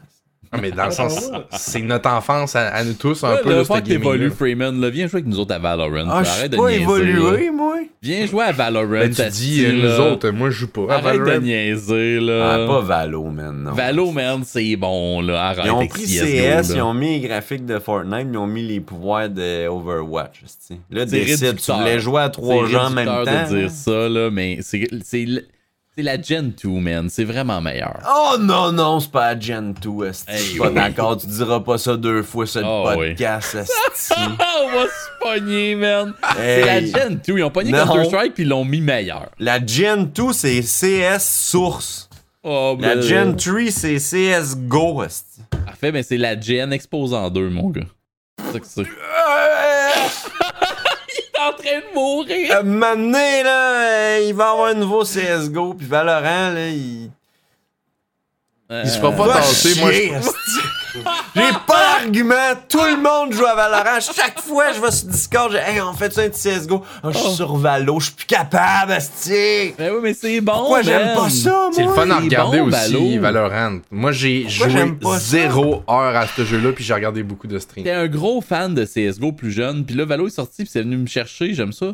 Ah, mais dans le sens, c'est notre enfance à, à nous tous un Là, peu là, ce que t'évolues. Freeman. Là, viens jouer avec nous autres à Valorant. Ah, Arrête suis de pas niaiser, évolué, moi. Viens jouer à Valorant. Ben, tu dis, euh, nous là. autres, moi je joue pas. à Arrête de Valorant. niaiser, Ah, là. pas Valo, man, non. Valo, man, c'est bon, là. Arrête Ils ont pris CS, ils ont mis les graphiques de Fortnite, ils ont mis les pouvoirs de Overwatch. Là, décide, tu voulais jouer à trois gens en même temps. de dire ça, là, mais c'est c'est la Gen 2, man. C'est vraiment meilleur. Oh non, non, c'est pas Gen 2, esti. Je suis Hey, pas oui. d'accord, tu diras pas ça deux fois sur le Oh, oui. podcast, <laughs> esti. Ah, on va se pogner, man. C'est la. Gen 2. Ils ont pogné. Counter-Strike puis ils l'ont mis meilleur. La Gen 2, c'est CS source. Oh, La ben, Gen 3, c'est CSGO, esti. Parfait, mais c'est la Gen en deux, mon gars. C'est ça que c'est. En train de mourir. Moment donné, là, euh, il va avoir un nouveau CSGO, puis Valorant, là, il... Il se fait pas Va tasser, moi je esti. J'ai pas d'argument, tout le monde joue à Valorant. Chaque fois je vais sur Discord, j'ai Hey, on fait ça un petit CSGO. Ah, je suis Oh. sur Valo, je suis plus capable, esti. Ben oui, mais c'est bon. Pourquoi j'aime pas ça, moi? C'est le fun à c'est regarder bon, aussi, Valo. Valorant. Moi, j'ai Pourquoi joué ça? zéro heure à ce jeu-là, puis j'ai regardé beaucoup de streams. J'étais un gros fan de CSGO plus jeune, puis là, Valo est sorti, puis c'est venu me chercher. J'aime ça.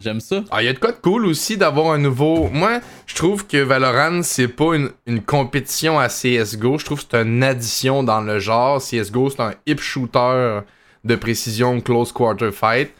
J'aime ça. Ah, il y a de quoi de cool aussi d'avoir un nouveau. Moi, je trouve que Valorant, c'est pas une, une compétition à CSGO. Je trouve que c'est une addition dans le genre. CSGO, c'est un hip shooter de précision close quarter fight.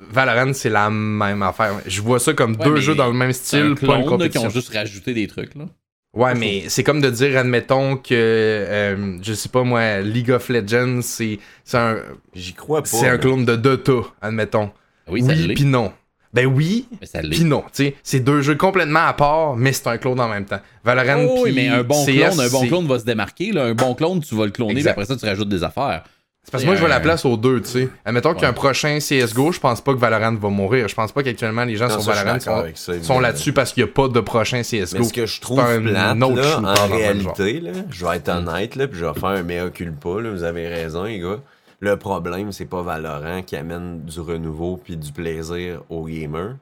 Valorant, c'est la même affaire. Je vois ça comme Ouais, deux jeux dans le même C'est un style, pas une clone là, qui compétition. ont juste rajouté des trucs, là. Ouais, mais c'est comme de dire, admettons que, euh, je sais pas moi, League of Legends, c'est c'est un, J'y crois pas. c'est un clone de Dota, admettons. Oui, ça oui, pis non. Ben oui, pis non. Tu sais, c'est deux jeux complètement à part, mais c'est un clone en même temps. Valorant, Oh, oui, pis mais un bon CS, clone, un bon clone va se démarquer. Là. Un bon clone, tu vas le cloner, puis après ça, tu rajoutes des affaires. C'est parce que moi, je vois la place aux deux, tu sais. Admettons qu'il y a un Ouais. prochain CSGO, je pense pas que Valorant va mourir. Je pense pas qu'actuellement, les gens Non, sur ça, Valorant sont, ça, sont là-dessus parce qu'il y a pas de prochain CSGO. Mais ce que je trouve plate, autre là, en réalité, là, je vais être honnête, là, puis je vais faire un mea culpa, là, vous avez raison, les gars. Le problème, c'est pas Valorant qui amène du renouveau puis du plaisir aux gamers.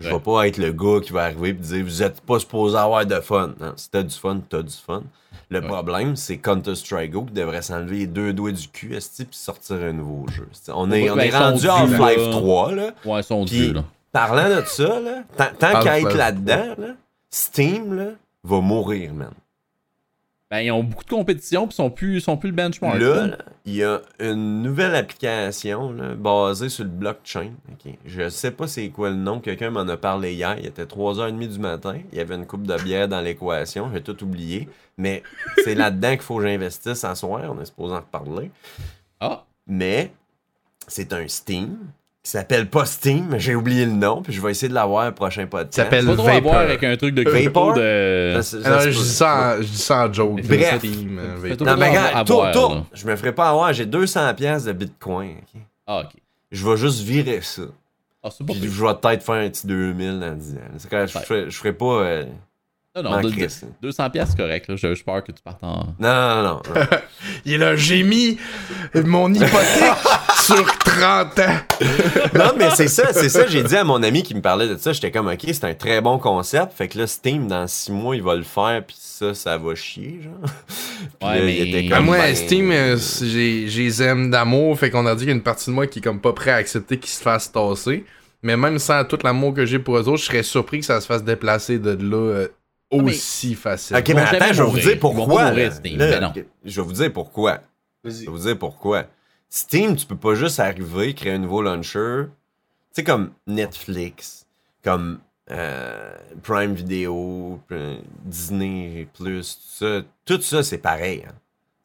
Je vais Ouais. pas être le gars qui va arriver et dire vous êtes pas supposé avoir de fun. Non, si t'as du fun, t'as du fun. Le problème, c'est Counter-Strike Go qui devrait s'enlever les deux doigts du cul puis sortir un nouveau jeu. On est, Ouais, on ben, est sont rendu Half-Life là. 3, là. Ouais, ils sont là. parlant de ça, là, tant, qu'à être là-dedans, là, Steam là, va mourir, man. Ben, ils ont beaucoup de compétition, puis ils sont plus, sont plus le benchmark. Là, là. Il y a une nouvelle application là, basée sur le blockchain. Je sais pas c'est quoi le nom. Quelqu'un m'en a parlé hier. Il était 3h30 du matin. Il y avait une coupe de bière dans l'équation. J'ai tout oublié. Mais c'est là-dedans qu'il faut que j'investisse à soir. On est supposé en reparler. Ah, Mais c'est un Steam qui s'appelle pas Steam, mais j'ai oublié le nom. Puis je vais essayer de l'avoir un prochain podcast. Ça s'appelle Vapor. avec un truc de crypto Vapor? de. Ça, Ah non, je dis ça en, je dis ça en joke. Bref. Steam. Non, mais à regarde, tourne, tourne. Je me ferai pas avoir. J'ai 200$ piastres de Bitcoin. ok? Ah, ok. Je vais juste virer ça. Ah, c'est Puis je vais peut-être faire un petit 2000 dans 10 ans. C'est quand je, ferai, je ferai pas. euh, Non, non, m'en de- crisse, de- là. 200 pièces correct, là. J'ai j'ai peur que tu partes en... Non, non, non. non. <laughs> Il est là, j'ai mis mon hypothèque <laughs> sur 30 ans. <laughs> non, mais c'est ça, c'est ça. J'ai dit à mon ami qui me parlait de ça. J'étais comme, ok, c'est un très bon concept. Fait que là, Steam, dans 6 mois, il va le faire. Puis ça, ça va chier, genre. <laughs> Puis Ouais, là, mais- il était Ben, comme, moi, ben, Steam, euh, j'ai j'ai les aime d'amour, fait qu'on a dit qu'il y a une partie de moi qui est comme pas prêt à accepter qu'il se fasse tasser. Mais même sans tout l'amour que j'ai pour eux autres, je serais surpris que ça se fasse déplacer de là euh, mais- aussi facile. Ok, mais attends, je vais vous dire pourquoi. là. Là, Je vais vous dire pourquoi. Je vais vous dire pourquoi. Steam, tu peux pas juste arriver, créer un nouveau launcher. Tu sais, comme Netflix, comme euh, Prime Video, euh, Disney Plus, tout ça. Tout ça, c'est pareil. hein.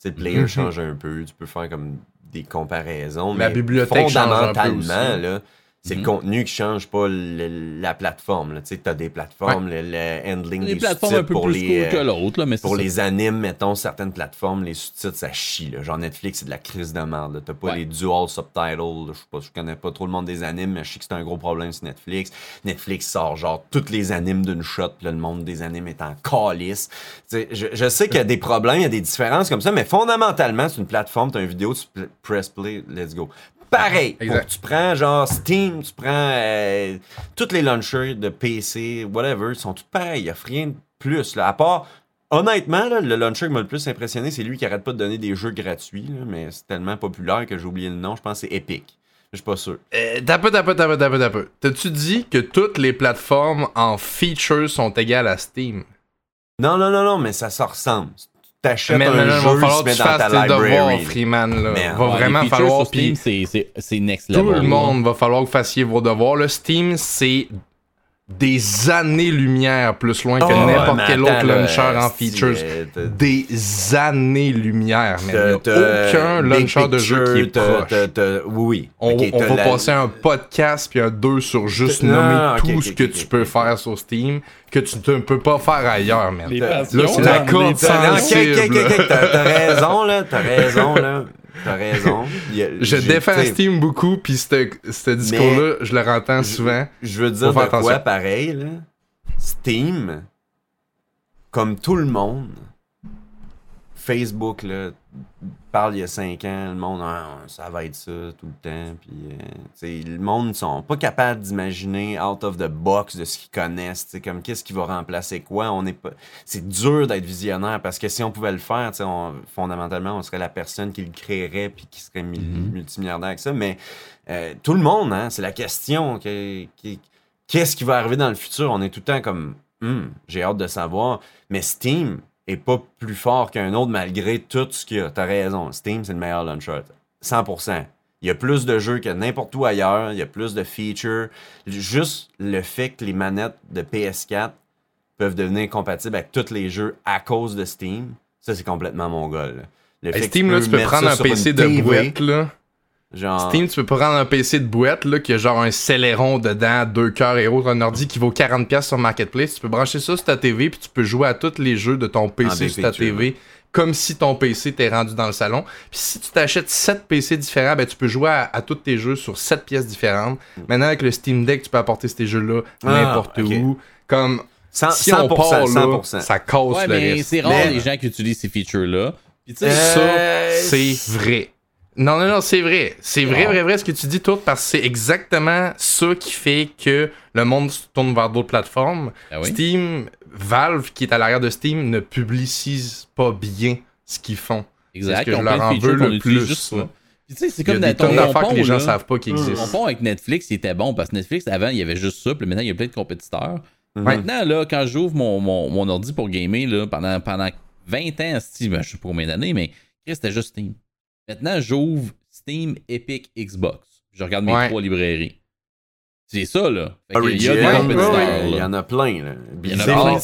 Le player Mhm. change un peu. Tu peux faire comme des comparaisons. La mais bibliothèque change un peu fondamentalement, aussi. là, C'est Mhm. le contenu qui change, pas le- la plateforme. Tu sais, t'as des plateformes, le, le handling Des des plateformes un peu pour plus les, cool euh, que l'autre, là, mais c'est pour ça. les animes, mettons, certaines plateformes, les sous-titres, ça chie. Là. Genre Netflix, c'est de la crise de merde. T'as pas Ouais. les dual subtitles. Je sais pas, je connais pas trop le monde des animes, mais je sais que c'est un gros problème sur Netflix. Netflix sort genre toutes les animes d'une shot, là, le monde des animes est en calice. Je, je sais qu'il y a des problèmes, il y a des différences comme ça, mais fondamentalement, c'est une plateforme, t'as une vidéo, tu press play, let's go. Pareil, Exact. tu prends genre Steam, tu prends euh, tous les launchers de PC, whatever, ils sont tous pareils, il n'y a rien de plus. Là, à part, honnêtement, là, le launcher qui m'a le plus impressionné, c'est lui qui arrête pas de donner des jeux gratuits, là, mais c'est tellement populaire que j'ai oublié le nom, je pense que c'est Epic. Je suis pas sûr. Euh, T'as peu, t'as peu, t'as peu, t'as peu, t'as peu. T'as-tu dit que toutes les plateformes en features sont égales à Steam? Non, non, non, non, mais ça se ressemble. T'achètes Mais un non, non, jeu, va falloir que tu dans ta fasses tes devoirs. Freeman. Là. Merde. Va Ouais, vraiment falloir. Steam, c'est- c'est c'est next tout level. le là. monde va falloir que vous fassiez vos devoirs. Le Steam, c'est des années-lumière plus loin que Oh, n'importe quel attends, autre launcher en features. Des années-lumière, mais aucun launcher de jeu qui est proche. t'as- Oui, oui. On, va la- passer un podcast puis un 2 sur juste nommer non, tout ce que tu peux faire sur Steam que tu ne peux pas faire ailleurs, man. Là, c'est la ok, sensible. t'as raison, là. T'as raison, là. <laughs> T'as raison. A- Je défends t'sais, Steam beaucoup, puis ce discours-là, je le rentends souvent. Je veux dire de quoi attention. pareil, là? Steam, comme tout le monde, Facebook, là, parle il y a 5 ans, le monde, Ah, ça va être ça tout le temps. Puis, euh, le monde sont pas capables d'imaginer out of the box de ce qu'ils connaissent. Comme qu'est-ce qui va remplacer quoi. On est pas. C'est dur d'être visionnaire parce que si on pouvait le faire, on- fondamentalement, on serait la personne qui le créerait puis qui serait Mhm. multimilliardaire avec ça. Mais euh, tout le monde, hein, c'est la question. qui- Qu'est-ce qui va arriver dans le futur? On est tout le temps comme, Hmm, j'ai hâte de savoir. Mais Steam est pas plus fort qu'un autre malgré tout ce qu'il y a. T'as raison. Steam, c'est le meilleur launcher. 100%. Il y a plus de jeux que n'importe où ailleurs. Il y a plus de features. Juste le fait que les manettes de PS4 peuvent devenir compatibles avec tous les jeux à cause de Steam, ça, c'est complètement mon gars. là. Le Hey, Steam, là, tu peux prendre un PC de boîte, là. Genre, Steam, tu peux prendre un PC de boîte, là, qui a genre un Celeron dedans, deux cœurs et autres, un ordi qui vaut 40$ sur Marketplace. Tu peux brancher ça sur ta TV, puis tu peux jouer à tous les jeux de ton PC big sur ta TV, comme si ton PC t'est rendu dans le salon. Puis si tu t'achètes 7 PC différents, ben tu peux jouer à, à tous tes jeux sur 7 pièces différentes. Maintenant, avec le Steam Deck, tu peux apporter ces jeux-là Mm. Ah, n'importe où. Comme, cent- si on 100%, part, là, 100%. ça casse Ouais, le mais reste. c'est rare Mais- les gens qui utilisent ces features-là. Puis tu sais, Euh, Ça, c'est vrai. Non, non, non, c'est vrai. C'est vrai, Ah. vrai, vrai ce que tu dis, tout, parce que c'est exactement ça qui fait que le monde se tourne vers d'autres plateformes. Oui. Steam, Valve, qui est à l'arrière de Steam, ne publicise pas bien ce qu'ils font. exact, c'est ce que je leur en veux le plus, juste tu sais, c'est comme des dans ton que les gens là. savent pas qu'ils Mon existent. pont avec Netflix, il était bon parce que Netflix, avant, il y avait juste ça, puis maintenant, il y a plein de compétiteurs. Maintenant, là, quand j'ouvre mon, mon, mon ordi pour gamer, là, pendant, pendant 20 ans, Steam, ben, je sais pas combien d'années, mais Chris, c'était juste Steam. Maintenant, j'ouvre Steam, Epic, Xbox. Je regarde mes Ouais. trois librairies. C'est ça, là. Il y a Origin, des ouais, compétiteurs, ouais, il y là. en a plein. Là. Bizarre.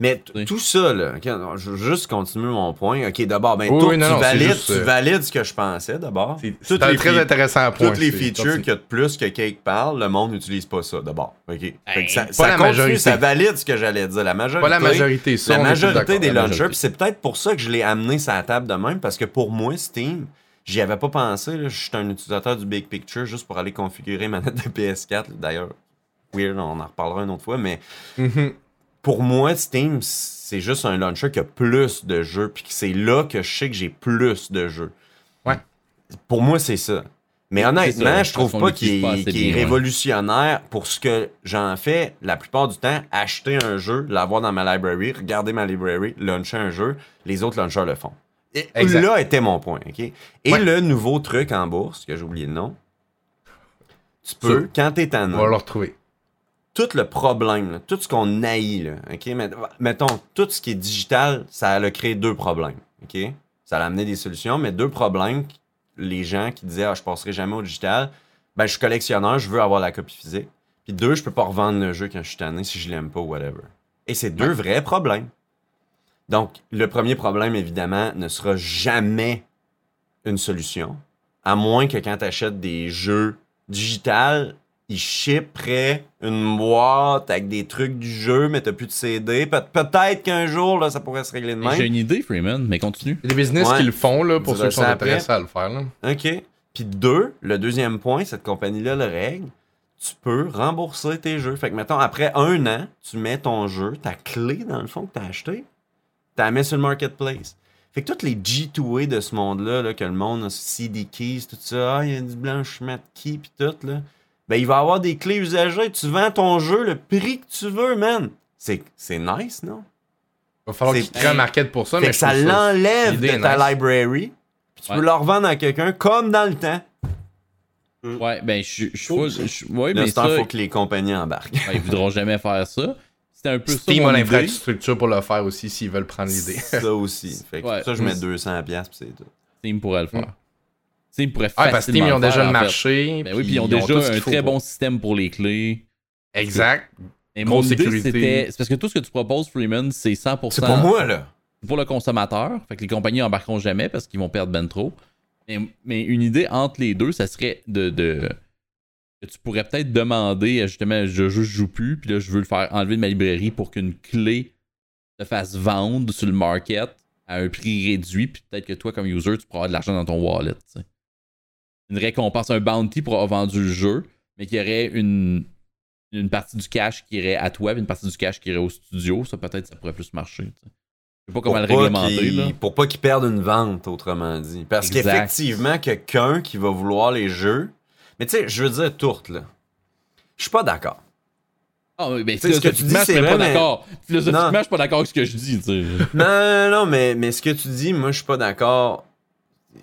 Mais tout ça, là, non, je veux juste continuer mon point. Ok, d'abord, ben, Oui, toi, oui, non, tu, non, valides, juste, tu euh, valides ce que je pensais d'abord. C'est un très intéressant point. Toutes les features qu'il y a de plus que Cake parle, le monde n'utilise pas ça d'abord. Ok. Fait que ça, pas ça la continue, majorité. ça valide ce que j'allais dire. La majorité. Pas la majorité, ça, la majorité des la launchers, puis c'est peut-être pour ça que je l'ai amené sur la table de même, parce que pour moi, Steam, j'y avais pas pensé. là. Je suis un utilisateur du Big Picture juste pour aller configurer ma note de PS4. D'ailleurs, weird, on en reparlera une autre fois, mais Mhm. pour moi, Steam, c'est juste un launcher qui a plus de jeux, puis que c'est là que je sais que j'ai plus de jeux. Ouais. Pour moi, c'est ça. Mais honnêtement, ça, je trouve pas qu'il est, assez qu'il est bien, ouais. révolutionnaire pour ce que j'en fais la plupart du temps. Acheter un jeu, l'avoir dans ma library, regarder ma library, launcher un jeu, les autres launchers le font. Et là était mon point, OK? Et Ouais. le nouveau truc en bourse, que j'ai oublié le nom, tu peux, Ça. quand t'es en On va le retrouver. tout le problème, là, tout ce qu'on haït, là, OK? Met- Mettons, tout ce qui est digital, ça a créé deux problèmes, OK? Ça a amené des solutions, mais deux problèmes, les gens qui disaient « Ah, je passerai jamais au digital », ben, je suis collectionneur, je veux avoir la copie physique. Puis deux, je peux pas revendre le jeu quand je suis tanné si je l'aime pas ou whatever. Et c'est deux vrais problèmes. Donc, le premier problème, évidemment, ne sera jamais une solution, à moins que quand tu achètes des jeux digital, ils shipperaient une boîte avec des trucs du jeu, mais t'as plus de CD. Pe- Peut-être qu'un jour, là, ça pourrait se régler de J'ai même. une idée, Freeman, mais continue. Il y a des business Ouais. qui le font, là, pour ceux qui sont intéressés à le faire, là. OK. Puis deux, le deuxième point, cette compagnie-là le règle. Tu peux rembourser tes jeux. Fait que, mettons, après un an, tu mets ton jeu, ta clé, dans le fond, que t'as acheté, la mets sur le marketplace. Fait que toutes les G2A de ce monde-là, là, que le monde a CD keys, tout ça, ah, il y a du blanchiment de key, puis tout, là. Ben, il va avoir des clés usagées. Tu vends ton jeu le prix que tu veux, man. C'est c'est nice, non? Il va falloir qu'ils créent un market pour ça, Fait mais que ça l'enlève de ta nice. library. Puis tu Ouais. peux le revendre à quelqu'un comme dans le temps. Ouais, ben, je je suis Là, mais ça, faut que les compagnies embarquent. ouais, ils voudront jamais faire ça. C'était un peu ça. Steam mon a l'infrastructure pour le faire aussi s'ils veulent prendre l'idée. <laughs> ça aussi. Fait que Ouais. ça, je mets 200 pièces puis c'est tout. Steam pourrait le faire. Steam pourrait Ah, parce que Steam, ils ont facilement déjà le marché. Ben oui, puis ils ont déjà un très pour- bon système pour les clés. Exact. Et Grosse mon c'était. C'est parce que tout ce que tu proposes, Freeman, c'est 100% C'est pour moi, là. pour le consommateur. Fait que les compagnies embarqueront jamais parce qu'ils vont perdre ben trop. Mais, mais une idée entre les deux, ça serait de. de que tu pourrais peut-être demander, euh, justement, je, je joue plus, puis là, je veux le faire enlever de ma librairie pour qu'une clé te fasse vendre sur le market à un prix réduit, puis peut-être que toi, comme user, tu pourras avoir de l'argent dans ton wallet. Une récompense, un bounty pour avoir vendu le jeu, mais qu'il y aurait une, une partie du cash qui irait à toi, puis une partie du cash qui irait au studio. Ça, peut-être, ça pourrait plus marcher. tu sais. Je sais pas comment le Pour réglementer. Là. Pour pas qu'ils perdent une vente, autrement dit. Parce qu'effectivement, quelqu'un qui va vouloir les jeux. Mais tu sais, je veux dire, tourte, là. Je suis pas d'accord. Ah, oui, Tu sais, ce que tu dis, c'est pas mais- d'accord. Philosophiquement, je suis pas d'accord avec ce que je dis, tu sais. <laughs> Non, non, non, mais, mais ce que tu dis, moi, je suis pas d'accord.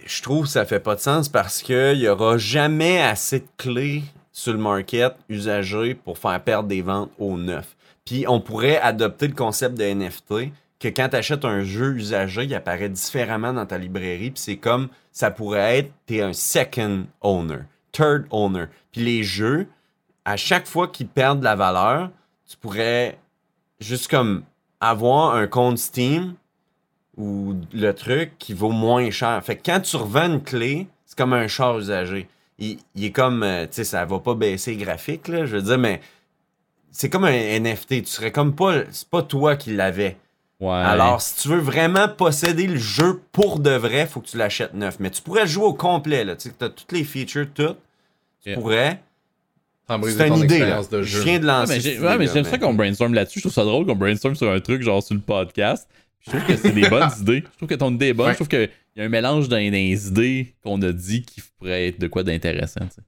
Je trouve que ça fait pas de sens parce qu'il y aura jamais assez de clés sur le market usagées pour faire perdre des ventes au neuf. Puis on pourrait adopter le concept de NFT que quand tu achètes un jeu usagé, il apparaît différemment dans ta librairie. Puis c'est comme ça pourrait être, tu es un second owner, third owner. Puis les jeux, à chaque fois qu'ils perdent de la valeur, tu pourrais juste comme avoir un compte Steam ou le truc qui vaut moins cher. Fait que quand tu revends une clé, c'est comme un char usagé. Il, est comme, euh, tu sais, ça va pas baisser graphique, là, je veux dire, mais c'est comme un NFT. Tu serais comme pas, c'est pas toi qui l'avais. Ouais. Alors, si tu veux vraiment posséder le jeu pour de vrai, faut que tu l'achètes neuf. Mais tu pourrais jouer au complet, là. Tu sais, t'as toutes les features, toutes. Tu Yeah. pourrais. C'est une idée, là. de Je jeu. viens de Ouais, lancer. mais ouais, mais j'aime ça qu'on brainstorm là-dessus. Je trouve ça drôle qu'on brainstorm sur un truc genre sur le podcast. Je trouve que c'est des <laughs> bonnes idées. Je trouve que ton idée est bonne. Ouais. Je trouve qu'il y a un mélange les idées qu'on a dit qui pourrait être de quoi d'intéressant. tu sais.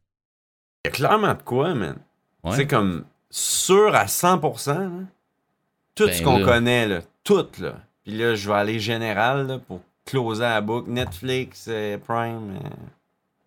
Il y a clairement de quoi, man. Ouais. C'est comme sûr à 100%. là. Tout Ben ce qu'on connaît, là. Tout, là. Puis là, je vais aller général là, pour closer la boucle. Netflix, euh, Prime, euh,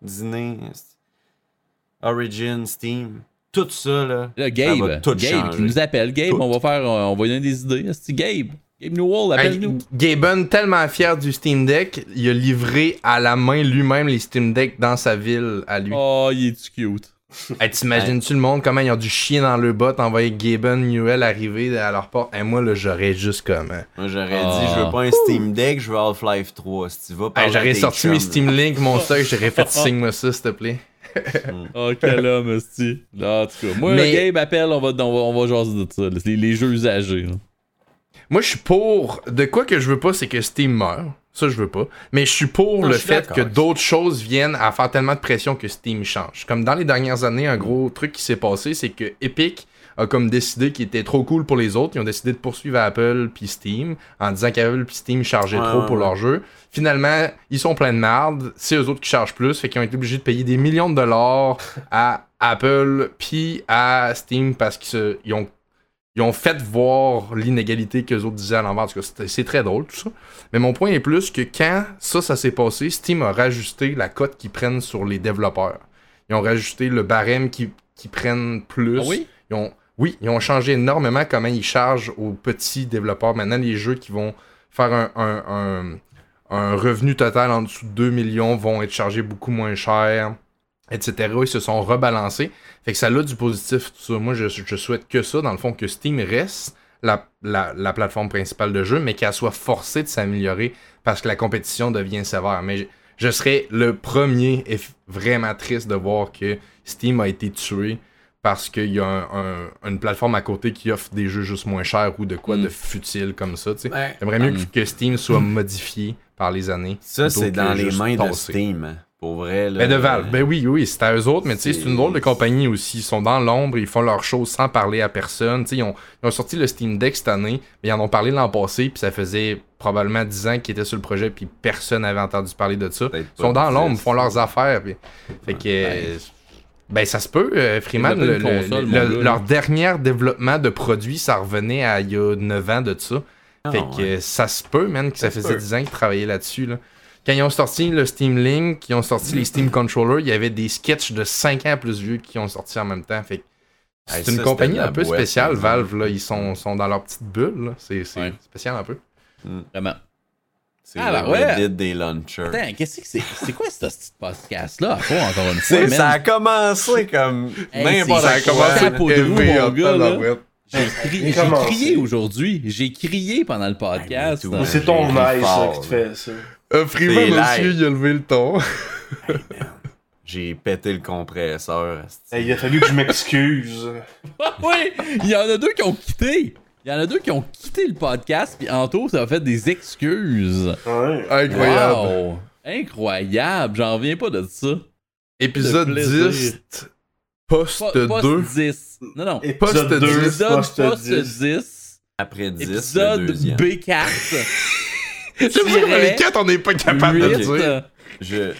Disney, euh, Origin, Steam. Tout ça, là. Là, Ça va Gabe, tout Gabe changer. qui nous appelle. Gabe, Tout. on va faire, euh, on va lui donner des idées. C'est Gabe. Gabe Newell, Hey, appelle-nous. Gaben, tellement fier du Steam Deck, il a livré à la main lui-même les Steam Deck dans sa ville à lui. Oh, il est cute. <laughs> Hey, T'imagines-tu le monde, comment ils ont dû chier dans le bot, envoyer Gaben Newell arriver à leur porte? Et moi, là, j'aurais juste comme. hein. Moi, j'aurais Ah. dit, je veux pas un Steam Deck, je veux Half-Life 3. Si tu vas Hey, j'aurais sorti chums, mes. Steam Link, mon stock, j'aurais fait <laughs> signe-moi ça, s'il te plaît. Oh, quel homme. Là, En tout cas, moi, Mais- Gabe appelle, on va, on va, on va jaser de ça. Les, les jeux usagés. là. Moi, je suis pour. De quoi que je veux pas, c'est que Steam meure. Ça, je veux pas. Mais je suis pour Non, le fait que d'autres choses viennent à faire tellement de pression que Steam change. Comme dans les dernières années, un gros truc qui s'est passé, c'est que Epic a comme décidé qu'il était trop cool pour les autres. Ils ont décidé de poursuivre Apple puis Steam en disant qu'Apple puis Steam chargeaient Ouais, trop pour ouais. leur jeu. Finalement, ils sont pleins de merde. C'est eux autres qui chargent plus. Fait qu'ils ont été obligés de payer des millions de dollars à Apple puis à Steam parce qu'ils ont ils ont fait voir l'inégalité que les autres disaient à l'envers. En tout cas, c'est très drôle tout ça. Mais mon point est plus que quand ça, ça s'est passé, Steam a rajusté la cote qu'ils prennent sur les développeurs. Ils ont rajusté le barème qu'ils prennent plus. Ah oui? Ils ont, oui, ils ont changé énormément comment ils chargent aux petits développeurs. Maintenant, les jeux qui vont faire un, un- un- un revenu total en dessous de 2 millions vont être chargés beaucoup moins cher, etc. Ils se sont rebalancés. Fait que ça a du positif, tout ça. Moi, je, je souhaite que ça, dans le fond, que Steam reste la, la- la plateforme principale de jeu, mais qu'elle soit forcée de s'améliorer parce que la compétition devient sévère. Mais je, je serais le premier et vraiment triste de voir que Steam a été tué parce qu'il y a un- un- une plateforme à côté qui offre des jeux juste moins chers ou de quoi Mm. de futile comme ça. J'aimerais mieux Mm. que, Steam soit modifié par les années. Ça, c'est dans les mains de. Steam. Pour vrai. Là, Ben de Valve, euh, ben oui, oui, c'est à eux autres, mais tu sais, c'est une drôle de compagnie aussi. Ils sont dans l'ombre, ils font leurs choses sans parler à personne. Tu sais, ils ont, ils ont sorti le Steam Deck cette année, mais ils en ont parlé l'an passé, puis ça faisait probablement 10 ans qu'ils étaient sur le projet, puis personne n'avait entendu parler de ça. Ils sont dans l'ombre, font leurs affaires. puis- Fait que. euh, Ben, ça se peut, euh, Freeman. Le- le- le- leur dernier développement de produit, ça revenait à il y a 9 ans de ça. Ah, Fait que ouais. ça se peut, man, que ça, faisait peut. 10 ans qu'ils travaillaient là-dessus. Là. Quand ils ont sorti le Steam Link, qu'ils ont sorti les Steam Controllers, il y avait des sketchs de 5 ans plus vieux qui ont sorti en même temps. Fait Hey, c'est une ça, compagnie un peu boîte, spéciale, exemple. Valve. Là. Ils sont, sont dans leur petite bulle. là. C'est Ouais. spécial un peu. Vraiment. C'est Ah, le ouais. Reddit des launchers. Attends, qu'est-ce que c'est? C'est quoi ce petit podcast-là? à fond, encore une <laughs> fois, ça a commencé comme Hey, n'importe c'est- quoi. commencé peau de mon gars, là. tabarouette. J'ai crié aujourd'hui. J'ai crié pendant le podcast. c'est ton nice qui te fait ça. Euh, aussi, live. il a levé le ton. <laughs> J'ai pété le compresseur. Hey, il a fallu que je m'excuse. <laughs> oui, il y en a deux qui ont quitté. Il y en a deux qui ont quitté le podcast, puis Anto, ça a fait des excuses. Ouais. Incroyable. Wow! Incroyable, j'en reviens pas de ça. Épisode Le plaisir. 10, post Pas- post 2. 10. Non, non. Épisode Post 2, dix, Épisode post post 10. 10. Après 10, le Épisode deuxième. B4. <laughs> J'aime ça que dans les 4, on n'est pas capable de le 8. dire. Je,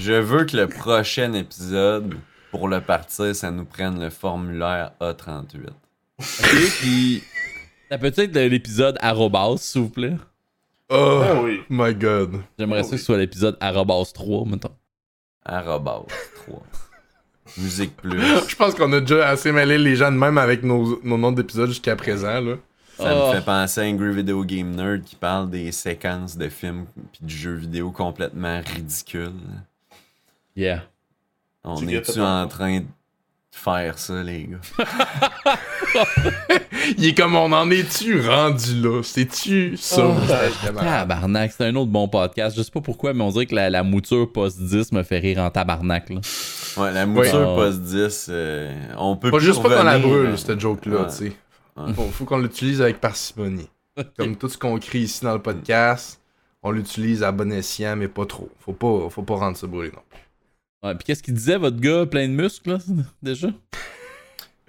je veux que le prochain épisode, pour le partir, ça nous prenne le formulaire A38. Ok, puis. Ça peut être l'épisode arrobas, s'il vous plaît? Oh Ah oui. my god. J'aimerais Ah ça oui. que ce soit l'épisode arrobas 3, mettons. Arrobas 3. Musique plus. <laughs> Je pense qu'on a déjà assez mêlé les gens de même avec nos, nos noms d'épisodes jusqu'à présent. Là. Ça Oh. me fait penser à Angry Video Game Nerd qui parle des séquences de films puis de jeux vidéo complètement ridicules. Yeah. On Tu est-tu en pas? train de faire ça, les gars? <laughs> Il est comme on en est-tu rendu là? C'est-tu ça? Oh? Tabarnak, c'est un autre bon podcast. Je sais pas pourquoi, mais on dirait que la, la mouture post-10 me fait rire en tabarnak. Là. Ouais, la mouture Ouais. post-10, euh, on peut Pas juste pas qu'on la brûle, cette joke-là, Ouais. tu sais. Ouais. Faut, faut qu'on l'utilise avec parcimonie. <laughs> Comme tout ce qu'on crie ici dans le podcast, on l'utilise à bon escient, mais pas trop. Faut pas, faut pas rendre ça brûlé, non. Ouais, puis qu'est-ce qu'il disait, votre gars plein de muscles, là, <laughs> déjà?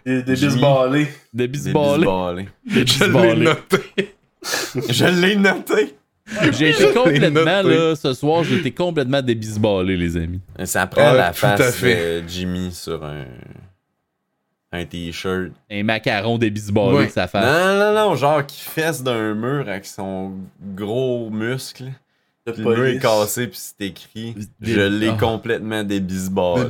Des, des bisballés. Des bisballés. Je l'ai noté. <laughs> Je l'ai noté! J'ai été complètement, là, ce soir, j'ai été complètement débisballé, les amis. Ça prend Ouais, la face fait. de Jimmy sur un, un t-shirt. Un macaron débisballé Ouais. que ça fait. Non, non, non, genre qui fesse d'un mur avec son gros muscle. De Puis le mur est cassé, puis c'est écrit Des- Je l'ai Ah. complètement. Le bisball. <laughs>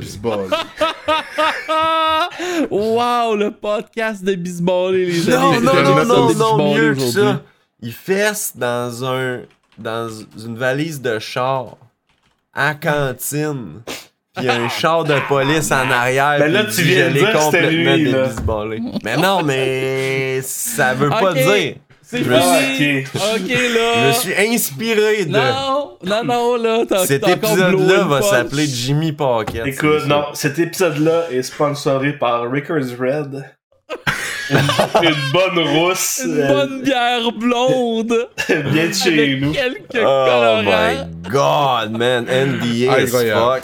wow, le podcast de bisballé, les Non, amis. non, non, non, de non, bisballé mieux que ça. Il fesse dans un dans une valise de char à cantine. Puis il y a un char de police en arrière. Ben là, tu dit, viens je de dire que c'était complètement lui, là. débisballé. Mais non, mais ça veut pas dire. C'est Je me fini. suis- Ok, Je là. me suis inspiré de. Non, non, non, là. t'as- Cet épisode-là va punch. s'appeler Jimmy Pocket. Écoute, c'est non, cet épisode-là est sponsoré par Rickers Red. une, <laughs> une bonne rousse. Une euh, bonne bière blonde. <laughs> bien de chez nous. quelques. Oh colorants. my god, man. NDA as fuck.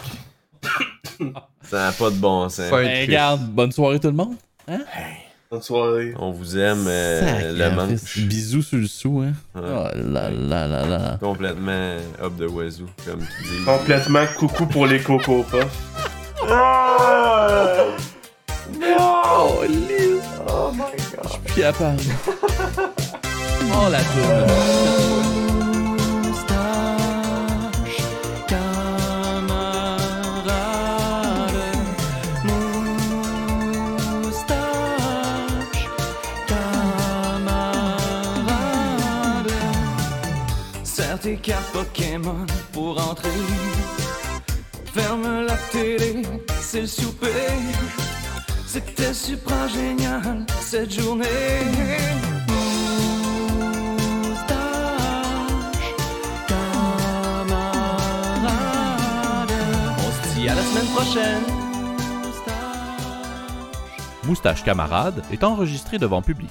Ça n'a pas de bon sens. Ben, regarde, bonne soirée tout le monde. Bonne soirée. On vous aime, euh, le manche. Bisous sur le sou, hein? Ouais. Oh là là là là. Complètement up the wazoo, comme tu dis. Complètement coucou pour les Coco Puffs. Oh. <laughs> Oh my god. Je suis capable. <laughs> Oh la tourne. Pokémon pour entrer. Ferme la télé, c'est le souper. C'était super génial cette journée. On se dit à la semaine prochaine. Moustache Camarade est enregistré devant public.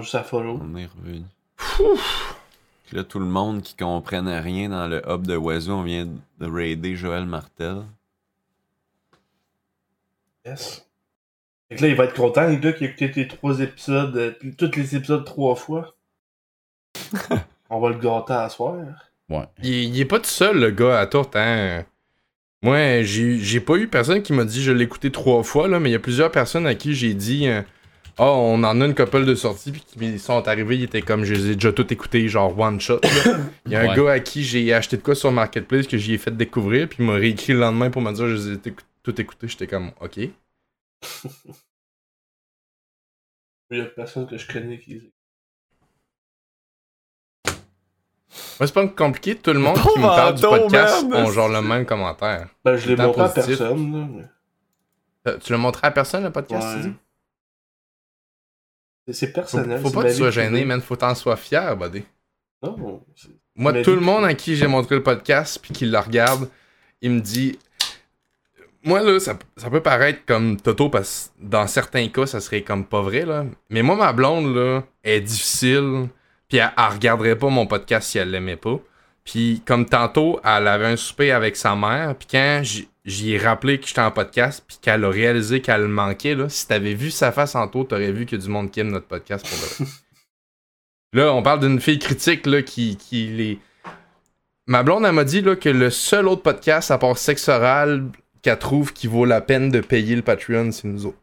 Juste à follow. On est revenu. Puis Là, tout le monde qui comprenne rien dans le hub de Oiseau, on vient de raider Joël Martel. Yes. Fait que là, il va être content, les gars, qui a écouté tes trois épisodes, euh, tous les épisodes trois fois. <laughs> On va le gâter à soir. Ouais. Il, il est pas tout seul, le gars, à tourte, hein. Moi, j'ai j'ai pas eu personne qui m'a dit je l'ai écouté trois fois, là, mais il y a plusieurs personnes à qui j'ai dit euh, Ah, on en a une couple de sorties, puis qui sont arrivés, ils étaient comme je les ai déjà tout écoutés, genre one shot. <coughs> Il y a un Ouais. gars à qui j'ai acheté de quoi sur Marketplace que j'y ai fait découvrir, puis il m'a réécrit le lendemain pour me dire je les ai tout écoutés. J'étais comme Ok. <laughs> Il y a personne que je connais qui les Moi, c'est pas compliqué, tout le monde <laughs> qui Pauvre me parle du podcast man, ont genre le même commentaire. Ben, je l'ai montré à personne, là. mais- Euh, Tu l'as montré à personne, le podcast, Ouais. tu dis? C'est- Faut, personnel. faut c'est pas que tu sois gêné, man. Faut t'en sois fier, buddy. Non, Moi, tout le monde à qui j'ai montré le podcast puis qui le regarde, il me dit. Moi, là, ça, ça peut paraître comme Toto parce que dans certains cas, ça serait comme pas vrai, là. Mais moi, ma blonde, là, est difficile. Puis elle, elle regarderait pas mon podcast si elle l'aimait pas. Puis comme tantôt, elle avait un souper avec sa mère. Puis quand j'y- ai rappelé que j'étais en podcast, puis qu'elle a réalisé qu'elle le manquait, là, si t'avais vu sa face en tôt, t'aurais vu a du monde qui aime notre podcast pour le. <laughs> Là, on parle d'une fille critique là, qui, qui les. Ma blonde, elle m'a dit là, que le seul autre podcast à part sexe oral qu'elle trouve qui vaut la peine de payer le Patreon, c'est nous autres.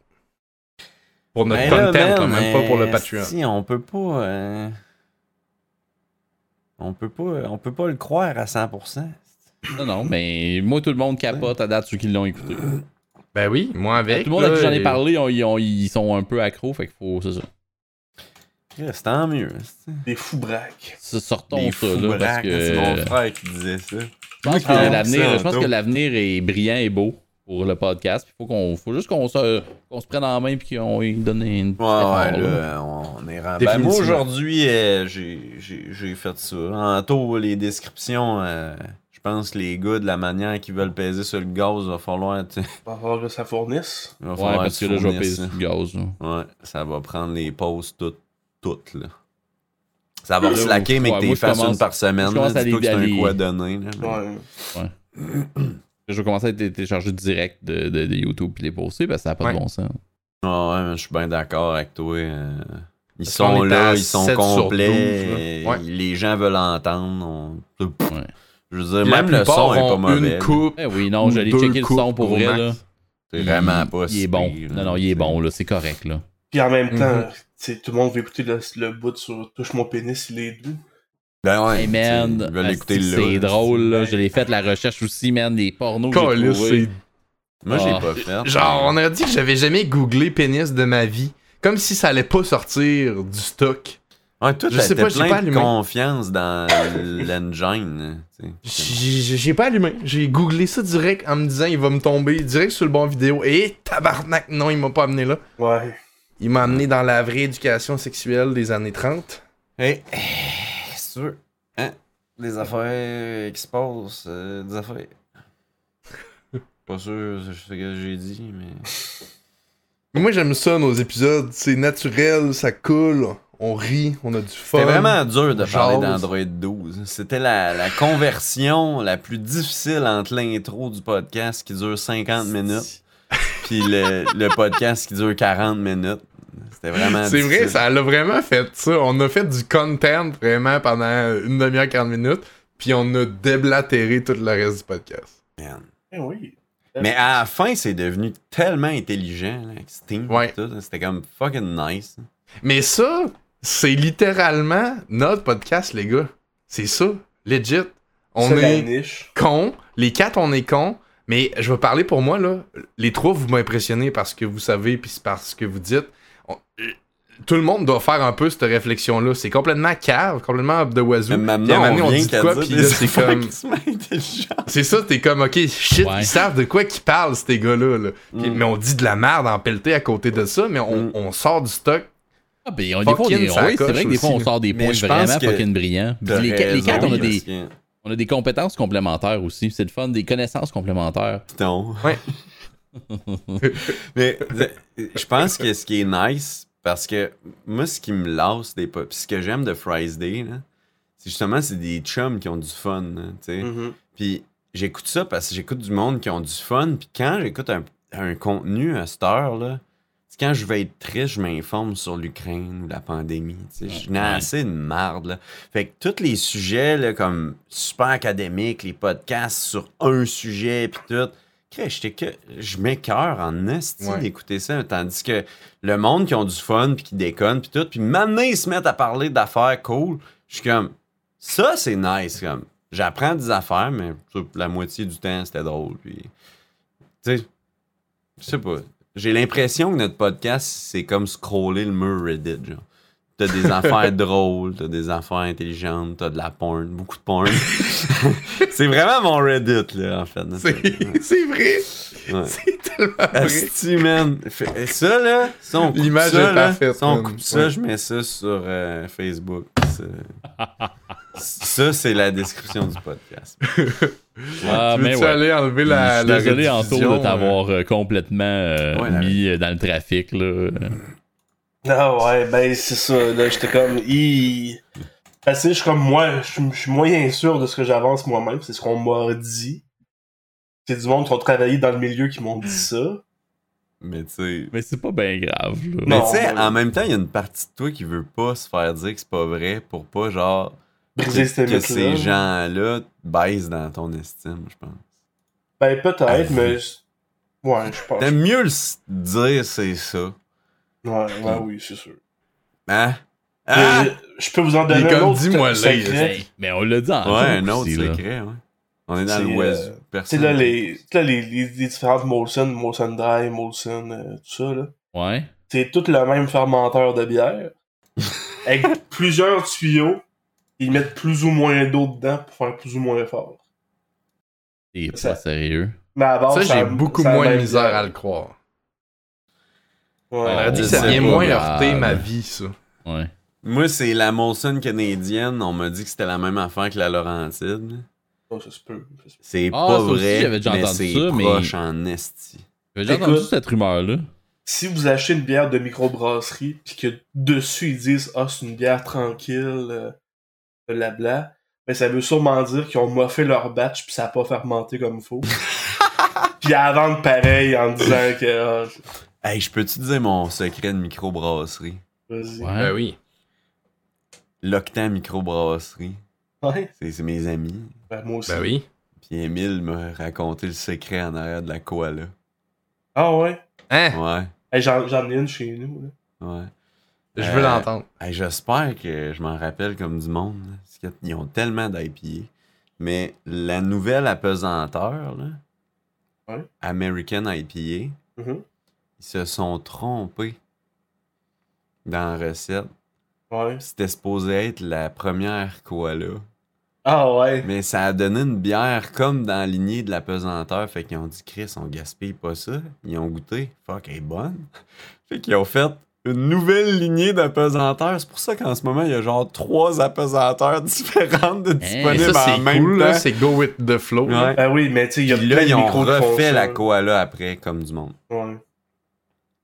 Pour notre Ben content, même pas pour le Patreon. Si, on peut pas. euh, On peut pas, on peut pas le croire à 100%. Non, non, mais moi, tout le monde capote à date ceux qui l'ont écouté. Ben oui, moi avec. tout le monde à là, qui j'en ai parlé, on- ils, ont- ils sont un peu accros, fait qu'il faut. C'est ça. C'est tant mieux. c'est- Des fous braques. Sortons Des ça, fous là, parce braques, que. C'est mon frère qui disait ça. Je pense que Ah, l'avenir, je pense que l'avenir est brillant et beau pour le podcast. Il faut qu'on, faut juste qu'on se, qu'on se prenne en main et qu'on lui donne une petite Ouais, ouais, là. là, on est rendu. Ben, moi, Définitivement. aujourd'hui, euh, j'ai- j'ai j'ai fait ça. En tôt, les descriptions, euh, pense que les gars, de la manière qu'ils veulent peser sur le gaz, va falloir. Il va falloir que ça fournisse. va Ouais, parce que là, je vais le gaz. là. Ouais, ça va prendre les pauses toutes, toutes, là. Ça va slacker, mais ouais, que t'es fasses commence- une par semaine. je commence là, à que c'est un coup à donner. Là, mais- Ouais. Je vais commencer à être téléchargé direct de, de, de YouTube puis les poster parce que ça n'a pas Ouais. de bon sens. Ah ouais, mais je suis bien d'accord avec toi. euh, Ils Parce sont là, ils sont 7 sur complets. 12, là. et Ouais. Les gens veulent entendre. on- Ouais. Je veux dire, même le son est pas mauvais. Une coupe. Eh oui, non, Ou j'allais deux checker le son pour vrai, max. là. C'est vraiment pas Il est bon. Non, non, il est bon, là, c'est correct, là. Puis en même temps, Mhm. sais, tout le monde veut écouter le, le bout sur Touche mon pénis, il est doux. Ben ouais. Hey man, c'est drôle, là. Je l'ai fait la recherche aussi, man, des pornos c'est Moi, j'ai Ah. pas fait. Genre, on a dit que j'avais jamais googlé pénis de ma vie. Comme si ça allait pas sortir du stock. Ouais, toi, Je sais pas, j'ai plein pas de allumé. confiance dans <coughs> l'engine. J'ai pas allumé. J'ai googlé ça direct en me disant il va me tomber direct sur le bon vidéo. Et tabarnak, non, il m'a pas amené là. Ouais. Il m'a amené dans la vraie éducation sexuelle des années 30. Hey, c'est sûr. Hein? Des affaires qui se passent, euh, des affaires. <laughs> Pas sûr c'est ce que j'ai dit, mais. Mais moi j'aime ça nos épisodes, c'est naturel, ça coule, on rit, on a du fun. C'était vraiment dur de parler jase. d'Android 12. C'était la, la conversion la plus difficile entre l'intro du podcast qui dure 50 minutes <laughs> puis le, le podcast qui dure 40 minutes. C'était vraiment C'est vrai, ça l'a vraiment fait ça. On a fait du content vraiment pendant une demi-heure, 40 minutes, puis on a déblatéré tout le reste du podcast. Man. Eh oui. Mais à la fin, c'est devenu tellement intelligent, là, avec Steam. Ouais. C'était comme fucking nice. Mais ça, c'est littéralement notre podcast, les gars. C'est ça, legit. On C'est la est niche. cons, les quatre, on est cons, mais je vais parler pour moi, là. Les trois, vous m'impressionnez parce que vous savez, puis c'est parce que vous dites. On- euh, Tout le monde doit faire un peu cette réflexion-là. C'est complètement cave, complètement up the wazoo. Mais Puis à un maintenant, moment donné, on dit de quoi, puis là, c'est comme... C'est ça, t'es comme, ok, shit, Ouais. ils savent de quoi qu'ils parlent, ces gars-là. là. Puis- Mm. Mais on dit de la merde en pelleté à côté de ça, mais on, Mm. on sort du stock. Ah, ben, on, des fois, on est- oui, c'est vrai que des fois, on sort des points vraiment fucking brillants. Les, les quatre, on a, des, on a des compétences complémentaires aussi. C'est le fun, des connaissances complémentaires. Python. Ouais. <laughs> Mais je pense que ce qui est nice, parce que moi, ce qui me lasse des pop, ce que j'aime de Fries Day, là, c'est justement, c'est des chums qui ont du fun, là, tu sais. Mhm. Puis j'écoute ça parce que j'écoute du monde qui ont du fun. Puis quand j'écoute un, un contenu à cette heure-là, quand je vais être triste, je m'informe sur l'Ukraine ou la pandémie. tu sais. Je n'ai Ouais. assez de marde. Là. Fait que tous les sujets là, comme super académiques, les podcasts sur un sujet, puis tout. J'étais que je m'écœure en esti Ouais. d'écouter ça, tandis que le monde qui ont du fun, puis qui déconne, puis tout, puis maintenant ils se mettent à parler d'affaires cool, je suis comme, ça c'est nice, comme, j'apprends des affaires, mais la moitié du temps c'était drôle, puis, tu sais, je sais pas, j'ai l'impression que notre podcast c'est comme scroller le mur Reddit, genre. T'as des affaires <laughs> drôles, t'as des affaires intelligentes, t'as de la porn, beaucoup de porn. <laughs> c'est vraiment mon Reddit, là, en fait. C'est vrai. Ouais. C'est tellement vrai. Man. Ça, là, ça, on coupe L'image ça, est là, parfaite, Ça, on man. coupe ça, Ouais. je mets ça sur euh, Facebook. Ça, <laughs> c'est la description du podcast. Ah, tu mais veux-tu ouais. aller enlever la, Je suis la désolé, Anto, de t'avoir euh, complètement euh, Ouais, la- mis euh, dans le trafic. Là. Ah ouais, ben c'est ça. Là, j'étais comme. Parce que je suis comme moi, je suis- moyen sûr de ce que j'avance moi-même, c'est ce qu'on m'a dit. C'est du monde qui ont travaillé dans le milieu qui m'ont dit ça. Mais tu sais. Mais c'est pas bien grave. là. Mais tu sais, ouais. en même temps, il y a une partie de toi qui veut pas se faire dire que c'est pas vrai pour pas, genre, que, Briser ces que ces gens-là baissent dans ton estime, je pense. Ben peut-être, mais. Ouais, je pense. T'aimes mieux le dire c'est ça. Ouais, ouais, oui, c'est sûr. Hein? Ah! Euh, Je peux vous en donner un autre dis-moi là, secret. Hey, mais on l'a dit en Ouais, un autre secret, ouais. On est dans C'est, le West. Tu sais, Personne. là, les, là, les, les, les différentes Molson, Molson Dry, Molson, euh, tout ça, là. Ouais. C'est tout le même fermenteur de bière. <laughs> avec plusieurs tuyaux. Ils mettent plus ou moins d'eau dedans pour faire plus ou moins fort. Ça- pas sérieux. Mais à base, Ça, j'ai a- beaucoup ça moins de misère à le croire. Ouais. On aurait dit que ça vient moins heurter ma vie, ça. Ouais. Moi, c'est la Molson canadienne. On m'a dit que c'était la même affaire que la Laurentide. Oh, ça se peut. C'est Ah, pas aussi, vrai, j'avais déjà mais entendu c'est ça, mais- proche en esti. J'ai déjà entendu cette rumeur-là. Si vous achetez une bière de microbrasserie, puis que dessus ils disent Ah, c'est une bière tranquille, euh, blabla, ben ça veut sûrement dire qu'ils ont moffé leur batch, puis ça a pas fermenté comme il faut. <laughs> puis à vendre pareil en disant que. ah, Hey, je peux-tu dire mon secret de microbrasserie? Vas-y. Ouais. Ben oui. L'Octan Microbrasserie. Ouais. C'est c'est mes amis. Ben, moi aussi. Ben oui. Puis Emile m'a raconté le secret en arrière de la koala. Ah ouais? Hein? Ouais, Hey, J'en j'en ai une chez nous. là. ouais. Je veux Euh, l'entendre. Hey, J'espère que je m'en rappelle comme du monde. Parce qu'ils ont tellement d'IPA. Mais la nouvelle apesanteur, là, Ouais. American IPA, Mhm. ils se sont trompés dans la recette. Ouais. C'était supposé être la première koala. Ah ouais. Mais ça a donné une bière comme dans la lignée de la pesanteur. Fait qu'ils ont dit, Chris, on gaspille pas ça. Ils ont goûté. Fuck, elle est bonne. <laughs> Fait qu'ils ont fait une nouvelle lignée d'apesanteur. C'est pour ça qu'en ce moment, il y a genre trois apesanteurs <laughs> différentes de Et disponibles ça, en c'est même cool, temps. là. C'est go with the flow. là. Ouais. Ben oui, mais tu sais, il y a plein là, de ils ont refait la là. koala après, comme du monde. Ouais.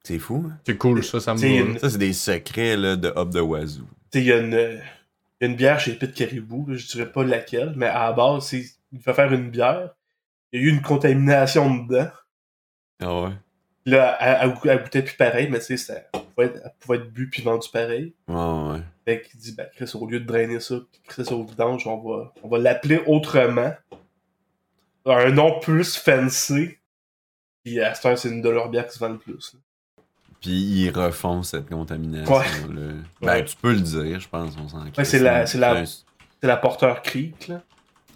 C'est fou, hein? C'est cool, ça, ça me va. une- Ça, c'est des secrets là, de Hop de Wazoo. Tu sais, il y a une, une bière chez Pit Caribou, là, je dirais pas laquelle, mais à la base, c'est, il fait faire une bière. Il y a eu une contamination dedans. Ah ouais? Là, elle, elle, goût- elle goûtait plus pareil, mais tu sais, ça- elle pouvait être, elle pouvait être bu puis vendu pareil. Ouais, ouais. Fait qu'il dit, ben, Chris, au lieu de drainer ça, Chris au vidange, on va, on va l'appeler autrement. Un nom plus fancy. Puis à cette heure, c'est une de leurs bières qui se vend le plus. là. Puis ils refont cette contamination. Ouais. là. Ben, Ouais. tu peux le dire, je pense, on s'en crisse, c'est la- c'est la- C'est la porteur Creek, là.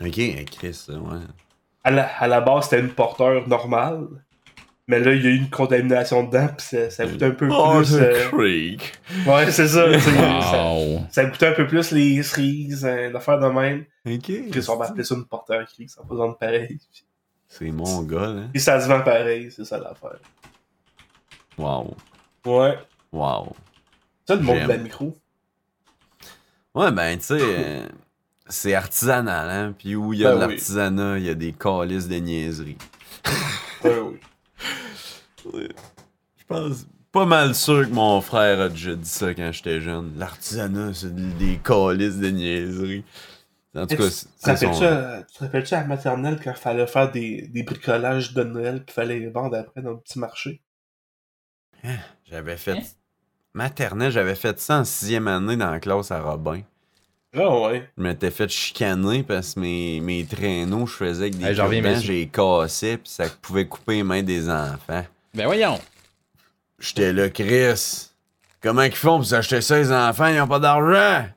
Ok, Chris, ça, ouais. À la, à la base, c'était une porteur normale. Mais là, il y a eu une contamination dedans, pis ça, ça goûte un peu Oh, plus. euh, Creek. Ouais, c'est ça. tu sais, ça. Wow. Ça goûtait un peu plus les cerises, hein, l'affaire de même. Ok. Chris, on va appeler ça une porteur Creek, ça représente pareil. C'est mon gars, là. Puis ça se vend pareil, c'est ça l'affaire. Wow. Ouais. Wow. Ça, le monde de la micro. Ouais, ben, tu sais, euh, c'est artisanal, hein. Puis où il y a Ben de l'artisanat, il y a des calices de niaiseries. Ouais, oui. Je pense pas mal sûr que mon frère a déjà dit ça quand j'étais jeune. L'artisanat, c'est des calices de niaiseries. En tout Tu cas, rappelles-tu son... à- tu te rappelles-tu à la maternelle quand il fallait faire des, des bricolages de Noël puis fallait les vendre après dans le petit marché? J'avais fait... Hein? Maternelle, j'avais fait ça en sixième année dans la classe à Robin. Ah ouais. Je m'étais fait chicaner parce que mes, mes traîneaux, je faisais avec des Hey, j'ai cassé puis ça pouvait couper les mains des enfants. Ben voyons. J'étais là, Chris. Comment ils font pour s'acheter ça, les enfants? Ils ont pas d'argent.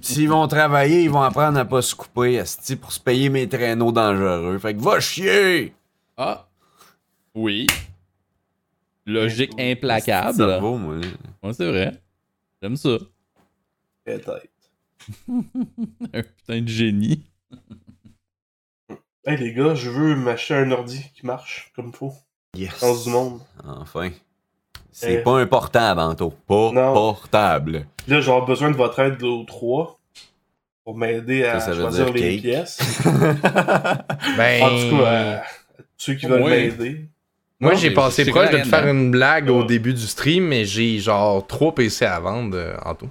S'ils vont travailler, ils vont apprendre à pas se couper, esti, pour se payer mes traîneaux dangereux. Fait que va chier! Ah. Oui. Logique C'est implacable. cerveau, moi. là. Ouais, c'est vrai. J'aime ça. Peut-être. <laughs> Un putain de génie. Hey les gars, je veux m'acheter un ordi qui marche comme faut. Yes. Dans du monde. Enfin. C'est Eh. pas un portable, Anto. Pas Non. portable. Puis Là, j'aurai besoin de votre aide aux trois pour m'aider à Ça, choisir les cake. pièces. <laughs> Ben. En tout cas, à ceux qui veulent m'aider. Moi, j'ai passé c'est proche de te faire une blague au début du stream, mais j'ai genre 3 PC à vendre euh, en tout.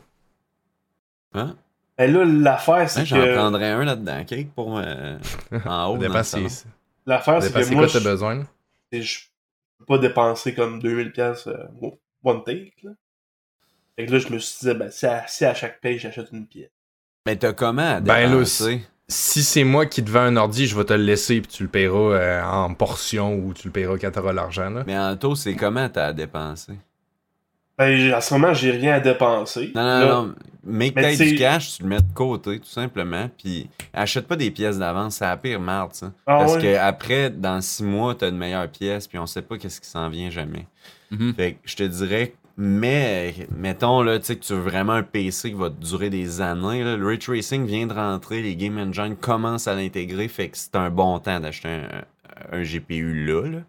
Hein? Ben là, l'affaire, c'est Hein, J'en prendrais un là-dedans, cake, pour euh, en <laughs> haut. L'affaire, c'est que c'est moi, quoi t'as je, besoin. Je peux pas dépenser comme 2000$ pièces one take. Là. Fait que là, je me suis dit, ben, si à, si à chaque paye, j'achète une pièce. Mais t'as comment à Ben là, dépenser? Si c'est moi qui te vends un ordi, je vais te le laisser puis tu le paieras euh, en portion ou tu le paieras quand t'auras l'argent. là. Mais Anto, c'est comment t'as à dépenser? Ben, à ce moment, j'ai rien à dépenser. Non, non, Là, non. Mais peut-être t'sais- du cash, tu le mets de côté, tout simplement. Puis achète pas des pièces d'avance, c'est la pire merde, ça. Ah Parce ouais? que après, dans six mois, t'as une meilleure pièce, puis on sait pas qu'est-ce qui s'en vient jamais. Mhm. Fait que je te dirais, mais mettons là, tu sais que tu veux vraiment un PC qui va te durer des années. Là, le ray tracing vient de rentrer, les game engine commencent à l'intégrer, fait que c'est un bon temps d'acheter un, un GPU là. là.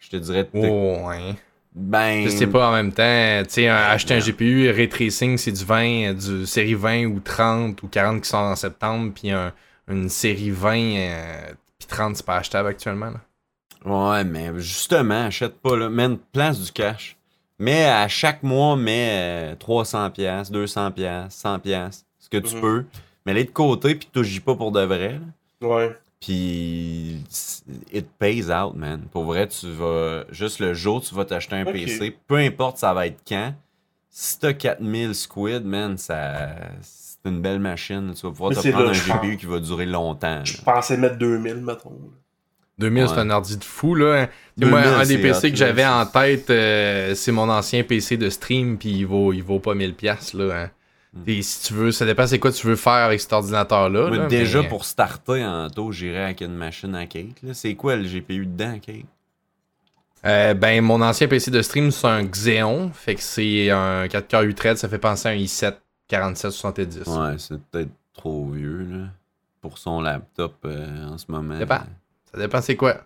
Je te dirais, Oh, ouais. Ben, Je sais pas en même temps. Tu sais, un- acheter un GPU, Ray Tracing, c'est du 20, euh, du série 20 ou 30 ou 40 qui sort en septembre, puis un- une série 20 euh, puis 30, c'est pas achetable actuellement. là. Ouais, mais justement, achète pas là, mets une place du cash. Mais à chaque mois, mets euh, 300 pièces, 200 pièces, 100 pièces, ce que tu Mhm. peux. Mets-les de côté puis touche pas pour de vrai. là. Ouais. Puis it pays out, man. Pour vrai, tu vas juste le jour où tu vas t'acheter un. PC, peu importe ça va être quand, si t'as 4000 squid, man, ça, c'est une belle machine. Tu vas pouvoir Mais te c'est prendre là, un. GPU qui va durer longtemps. là. Je pensais mettre 2000, mettons. 2000, c'est un ordi de fou, là. Tu sais, Moi, 2000, un des PC que j'avais en tête, euh, c'est mon ancien PC de stream, puis il vaut, il vaut pas 1000$, piastres, là. hein. Et si tu veux, ça dépend c'est quoi tu veux faire avec cet ordinateur-là. Là, déjà, mais- pour starter en taux, j'irais avec une machine à cake. là. C'est quoi le GPU dedans, cake? Euh, ben, mon ancien PC de stream, c'est un Xeon. Fait que c'est un 4 coeurs 8 threads. Ça fait penser à un i7 4770. Ouais, c'est peut-être trop vieux, là. Pour son laptop euh, en ce moment. Dépend. Ça dépend c'est quoi.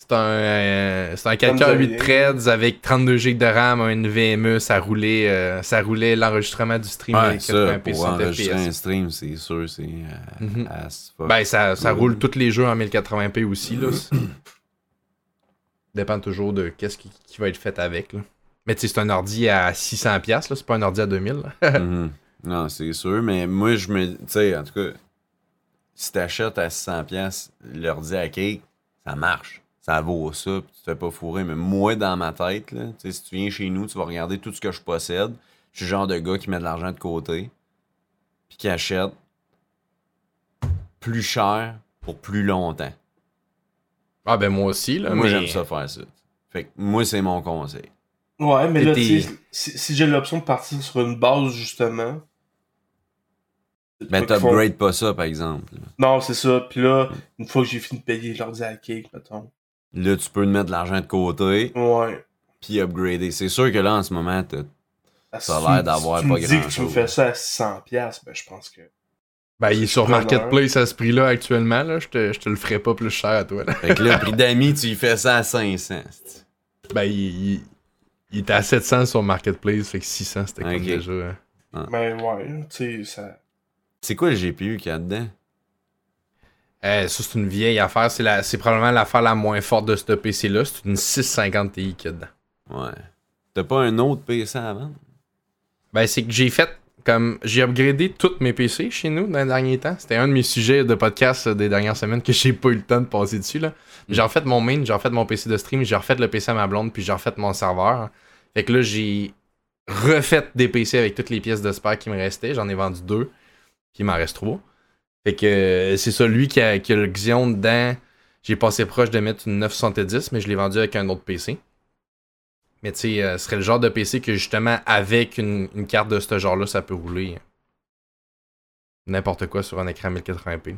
C'est un, euh, c'est un 4 Comme coeurs ça 8 vient. threads avec 32 GB de RAM, un NVMe. Ça roulait, euh, ça roulait l'enregistrement du stream Ouais, avec ça, 80p pour 60 enregistrer un stream, c'est sûr, c'est euh, Mhm. Ben, ça, roule tous les jeux en 1080p aussi. Là. Dépend toujours de qu'est-ce qui, qui va être fait avec. Là. Mais tu sais, c'est un ordi à 600$, piastres, là, c'est pas un ordi à 2000$. là. <laughs> Mhm. Non, c'est sûr, mais moi, je me. Tu sais, en tout cas, si t'achètes à 600$ l'ordi à cake, ça marche. Ça vaut ça, puis tu te fais pas fourrer. Mais moi, dans ma tête, là, tu sais, si tu viens chez nous, tu vas regarder tout ce que je possède. Je suis le genre de gars qui met de l'argent de côté, puis qui achète plus cher pour plus longtemps. Ah ben moi aussi. Là, moi, mais- j'aime ça faire ça. Fait que moi, c'est mon conseil. Ouais, mais Et là, si, si j'ai l'option de partir sur une base, justement. Ben, font- t'upgrades pas ça, par exemple. Non, c'est ça. Puis là, une fois que j'ai fini de payer l'ordi à cake, mettons. Là, tu peux te mettre de l'argent de côté, Ouais. puis upgrader. C'est sûr que là, en ce moment, t'as Ça a Si- l'air d'avoir si tu pas me dis que tu me grand-chose. fais ça à 600$, piastres, ben je pense que. Ben, il est sur. Marketplace à ce prix-là actuellement. Là. Je, te, je te le ferai pas plus cher à toi. Là. Fait que là, prix d'amis, tu y fais ça à 500. c'est- Ben, il, il, il était à 700 sur Marketplace, fait que 600 c'était comme Ok. déjà. hein. Ben ouais, tu sais, ça. C'est quoi le GPU qu'il y a dedans? Euh, ça, c'est une vieille affaire. C'est, la, c'est probablement l'affaire la moins forte de ce PC-là. C'est une 650 Ti qu'il y a dedans. Ouais. T'as pas un autre PC à vendre? Ben, c'est que j'ai fait comme. J'ai upgradé tous mes PC chez nous dans les derniers temps. C'était un de mes sujets de podcast euh, des dernières semaines que j'ai pas eu le temps de passer dessus. Là. J'ai refait mon main, j'ai refait mon PC de stream, j'ai refait le PC à ma blonde, puis j'ai refait mon serveur. Fait que là, j'ai refait des PC avec toutes les pièces de spare qui me restaient. J'en ai vendu deux, puis il m'en reste trois. Fait que euh, c'est ça, lui qui a, qui a le Xeon dedans. J'ai passé proche de mettre une 970, mais je l'ai vendu avec un autre PC. Mais tu sais, euh, ce serait le genre de PC que justement, avec une, une carte de ce genre-là, ça peut rouler n'importe quoi sur un écran 1080p.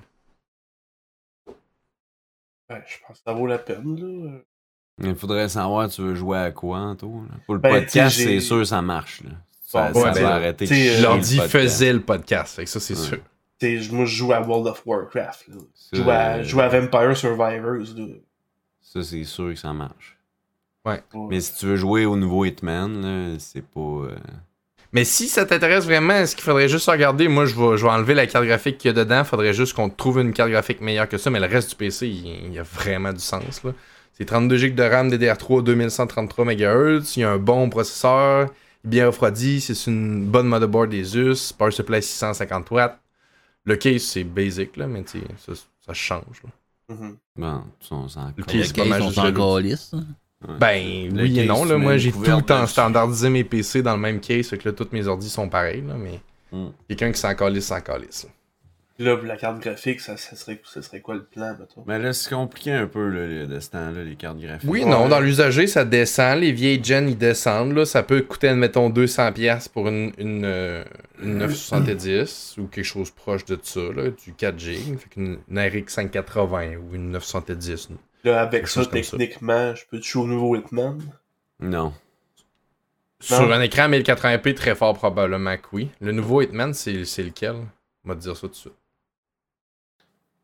Ben, je pense que ça vaut la peine, là. Il faudrait savoir, tu veux jouer à quoi, en tout? là? Pour le Ben, podcast, c'est sûr, ça marche. Là. Ça, Bon, ça ouais, va ben, arrêter euh, le L'ordi podcast. faisait le podcast, fait que ça, c'est Ouais. sûr. Moi, je joue à World of Warcraft, là. Je joue à, euh, je joue à Vampire Survivors, là. Ça, c'est sûr que ça marche. Ouais. Mais si tu veux jouer au nouveau Hitman, là, c'est pas... euh, Mais si ça t'intéresse vraiment, est-ce qu'il faudrait juste regarder? Moi, je vais, je vais enlever la carte graphique qu'il y a dedans. Faudrait juste qu'on trouve une carte graphique meilleure que ça. Mais le reste du PC, il, il y a vraiment du sens. là. C'est 32 GB de RAM DDR3 2133 MHz. Il y a un bon processeur, bien refroidi. C'est une bonne motherboard Asus. Power supply 650 watts. Le case, c'est basic, là, mais tu sais, ça, ça change. là. Mhm. Bon, on s'en Le case, c'est pas. Ouais. Ben Le oui et non, là. Moi j'ai tout le temps standardisé mes PC dans le même case, fait que là, tous mes ordis sont pareils, là, mais Mm. quelqu'un qui s'en calisse, s'en calisse. là. Puis là, pour la carte graphique, ça, ça, serait, ça serait quoi le plan, mettons? Mais là, c'est compliqué un peu, là, le- de ce temps-là, les cartes graphiques. Oui, Ouais. non, dans l'usager, ça descend. Les vieilles gens, ils descendent. Là. Ça peut coûter, admettons, 200$ pour une, une, euh, une 970 ou quelque chose proche de ça, là, du 4G. Fait qu'une une RX 580 ou une 970. Là, avec ça, techniquement, je peux te jouer au nouveau Hitman? Non. Sur un écran 1080p, très fort probablement que oui. Le nouveau Hitman, c'est c'est lequel? On va te dire ça tout de suite.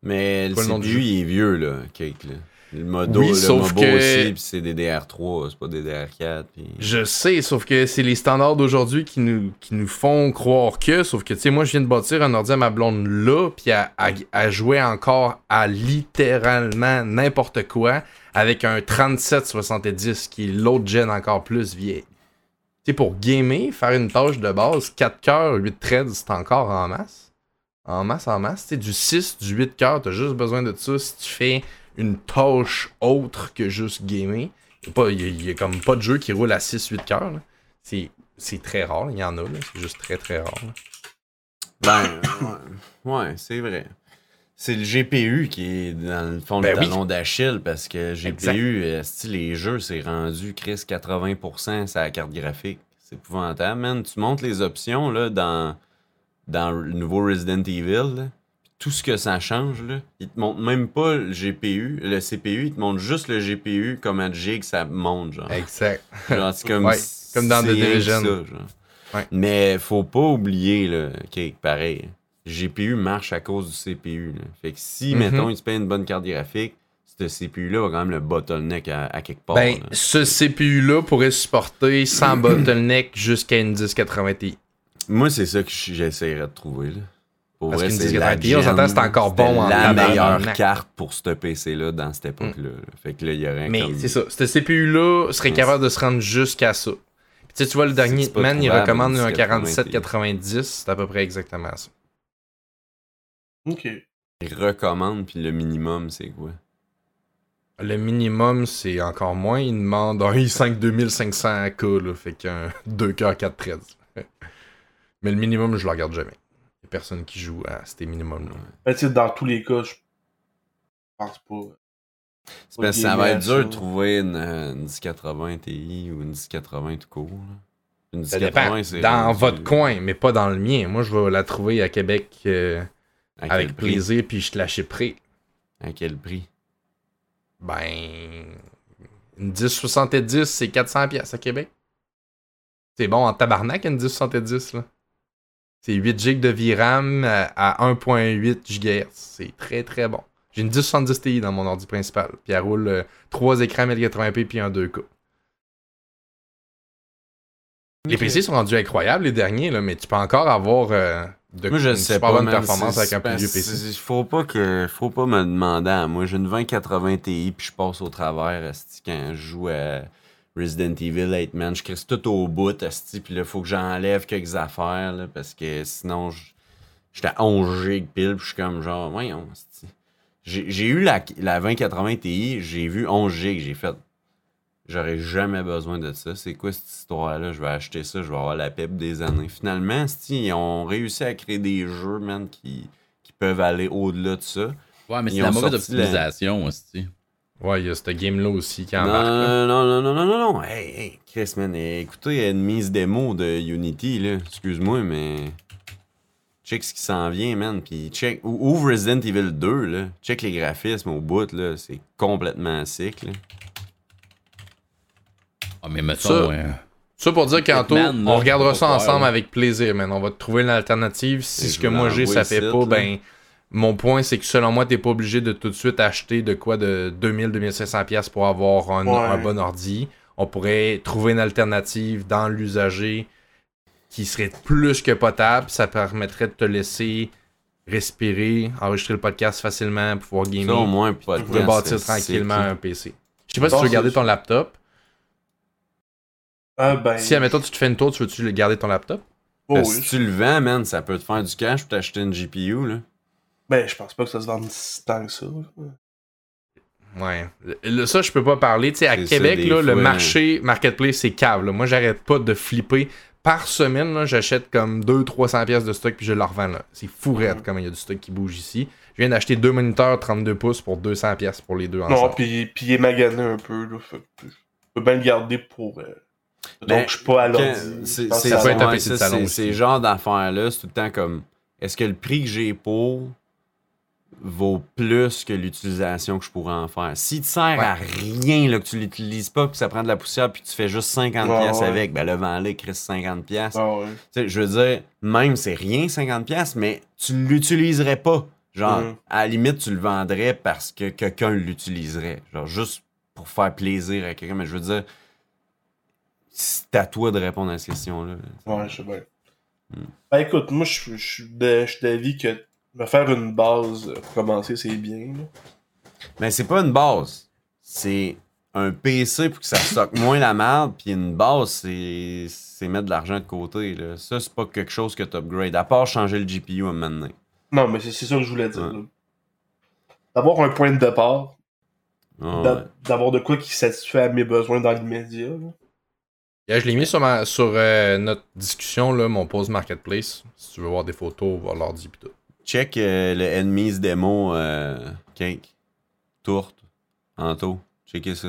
Mais le Pas le nom du CPU, jeu? il est vieux, là, Cake, là. Le modo, Oui, le sauf Mobo que- aussi, puis c'est DDR3, c'est pas DDR4. Puis... Je sais, sauf que c'est les standards d'aujourd'hui qui nous, qui nous font croire que, sauf que, tu sais, moi, je viens de bâtir un ordi à ma blonde là, puis à, à, à jouer encore à littéralement n'importe quoi avec un 3770 qui est l'autre gen encore plus vieille. Tu sais, pour gamer, faire une tâche de base, 4 cœurs, 8 threads, c'est encore en masse. En masse, en masse. Tu du 6, du 8 cœurs, t'as juste besoin de ça si tu fais une tâche autre que juste gamer. Il y a, comme pas de jeu qui roule à 6-8 cœurs. C'est c'est très rare, il y en a, là, c'est juste très très rare. là. Ben, ouais, ouais, c'est vrai. C'est le GPU qui est dans le fond Ben le oui. talon d'Achille parce que. GPU, euh, style les jeux, c'est rendu Chris 80% sa carte graphique. C'est épouvantable, man. Tu montes les options là, dans, dans le nouveau Resident Evil. là, Tout ce que ça change, là, il te montre même pas le GPU, le CPU, il te montre juste le GPU comme à gigs ça monte, genre. Exact. Genre, c'est comme, Ouais, comme dans The Division. ça. Ouais. Mais faut pas oublier, là, ok, pareil. GPU marche à cause du CPU. Là. Fait que si, Mhm. mettons, il se paye une bonne carte graphique, ce CPU-là va quand même le bottleneck à, à quelque part. Ben, là. ce CPU-là pourrait supporter sans <clears throat> bottleneck jusqu'à une 1080 Ti. Moi, c'est ça que j'essaierais de trouver. Là. Pour Parce vrai, c'est 1080 la c'est encore bon en la tabarnak. meilleure carte pour ce PC-là dans cette époque-là. là. Fait que là, il y aurait Mais comme... c'est ça, ce CPU-là serait capable de se rendre jusqu'à ça. Puis tu sais, tu vois, le dernier Man, il recommande un un 1090. 4790, c'est à peu près exactement ça. Ok. Il recommande, puis le minimum, c'est quoi? Le minimum, c'est encore moins. Il demande un i5 2500K, là, fait qu'un 2 k 413. Mais le minimum, je le regarde jamais. Il y a personne qui joue à ces minimums-là. Ben, dans tous les cas, je pense pas. C'est parce que ça va être dur de trouver une, une 1080 Ti ou une 1080 tout court. là. Une Ça dépend. 1080, c'est. Dans rendu- votre coin, mais pas dans le mien. Moi, je vais la trouver à Québec euh, À avec plaisir, puis je te la chipperai. À quel prix? Ben. Une 1070, c'est 400$ piastres à Québec. C'est bon en tabarnak, une 1070, là. C'est 8 GB de VRAM à à 1.8 GHz. C'est très très bon. J'ai une 1070 Ti dans mon ordi principal. Puis elle roule 3 écrans 1080p puis un 2K. Les. PC sont rendus incroyables, les derniers, là, mais tu peux encore avoir euh, de Moi, je une sais super pas. bonne man, performance avec un plus vieux PC. Faut pas que, faut pas me demander à moi. J'ai une 2080 Ti puis je passe au travers quand je joue à Resident Evil 8 Man. Je crisse tout au bout, asti, puis là, faut que j'enlève quelques affaires là, parce que sinon, j'étais à 11 gigs pile, puis je suis comme genre, voyons, asti. J'ai eu la, la 2080 Ti, j'ai vu 11 gigs, j'ai fait. J'aurais jamais besoin de ça. C'est quoi cette histoire-là? Je vais acheter ça, je vais avoir la pep des années. Finalement, ils ont réussi à créer des jeux, man, qui, qui peuvent aller au-delà de ça. Ouais, mais c'est la mauvaise optimisation aussi. Ouais, il y a ce game-là aussi qui Non, embarque. là. non, non, non, non, non, non. Hey, hey, Chris, man, écoutez une mise démo de Unity, là. Excuse-moi, mais. Check ce qui s'en vient, man. Puis check. ou- Ouvre Resident Evil 2, là. Check les graphismes au bout, là. C'est complètement sick, là. Ah, mais mettons, Ça, euh, Ça pour dire qu'Anto, on regardera ça ensemble avec plaisir, man. On va te trouver une alternative. Si ce que moi j'ai, ça fait pas, là. ben. Mon point, c'est que selon moi, t'es pas obligé de tout de suite acheter de quoi de 2000-2500$ piastres pour avoir un, Ouais. un bon ordi. On pourrait trouver une alternative dans l'usager qui serait plus que potable. Ça permettrait de te laisser respirer, enregistrer le podcast facilement, pouvoir Ça, au gamer, moins, pas de bâtir tranquillement un PC. Je sais pas si tu veux garder ton laptop. Ah, ben. Si, admettons, tu te fais une tour, tu veux-tu le garder ton laptop? oh, si oui. tu le vends, man, ça peut te faire du cash pour t'acheter une GPU, là. Ben, je pense pas que ça se vende si tant que ça. Ouais. Le- ça, je peux pas parler. Tu sais, à ça, Québec, là, le fois. marché marketplace, c'est cave. là. Moi, j'arrête pas de flipper. Par semaine, j'achète comme 200-300 pièces de stock puis je le revends. là. C'est fou raide Mhm. comme il y a du stock qui bouge ici. Je viens d'acheter deux moniteurs 32 pouces pour 200 pièces pour les deux Non, ensemble. puis puis il est magané un peu. Là, fait je peux bien le garder pour. euh, Ben, donc, je suis pas à l'ordi. C'est genres d'affaires-là, c'est tout le temps comme est-ce que le prix que j'ai pour vaut plus que l'utilisation que je pourrais en faire? Si tu sers à rien, là, que tu l'utilises pas, que ça prend de la poussière, puis tu fais juste 50$ Ouais, ouais. avec, ben le vend-le, Chris 50$. piastres. Ah ouais. Tu sais, je veux dire, même c'est rien 50$, piastres, mais tu l'utiliserais pas. Genre, Mhm. à la limite, tu le vendrais parce que quelqu'un l'utiliserait. Genre, juste pour faire plaisir à quelqu'un. Mais je veux dire, c'est à toi de répondre à cette question-là. Ouais, je sais bien. Hmm. Ben écoute, moi, je suis d'avis que me faire une base pour commencer, c'est bien. là. Mais c'est pas une base. C'est un PC pour que ça stocke <laughs> moins la merde. Puis une base, c'est c'est mettre de l'argent de côté. Là. Ça, c'est pas quelque chose que tu upgrades. À part changer le GPU à un moment donné. Non, mais c'est c'est ça que je voulais dire. Ouais. D'avoir un point de départ, Ah, d'a- ouais. d'avoir de quoi qui satisfait à mes besoins dans l'immédiat. là. Yeah, je l'ai mis sur, ma, sur euh, notre discussion, là, mon pause marketplace. Si tu veux voir des photos, voir l'ordi pis tout. Check euh, le Enemies démo euh, Cake. Tourte. Anto. Checkez ça.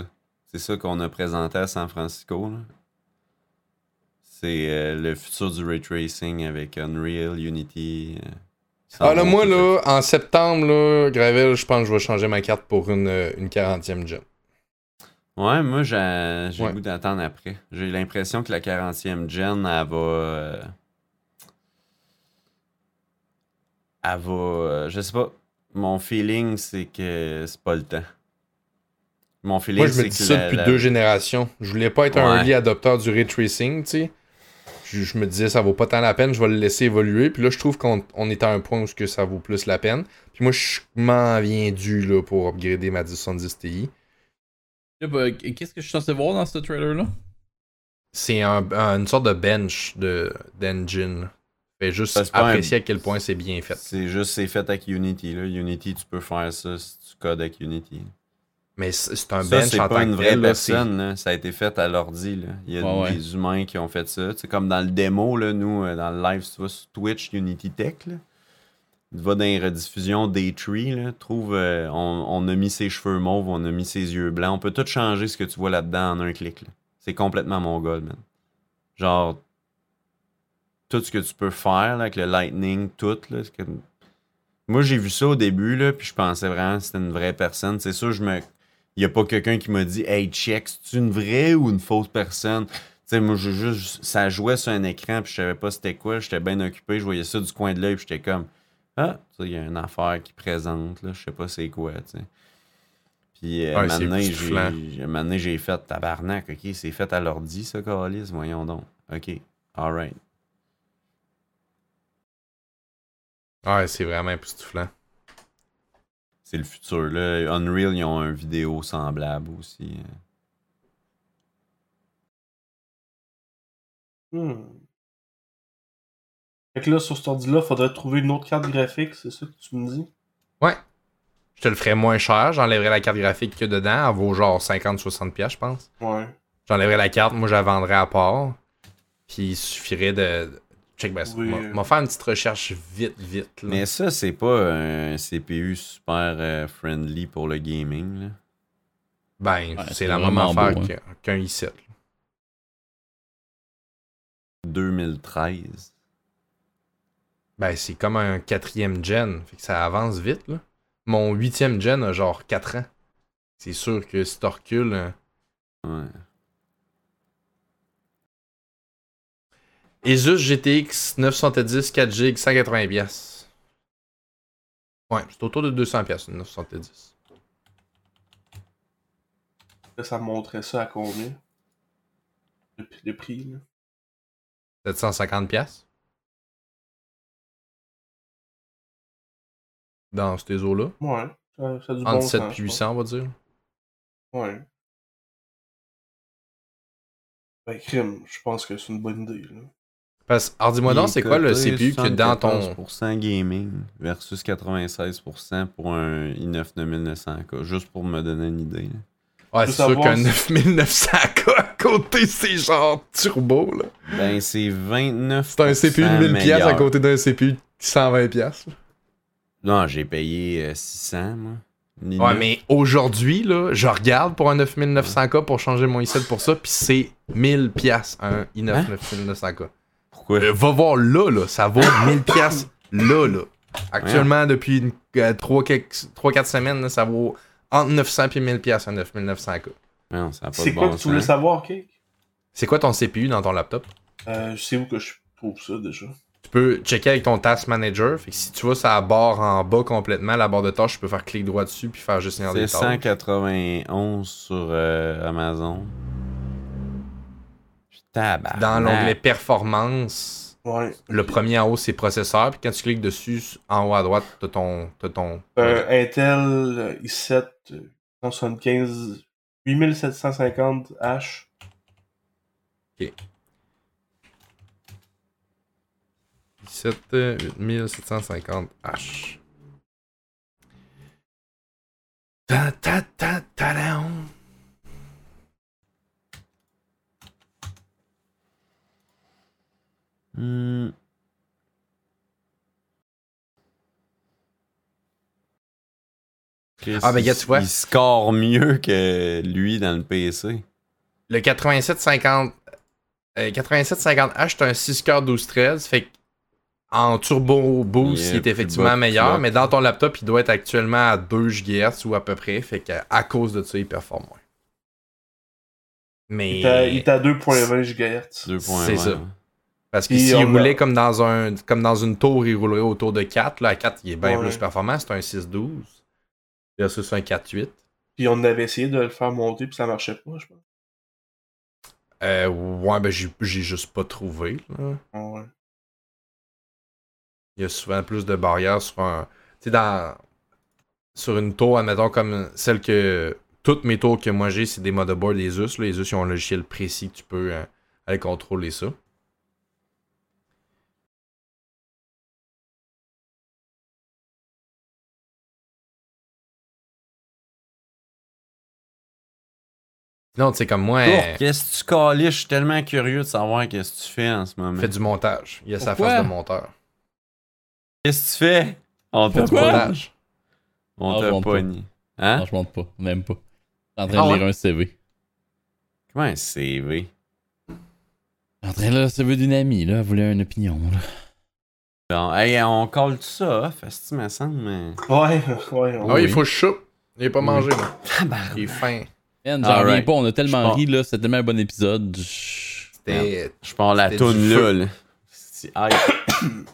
C'est ça qu'on a présenté à San Francisco. C'est euh, le futur du ray tracing avec Unreal, Unity. euh, Ah là, moi, là, en septembre, là, Gravel, je pense que je vais changer ma carte pour une, une 40e gen. Ouais, moi, j'ai j'ai Ouais. le goût d'attendre après. J'ai l'impression que la 40e gen, elle va. euh, elle va. euh, je sais pas. Mon feeling, c'est que c'est pas le temps. Mon feeling, Moi, je me c'est dis que ça la- depuis la- deux générations. Je voulais pas être un early adopteur du ray tracing, tu sais. Je, je me disais, ça vaut pas tant la peine, je vais le laisser évoluer. Puis là, je trouve qu'on on est à un point où ce que ça vaut plus la peine. Puis moi, je m'en viens dû là, pour upgrader ma 1070 Ti. Bah, Qu'est-ce que je suis censé voir dans ce trailer-là? C'est un- un- une sorte de bench de- d'engine. Fait juste pas un- apprécier à quel point c'est bien fait. C'est juste, c'est fait avec Unity. Là. Unity, tu peux faire ça si tu codes avec Unity. Mais c'est un Ça, bench c'est en pas tant une que vraie là, personne. là. Ça a été fait à l'ordi. là. Il y a Ouais, ouais. des humains qui ont fait ça. C'est comme dans le démo, là, nous, euh, dans le live, si tu vas sur Twitch, Unity Tech. Là. Tu vas dans les rediffusions Daytree, là, trouve, euh, on, on a mis ses cheveux mauves, on a mis ses yeux blancs. On peut tout changer ce que tu vois là-dedans en un clic. là. C'est complètement mon god, man. Genre, tout ce que tu peux faire là, avec le Lightning, tout. Là, Moi, j'ai vu ça au début, là, puis je pensais vraiment que c'était une vraie personne. C'est sûr, je me. Il n'y a pas quelqu'un qui m'a dit Hey, check, c'est une vraie ou une fausse personne sais, moi, je, juste, ça jouait sur un écran, puis je savais pas c'était quoi. J'étais bien occupé, je voyais ça du coin de l'œil, puis j'étais comme Ah, il y a une affaire qui présente, là, je sais pas c'est quoi, tu sais. Puis, euh, Ouais, donné, j'ai fait tabarnak, ok, c'est fait à l'ordi, ça, Calis, voyons donc. Ok, alright. Ouais, c'est vraiment époustouflant. C'est le futur, là. Unreal, ils ont un vidéo semblable aussi. Hmm. Fait que là, sur cet ordi-là, faudrait trouver une autre carte graphique, c'est ça que tu me dis? Ouais. Je te le ferais moins cher, j'enlèverais la carte graphique que dedans, elle vaut genre 50-60$, piastres, je pense. Ouais. J'enlèverais la carte, moi je la vendrais à part. Puis il suffirait de. Check ben, Oui. on va faire une petite recherche vite, vite. Là. Mais ça, c'est pas un CPU super euh, friendly pour le gaming, là. Ben, Ouais, c'est la même affaire hein. qu'un- qu'un i7. là. 2013. Ben, c'est comme un quatrième gen. Fait que ça avance vite, là. Mon huitième gen a genre 4 ans. C'est sûr que si tu recules. euh, Ouais. Asus GTX 970 4GB 180 pièces. Ouais, c'est autour de 200 pièces 970. Là, ça me montrait ça à combien? Le, prix- le prix, là. 750 pièces. Dans ces eaux-là. Ouais. Ça, ça a du bon Entre sens. 7 je et 800, on va dire. Ouais. Ben, crime, je pense que c'est une bonne idée, là. Parce alors dis-moi donc, c'est quoi le CPU que dans ton. 74% gaming versus 96% pour un i9 9900K. Juste pour me donner une idée. là. Ouais, c'est sûr qu'un si- 9900K à côté, c'est genre turbo, là. Ben, c'est 29%. C'est un CPU de 1000 pièces à meilleur. côté d'un CPU de 120 pièces. Non, j'ai payé euh, 600, moi. Ni Ouais, mais aujourd'hui, là, je regarde pour un 9900K pour changer mon i7 pour ça, puis c'est 1000 pièces un i9 Hein? 9900K. Pourquoi? Euh, va voir là, là, ça vaut <coughs> 1000 pièces là, là. Actuellement, depuis 3-4 semaines, là, ça vaut entre 900 et 1000 pièces un 9900K. Non, ça a pas C'est de quoi bon que tu voulais savoir, Cake? C'est quoi ton CPU dans ton laptop? Euh, je sais où que je trouve ça, déjà. Tu peux checker avec ton Task Manager. Fait que si tu vois sa barre en bas complètement, la barre de tâches, tu peux faire clic droit dessus puis faire gestionnaire des C'est tâches. 191 sur euh, Amazon. Tabarnak. Dans l'onglet Performance, Ouais. le premier en haut, c'est Processeur. Puis quand tu cliques dessus, en haut à droite, t'as ton. T'as ton... Un Intel euh, i7 euh, 175 8750H. 8750H. Ta ta ta ta Hmm. Ah, ben. Il score mieux que lui dans le PC. Le 8750 euh, 8750H, c'est un 6 coeurs 12 13. Fait en turbo boost, il est effectivement meilleur. Mais dans ton laptop, il doit être actuellement à 2 GHz ou à peu près. Fait qu'à à cause de ça, il performe moins. Mais. Il est à 2.20 GHz. C'est ça. Parce que s'il on roulait a- comme dans un comme dans une tour, il roulerait autour de 4. Là, à 4, il est bien Ouais. plus performant. C'est un 6-12. Versus un 4-8. Puis on avait essayé de le faire monter, puis ça marchait pas, je pense. Euh, ouais, ben j'ai juste pas trouvé. là. Ouais. Il y a souvent plus de barrières sur un. Tu sais, dans. Sur une tour, admettons, comme celle que. Toutes mes tours que moi j'ai, c'est des motherboards des US. Là. Les US, ils ont un logiciel précis que tu peux euh, aller contrôler ça. Non, tu sais, comme moi, euh, Qu'est-ce que tu caliches? Je suis tellement curieux de savoir qu'est-ce que tu fais en ce moment. fait du montage. Il a sa face de monteur. Qu'est-ce que tu fais? On Pourquoi? pas. Montage. On Ah, je t'a monte pas. pogné. Hein? Non, je monte pas, même pas. Je suis en train Ah de ouais? lire un CV. Comment un CV? Je suis en train de lire le CV d'une amie, là. Elle voulait une opinion, là. Bon, hey, on colle tout ça off, est-ce que me semble, mais... Ouais, ouais. Ah, oui. il faut que je. Il est pas mangé, moi. Il est fin. Man, j'en reviens pas, on a tellement ri, là. C'était tellement un bon épisode. Je- C'était. Je pars la toune là, là. <coughs>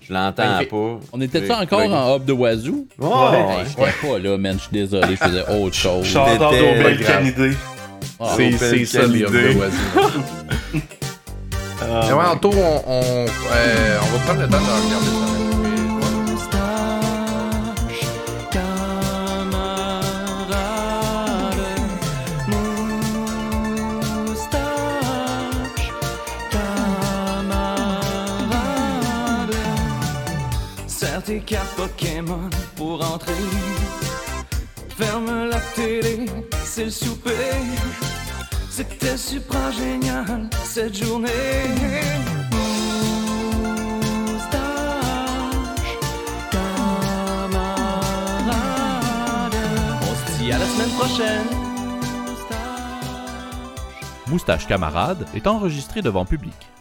Je l'entends pas. On était-tu J'ai- encore en hub de Wazoo? Ouais, Ouais. J'étais pas là, man. Je suis désolé, je faisais autre chose. Pas grave. Canidé. Ah, C'est ça, les Canidé. hommes de Wazoo. <laughs> Mais ouais, en tour, on, on, euh, on va prendre le temps de regarder ça. Pour entrer. Ferme la télé, c'est le souper. C'était super génial cette journée. Moustache, camarade. On se dit à la semaine prochaine. Moustache Camarade est enregistré devant public.